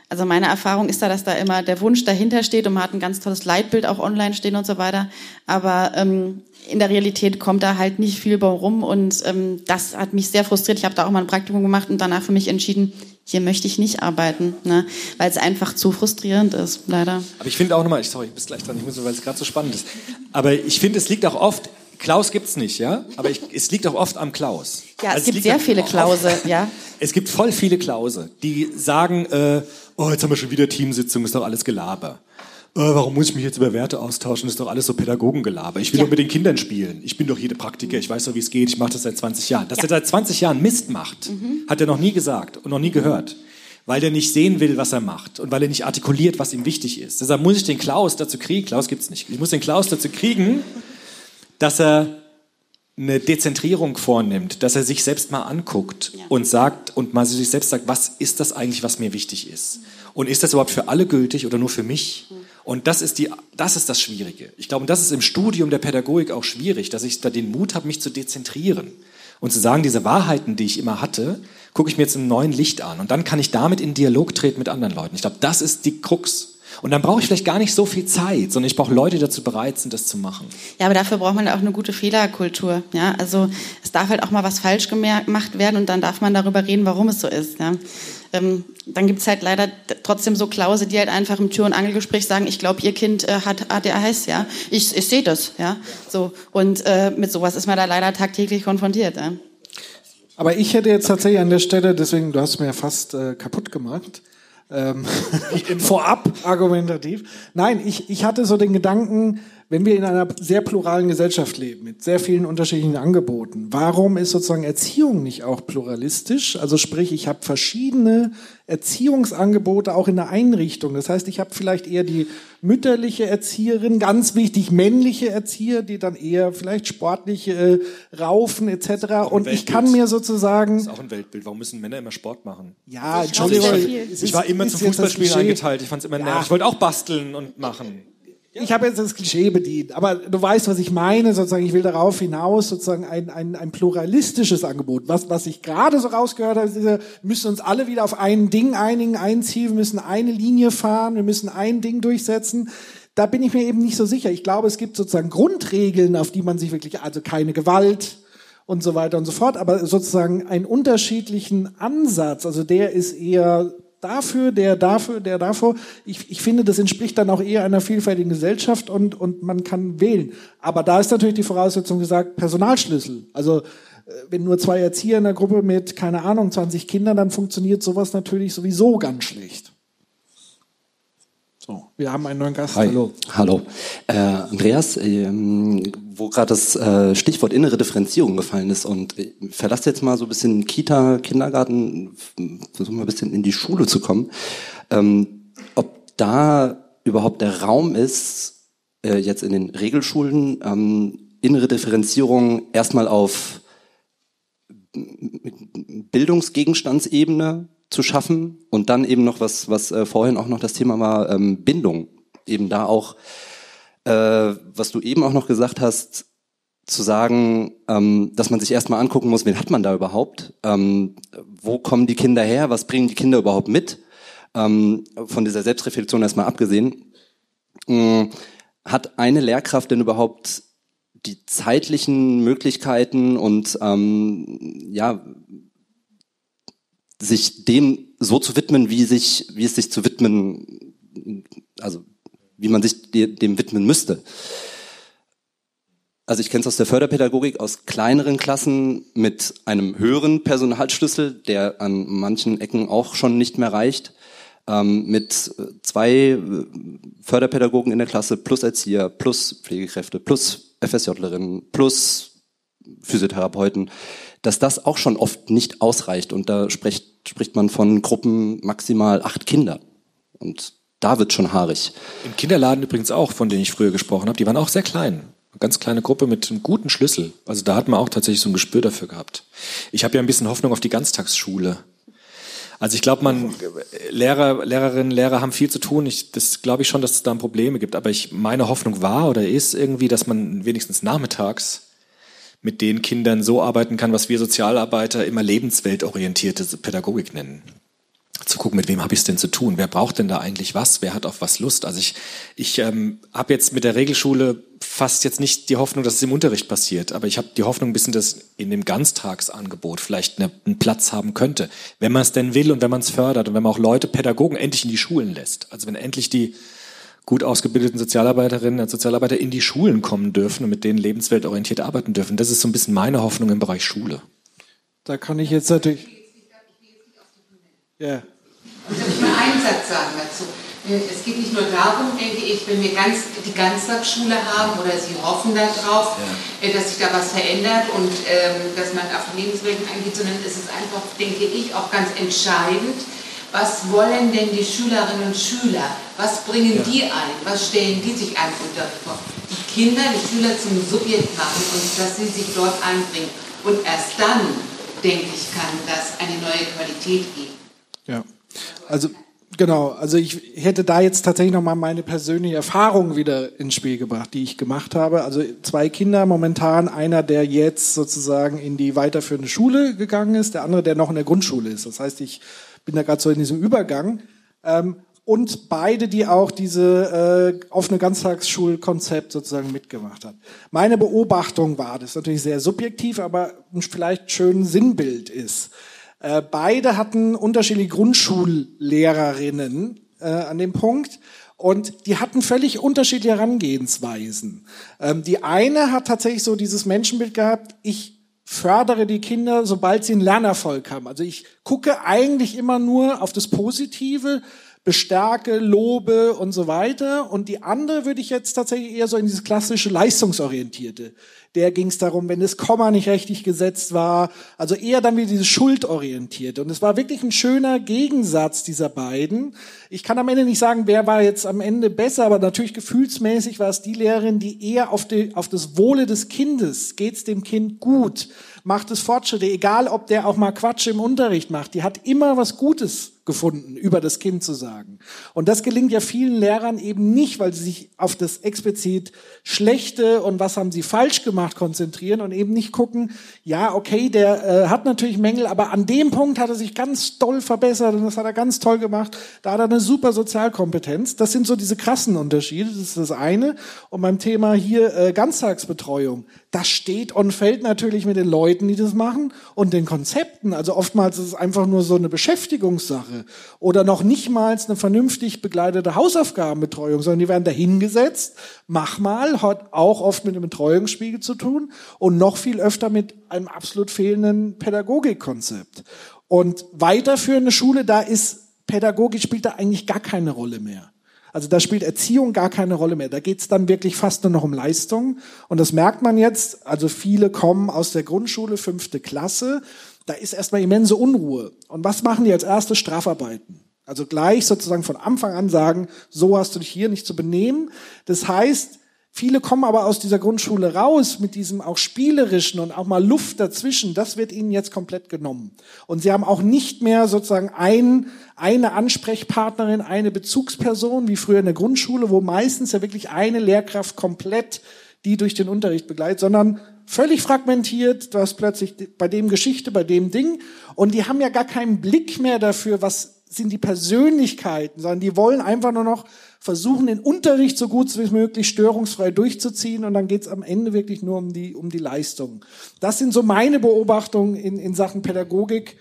Also meine Erfahrung ist da, dass da immer der Wunsch dahinter steht und man hat ein ganz tolles Leitbild auch online stehen und so weiter. Aber ähm, in der Realität kommt da halt nicht viel bei rum und ähm, das hat mich sehr frustriert. Ich habe da auch mal ein Praktikum gemacht und danach für mich entschieden, hier möchte ich nicht arbeiten, ne? weil es einfach zu frustrierend ist, leider. Aber ich finde auch nochmal, sorry, bis gleich dran, ich muss, weil es gerade so spannend ist. Aber ich finde, es liegt auch oft, Klaus gibt's nicht, ja? Aber ich, es liegt auch oft am Klaus. Ja, es also gibt sehr viele Klause, ja. *laughs* Es gibt voll viele Klause, die sagen, äh, oh, jetzt haben wir schon wieder Teamsitzung, ist doch alles Gelaber. Äh, warum muss ich mich jetzt über Werte austauschen? ist doch alles so Pädagogengelaber. Ich will ja. doch mit den Kindern spielen. Ich bin doch jede Praktiker, ich weiß doch, wie es geht, ich mache das seit 20 Jahren. Dass ja. er seit 20 Jahren Mist macht, mhm. hat er noch nie gesagt und noch nie gehört. Weil er nicht sehen will, was er macht und weil er nicht artikuliert, was ihm wichtig ist. Deshalb muss ich den Klaus dazu kriegen, Klaus gibt's nicht, ich muss den Klaus dazu kriegen, dass er eine Dezentrierung vornimmt, dass er sich selbst mal anguckt ja. und sagt und mal sich selbst sagt, was ist das eigentlich, was mir wichtig ist? Und ist das überhaupt für alle gültig oder nur für mich? Mhm. Und das ist, die, das ist das Schwierige. Ich glaube, das ist im Studium der Pädagogik auch schwierig, dass ich da den Mut habe, mich zu dezentrieren und zu sagen, diese Wahrheiten, die ich immer hatte, gucke ich mir jetzt im neuen Licht an und dann kann ich damit in Dialog treten mit anderen Leuten. Ich glaube, das ist die Krux. Und dann brauche ich vielleicht gar nicht so viel Zeit, sondern ich brauche Leute, die dazu bereit sind, das zu machen. Ja, aber dafür braucht man auch eine gute Fehlerkultur. Ja, also es darf halt auch mal was falsch gemacht werden und dann darf man darüber reden, warum es so ist. Ja. Ähm, dann gibt es halt leider trotzdem so Klause, die halt einfach im Tür- und Angelgespräch sagen, ich glaube, ihr Kind äh, hat ADHS, ja. Ich, ich sehe das, ja. So. Und äh, mit sowas ist man da leider tagtäglich konfrontiert. Ja. Aber ich hätte jetzt tatsächlich an der Stelle, deswegen, du hast mir ja fast äh, kaputt gemacht, ähm, *laughs* vorab argumentativ. Nein, ich, ich hatte so den Gedanken, wenn wir in einer sehr pluralen Gesellschaft leben, mit sehr vielen unterschiedlichen Angeboten, warum ist sozusagen Erziehung nicht auch pluralistisch? Also sprich, ich habe verschiedene Erziehungsangebote auch in der Einrichtung. Das heißt, ich habe vielleicht eher die mütterliche Erzieherin, ganz wichtig männliche Erzieher, die dann eher vielleicht sportliche äh, raufen etc. Und ich kann mir sozusagen... Das ist auch ein Weltbild. Warum müssen Männer immer Sport machen? Ja, Entschuldigung. Ich war immer zum Fußballspielen eingeteilt. Ich fand es immer ja. nervig. Ich wollte auch basteln und machen. Ich habe jetzt das Klischee bedient, aber du weißt, was ich meine. Sozusagen, ich will darauf hinaus sozusagen ein, ein, ein pluralistisches Angebot. Was, was ich gerade so rausgehört habe, ist, wir müssen uns alle wieder auf ein Ding einigen, ein Ziel, wir müssen eine Linie fahren, wir müssen ein Ding durchsetzen. Da bin ich mir eben nicht so sicher. Ich glaube, es gibt sozusagen Grundregeln, auf die man sich wirklich, also keine Gewalt und so weiter und so fort, aber sozusagen einen unterschiedlichen Ansatz. Also der ist eher dafür, der dafür, der davor. Ich, ich finde, das entspricht dann auch eher einer vielfältigen Gesellschaft und, und man kann wählen. Aber da ist natürlich die Voraussetzung gesagt, Personalschlüssel. Also äh, wenn nur zwei Erzieher in der Gruppe mit, keine Ahnung, 20 Kindern, dann funktioniert sowas natürlich sowieso ganz schlecht. So, wir haben einen neuen Gast. Hi. Hallo. Hallo. Äh, Andreas, ähm, wo gerade das äh, Stichwort innere Differenzierung gefallen ist und äh, verlass jetzt mal so ein bisschen Kita, Kindergarten, versuchen mal ein bisschen in die Schule zu kommen. Ähm, ob da überhaupt der Raum ist, äh, jetzt in den Regelschulen, ähm, innere Differenzierung erstmal auf Bildungsgegenstandsebene zu schaffen und dann eben noch was, was äh, vorhin auch noch das Thema war, ähm, Bindung. Eben da auch, äh, was du eben auch noch gesagt hast, zu sagen, ähm, dass man sich erstmal angucken muss, wen hat man da überhaupt? Ähm, wo kommen die Kinder her? Was bringen die Kinder überhaupt mit? Ähm, von dieser Selbstreflexion erstmal abgesehen. Ähm, hat eine Lehrkraft denn überhaupt die zeitlichen Möglichkeiten und ähm, ja, sich dem so zu widmen, wie sich, wie es sich zu widmen, also wie man sich dem widmen müsste. Also ich kenne es aus der Förderpädagogik aus kleineren Klassen mit einem höheren Personalschlüssel, der an manchen Ecken auch schon nicht mehr reicht, ähm, mit zwei Förderpädagogen in der Klasse plus Erzieher plus Pflegekräfte plus FSJlerinnen plus Physiotherapeuten dass das auch schon oft nicht ausreicht. Und da spricht spricht man von Gruppen maximal acht Kinder. Und da wird schon haarig. Im Kinderladen übrigens auch, von denen ich früher gesprochen habe, die waren auch sehr klein. Eine ganz kleine Gruppe mit einem guten Schlüssel. Also da hat man auch tatsächlich so ein Gespür dafür gehabt. Ich habe ja ein bisschen Hoffnung auf die Ganztagsschule. Also ich glaube, man Lehrer, Lehrerinnen, Lehrer haben viel zu tun. Ich, das glaube ich schon, dass es da Probleme gibt. Aber ich meine Hoffnung war oder ist irgendwie, dass man wenigstens nachmittags mit den Kindern so arbeiten kann, was wir Sozialarbeiter immer lebensweltorientierte Pädagogik nennen zu gucken, mit wem habe ich es denn zu tun? Wer braucht denn da eigentlich was? Wer hat auf was Lust? Also ich, ich ähm, habe jetzt mit der Regelschule fast jetzt nicht die Hoffnung, dass es im Unterricht passiert, aber ich habe die Hoffnung ein bisschen, dass in dem Ganztagsangebot vielleicht eine, einen Platz haben könnte, wenn man es denn will und wenn man es fördert und wenn man auch Leute, Pädagogen endlich in die Schulen lässt. Also wenn endlich die gut ausgebildeten Sozialarbeiterinnen und Sozialarbeiter in die Schulen kommen dürfen und mit denen lebensweltorientiert arbeiten dürfen. Das ist so ein bisschen meine Hoffnung im Bereich Schule. Da kann ich jetzt natürlich. Ja. Und darf ich mal einen Satz sagen dazu? Es geht nicht nur darum, denke ich, wenn wir ganz, die Ganztagsschule haben oder Sie hoffen darauf, ja. dass sich da was verändert und ähm, dass man auf Lebenswelten eingeht, sondern es ist einfach, denke ich, auch ganz entscheidend, was wollen denn die Schülerinnen und Schüler? Was bringen ja. die ein? Was stellen die sich einem Unterricht vor? Die Kinder, die Schüler zum Subjekt machen und dass sie sich dort einbringen. Und erst dann, denke ich, kann das eine neue Qualität geben. Ja, also genau, also ich hätte da jetzt tatsächlich noch mal meine persönliche Erfahrung wieder ins Spiel gebracht, die ich gemacht habe. Also zwei Kinder momentan, einer, der jetzt sozusagen in die weiterführende Schule gegangen ist, der andere, der noch in der Grundschule ist. Das heißt, ich bin da gerade so in diesem Übergang. Ähm, und beide, die auch diese äh, offene Ganztagsschulkonzept sozusagen mitgemacht hat. Meine Beobachtung war, das ist natürlich sehr subjektiv, aber vielleicht ein schönes Sinnbild ist. Äh, beide hatten unterschiedliche Grundschullehrerinnen äh, an dem Punkt. Und die hatten völlig unterschiedliche Herangehensweisen. Ähm, die eine hat tatsächlich so dieses Menschenbild gehabt, ich fördere die Kinder, sobald sie einen Lernerfolg haben. Also ich gucke eigentlich immer nur auf das Positive, bestärke, lobe und so weiter. Und die andere würde ich jetzt tatsächlich eher so in dieses klassische leistungsorientierte der ging es darum, wenn das Komma nicht richtig gesetzt war. Also eher dann wieder dieses Schuldorientierte. Und es war wirklich ein schöner Gegensatz dieser beiden. Ich kann am Ende nicht sagen, wer war jetzt am Ende besser, aber natürlich gefühlsmäßig war es die Lehrerin, die eher auf, die, auf das Wohle des Kindes, geht's dem Kind gut, macht es Fortschritte, egal ob der auch mal Quatsch im Unterricht macht, die hat immer was Gutes gefunden, über das Kind zu sagen. Und das gelingt ja vielen Lehrern eben nicht, weil sie sich auf das explizit Schlechte und was haben sie falsch gemacht konzentrieren und eben nicht gucken, ja, okay, der äh, hat natürlich Mängel, aber an dem Punkt hat er sich ganz toll verbessert und das hat er ganz toll gemacht. Da hat er eine super Sozialkompetenz. Das sind so diese krassen Unterschiede, das ist das eine. Und beim Thema hier äh, Ganztagsbetreuung, das steht und fällt natürlich mit den Leuten, die das machen und den Konzepten. Also oftmals ist es einfach nur so eine Beschäftigungssache oder noch nicht mal eine vernünftig begleitete Hausaufgabenbetreuung, sondern die werden dahingesetzt, mach mal, hat auch oft mit einem Betreuungsspiegel zu tun und noch viel öfter mit einem absolut fehlenden Pädagogikkonzept. Und weiterführende Schule, da ist Pädagogik spielt da eigentlich gar keine Rolle mehr. Also da spielt Erziehung gar keine Rolle mehr. Da geht's dann wirklich fast nur noch um Leistung. Und das merkt man jetzt. Also viele kommen aus der Grundschule, fünfte Klasse. Da ist erstmal immense Unruhe. Und was machen die als erste Strafarbeiten? Also gleich sozusagen von Anfang an sagen, so hast du dich hier nicht zu benehmen. Das heißt, Viele kommen aber aus dieser Grundschule raus mit diesem auch spielerischen und auch mal Luft dazwischen. Das wird ihnen jetzt komplett genommen. Und sie haben auch nicht mehr sozusagen ein, eine Ansprechpartnerin, eine Bezugsperson wie früher in der Grundschule, wo meistens ja wirklich eine Lehrkraft komplett die durch den Unterricht begleitet, sondern völlig fragmentiert. Du hast plötzlich bei dem Geschichte, bei dem Ding. Und die haben ja gar keinen Blick mehr dafür, was sind die Persönlichkeiten, sondern die wollen einfach nur noch versuchen, den Unterricht so gut wie möglich störungsfrei durchzuziehen und dann geht es am Ende wirklich nur um die, um die Leistung. Das sind so meine Beobachtungen in, in Sachen Pädagogik,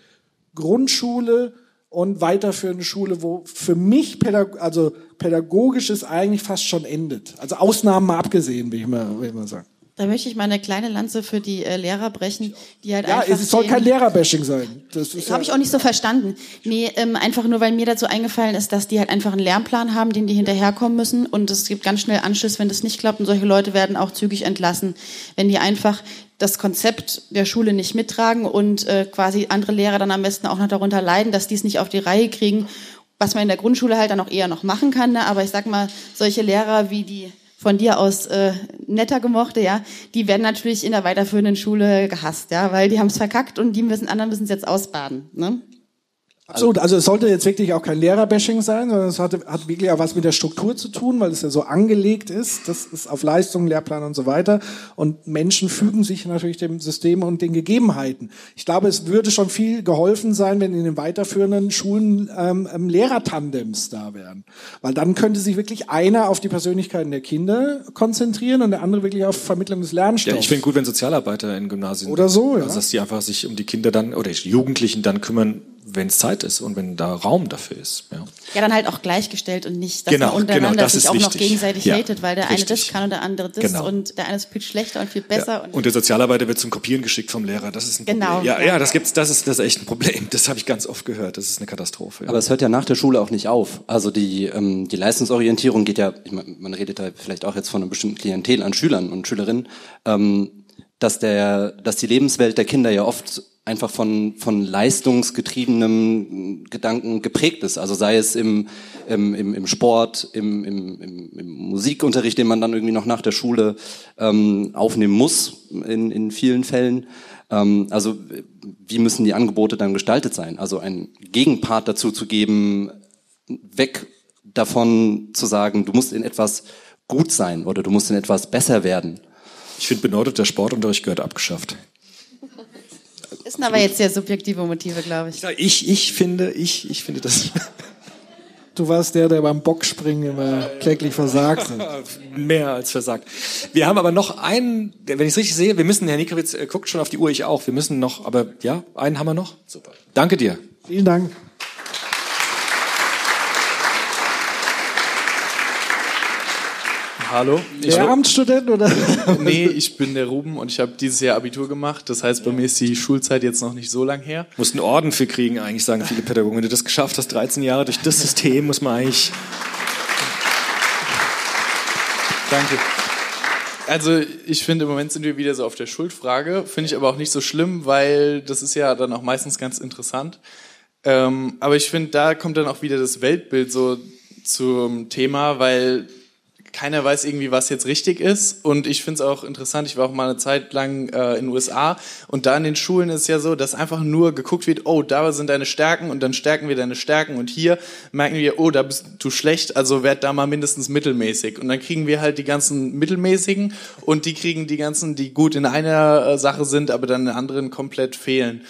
Grundschule und weiterführende Schule, wo für mich Pädag also pädagogisches eigentlich fast schon endet. Also Ausnahmen mal abgesehen, will ich mal, will ich mal sagen. Da möchte ich mal eine kleine Lanze für die äh, Lehrer brechen, die halt Ja, einfach es soll kein Lehrerbashing sein. Das ist Habe ich auch nicht so verstanden. Nee, ähm, einfach nur, weil mir dazu eingefallen ist, dass die halt einfach einen Lernplan haben, den die hinterherkommen müssen. Und es gibt ganz schnell Anschluss, wenn das nicht klappt. Und solche Leute werden auch zügig entlassen, wenn die einfach das Konzept der Schule nicht mittragen und äh, quasi andere Lehrer dann am besten auch noch darunter leiden, dass die es nicht auf die Reihe kriegen, was man in der Grundschule halt dann auch eher noch machen kann. Ne? Aber ich sag mal, solche Lehrer wie die von dir aus äh, netter gemochte, ja, die werden natürlich in der weiterführenden Schule gehasst, ja, weil die haben es verkackt und die müssen anderen müssen es jetzt ausbaden, ne? Absolut, also es sollte jetzt wirklich auch kein Lehrerbashing sein, sondern es hat, hat wirklich auch was mit der Struktur zu tun, weil es ja so angelegt ist. Das ist auf Leistung, Lehrplan und so weiter. Und Menschen fügen sich natürlich dem System und den Gegebenheiten. Ich glaube, es würde schon viel geholfen sein, wenn in den weiterführenden Schulen ähm, ähm, Lehrertandems da wären. Weil dann könnte sich wirklich einer auf die Persönlichkeiten der Kinder konzentrieren und der andere wirklich auf Vermittlung des Ja, Lernstoffs. ich finde gut, wenn Sozialarbeiter in Gymnasien Oder so, ja. Also, dass die einfach sich um die Kinder dann oder die Jugendlichen dann kümmern, wenn es Zeit ist und wenn da Raum dafür ist. Ja. Ja, dann halt auch gleichgestellt und nicht, dass Genau, man untereinander genau, das sich ist auch noch wichtig. gegenseitig Ja, hatet, weil der eine das richtig. kann und der andere das Genau. und der eine ist viel schlechter und viel besser. Und Und der Sozialarbeiter wird zum Kopieren geschickt vom Lehrer. Das ist ein Genau, Problem. Ja, ja. ja, das gibt's. Das ist das ist echt ein Problem. Das habe ich ganz oft gehört. Das ist eine Katastrophe. Ja. Aber es hört ja nach der Schule auch nicht auf. Also die, ähm, die Leistungsorientierung geht ja, ich mein, man redet da vielleicht auch jetzt von einem bestimmten Klientel an Schülern und Schülerinnen, ähm, dass der, dass die Lebenswelt der Kinder ja oft einfach von, von leistungsgetriebenem Gedanken geprägt ist. Also sei es im, im, im, im Sport, im, im, im, Musikunterricht, den man dann irgendwie noch nach der Schule ähm, aufnehmen muss, in, in vielen Fällen. Ähm, also wie müssen die Angebote dann gestaltet sein? Also ein Gegenpart dazu zu geben, weg davon zu sagen, du musst in etwas gut sein oder du musst in etwas besser werden. Ich finde, benordert der Sportunterricht gehört abgeschafft. Das sind aber jetzt sehr subjektive Motive, glaube ich. Ich, ich finde, ich, ich finde das. Du warst der, der beim Bockspringen immer kläglich versagt hat. *laughs* Mehr als versagt. Wir haben aber noch einen, wenn ich es richtig sehe, wir müssen, Herr Nikowitz äh, guckt schon auf die Uhr, ich auch. Wir müssen noch, aber ja, einen haben wir noch. Super. Danke dir. Vielen Dank. Hallo. Lehramtsstudent oder? *laughs* nee, ich bin der Ruben und ich habe dieses Jahr Abitur gemacht. Das heißt, bei mir ist die Schulzeit jetzt noch nicht so lang her. Musst einen Orden für kriegen, eigentlich sagen viele Pädagogen. Wenn du das geschafft hast, 13 Jahre durch das System, muss man eigentlich. Danke. Also ich finde, im Moment sind wir wieder so auf der Schuldfrage. Finde ich aber auch nicht so schlimm, weil das ist ja dann auch meistens ganz interessant. Ähm, aber ich finde, da kommt dann auch wieder das Weltbild so zum Thema, weil keiner weiß irgendwie, was jetzt richtig ist. Und ich finde es auch interessant, ich war auch mal eine Zeit lang äh, in den USA und da in den Schulen ist ja so, dass einfach nur geguckt wird, oh, da sind deine Stärken und dann stärken wir deine Stärken und hier merken wir, oh, da bist du schlecht, also werd da mal mindestens mittelmäßig. Und dann kriegen wir halt die ganzen mittelmäßigen und die kriegen die ganzen, die gut in einer äh, Sache sind, aber dann in anderen komplett fehlen.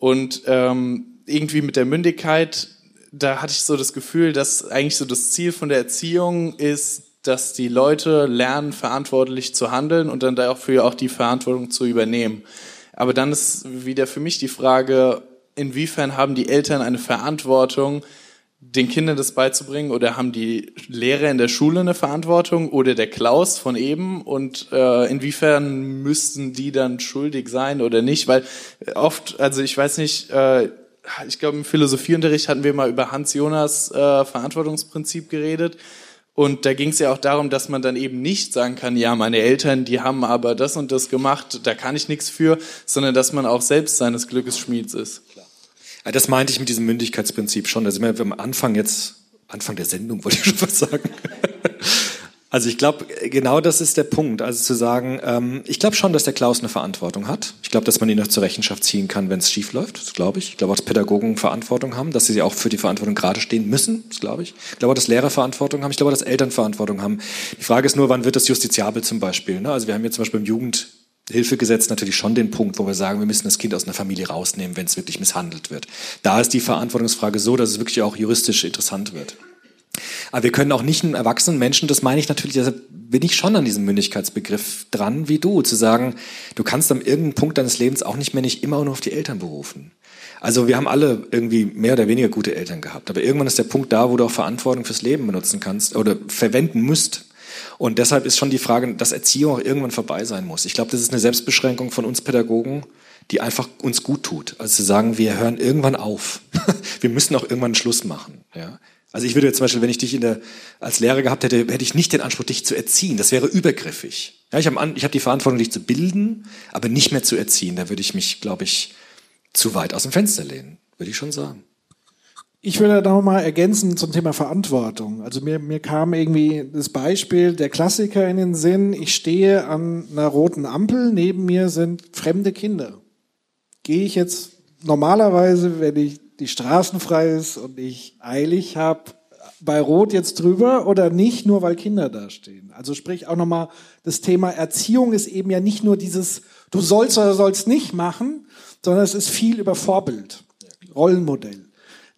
Und ähm, irgendwie mit der Mündigkeit, da hatte ich so das Gefühl, dass eigentlich so das Ziel von der Erziehung ist, dass die Leute lernen, verantwortlich zu handeln und dann dafür auch die Verantwortung zu übernehmen. Aber dann ist wieder für mich die Frage, inwiefern haben die Eltern eine Verantwortung, den Kindern das beizubringen oder haben die Lehrer in der Schule eine Verantwortung oder der Klaus von eben und äh, inwiefern müssten die dann schuldig sein oder nicht? Weil oft, also ich weiß nicht, äh, ich glaube im Philosophieunterricht hatten wir mal über Hans Jonas äh, Verantwortungsprinzip geredet. Und da ging es ja auch darum, dass man dann eben nicht sagen kann, ja, meine Eltern, die haben aber das und das gemacht, da kann ich nichts für, sondern dass man auch selbst seines Glückes Schmieds ist. Ja, das meinte ich mit diesem Mündigkeitsprinzip schon. Da sind wir am Anfang jetzt, Anfang der Sendung wollte ich schon was sagen. Also ich glaube, genau das ist der Punkt. Also zu sagen, ähm, ich glaube schon, dass der Klaus eine Verantwortung hat. Ich glaube, dass man ihn noch zur Rechenschaft ziehen kann, wenn es schief läuft. Das glaube ich. Ich glaube auch, dass Pädagogen Verantwortung haben, dass sie auch für die Verantwortung gerade stehen müssen. Das glaube ich. Ich glaube auch, dass Lehrer Verantwortung haben. Ich glaube auch, dass Eltern Verantwortung haben. Die Frage ist nur, wann wird das justiziabel zum Beispiel? Ne? Also wir haben jetzt zum Beispiel im Jugendhilfegesetz natürlich schon den Punkt, wo wir sagen, wir müssen das Kind aus einer Familie rausnehmen, wenn es wirklich misshandelt wird. Da ist die Verantwortungsfrage so, dass es wirklich auch juristisch interessant wird. Aber wir können auch nicht einen erwachsenen Menschen, das meine ich natürlich, deshalb bin ich schon an diesem Mündigkeitsbegriff dran, wie du, zu sagen, du kannst am irgendeinem Punkt deines Lebens auch nicht mehr nicht immer nur auf die Eltern berufen. Also wir haben alle irgendwie mehr oder weniger gute Eltern gehabt, aber irgendwann ist der Punkt da, wo du auch Verantwortung fürs Leben benutzen kannst oder verwenden müsst. Und deshalb ist schon die Frage, dass Erziehung auch irgendwann vorbei sein muss. Ich glaube, das ist eine Selbstbeschränkung von uns Pädagogen, die einfach uns gut tut. Also zu sagen, wir hören irgendwann auf. *laughs* wir müssen auch irgendwann Schluss machen. Ja? Also ich würde jetzt zum Beispiel, wenn ich dich in der, als Lehrer gehabt hätte, hätte ich nicht den Anspruch, dich zu erziehen. Das wäre übergriffig. Ja, ich habe hab die Verantwortung, dich zu bilden, aber nicht mehr zu erziehen. Da würde ich mich, glaube ich, zu weit aus dem Fenster lehnen, würde ich schon sagen. Ich würde da nochmal ergänzen zum Thema Verantwortung. Also mir, mir kam irgendwie das Beispiel der Klassiker in den Sinn. Ich stehe an einer roten Ampel, neben mir sind fremde Kinder. Gehe ich jetzt normalerweise, wenn ich die Straßen frei ist und ich eilig habe, bei Rot jetzt drüber oder nicht, nur weil Kinder da stehen. Also sprich auch nochmal, das Thema Erziehung ist eben ja nicht nur dieses, du sollst oder sollst nicht machen, sondern es ist viel über Vorbild, Rollenmodell.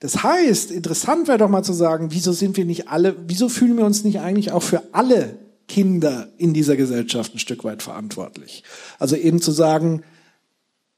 Das heißt, interessant wäre doch mal zu sagen, wieso sind wir nicht alle, wieso fühlen wir uns nicht eigentlich auch für alle Kinder in dieser Gesellschaft ein Stück weit verantwortlich? Also eben zu sagen,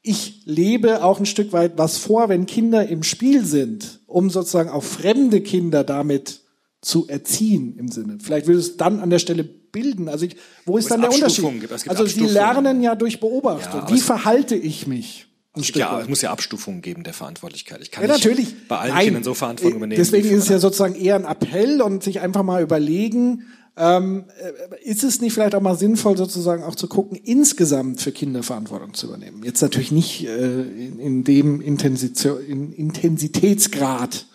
ich lebe auch ein Stück weit was vor, wenn Kinder im Spiel sind, um sozusagen auch fremde Kinder damit zu erziehen im Sinne. Vielleicht würde es dann an der Stelle bilden. Also ich, wo ist dann der Unterschied? also sie lernen ja durch Beobachtung. Ja, Wie verhalte ich mich? Es, ja, es muss ja Abstufungen geben der Verantwortlichkeit. Ich kann ja, natürlich. bei allen Nein. Kindern so Verantwortung übernehmen. Deswegen ist es ja sozusagen eher ein Appell und sich einfach mal überlegen, ähm, äh, ist es nicht vielleicht auch mal sinnvoll, sozusagen auch zu gucken, insgesamt für Kinder Verantwortung zu übernehmen? Jetzt natürlich nicht äh, in, in dem Intensität, in Intensitätsgrad.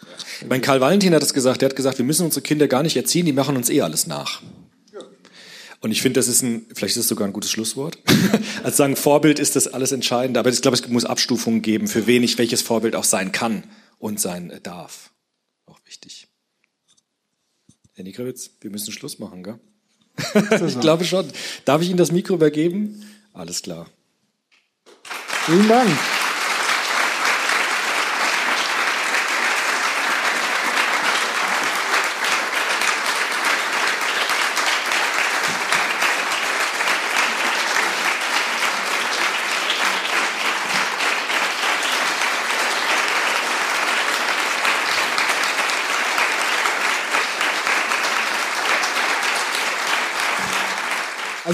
Mein Karl Valentin hat es gesagt, er hat gesagt, wir müssen unsere Kinder gar nicht erziehen, die machen uns eh alles nach. Und ich finde, das ist ein, vielleicht ist es sogar ein gutes Schlusswort. *laughs* Als sagen, Vorbild ist das alles Entscheidende. Aber ich glaube, es muss Abstufungen geben, für wen ich welches Vorbild auch sein kann und sein darf. Herr Nikrawitz, wir müssen Schluss machen, gell? *laughs* ich glaube schon. Darf ich Ihnen das Mikro übergeben? Alles klar. Vielen Dank.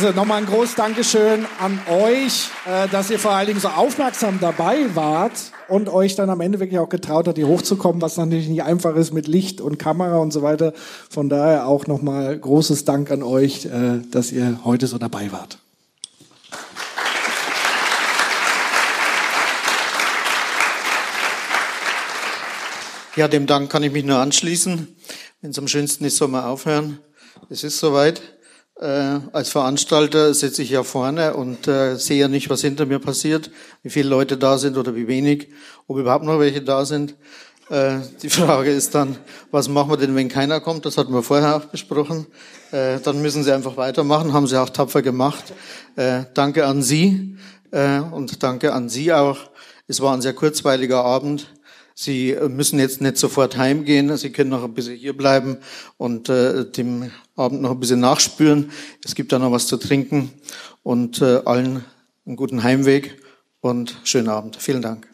Also nochmal ein großes Dankeschön an euch, äh, dass ihr vor allen Dingen so aufmerksam dabei wart und euch dann am Ende wirklich auch getraut hat, hier hochzukommen, was natürlich nicht einfach ist mit Licht und Kamera und so weiter. Von daher auch nochmal großes Dank an euch, äh, dass ihr heute so dabei wart. Ja, dem Dank kann ich mich nur anschließen. Wenn es am schönsten ist, soll man aufhören. Es ist soweit. Äh, als Veranstalter sitze ich ja vorne und äh, sehe ja nicht, was hinter mir passiert, wie viele Leute da sind oder wie wenig, ob überhaupt noch welche da sind. Äh, die *laughs* Frage ist dann, was machen wir denn, wenn keiner kommt? Das hatten wir vorher auch besprochen. Äh, dann müssen Sie einfach weitermachen, haben Sie auch tapfer gemacht. Äh, danke an Sie äh, und danke an Sie auch. Es war ein sehr kurzweiliger Abend. Sie müssen jetzt nicht sofort heimgehen, Sie können noch ein bisschen hier bleiben und äh, dem Abend noch ein bisschen nachspüren. Es gibt da noch was zu trinken und äh, allen einen guten Heimweg und schönen Abend. Vielen Dank.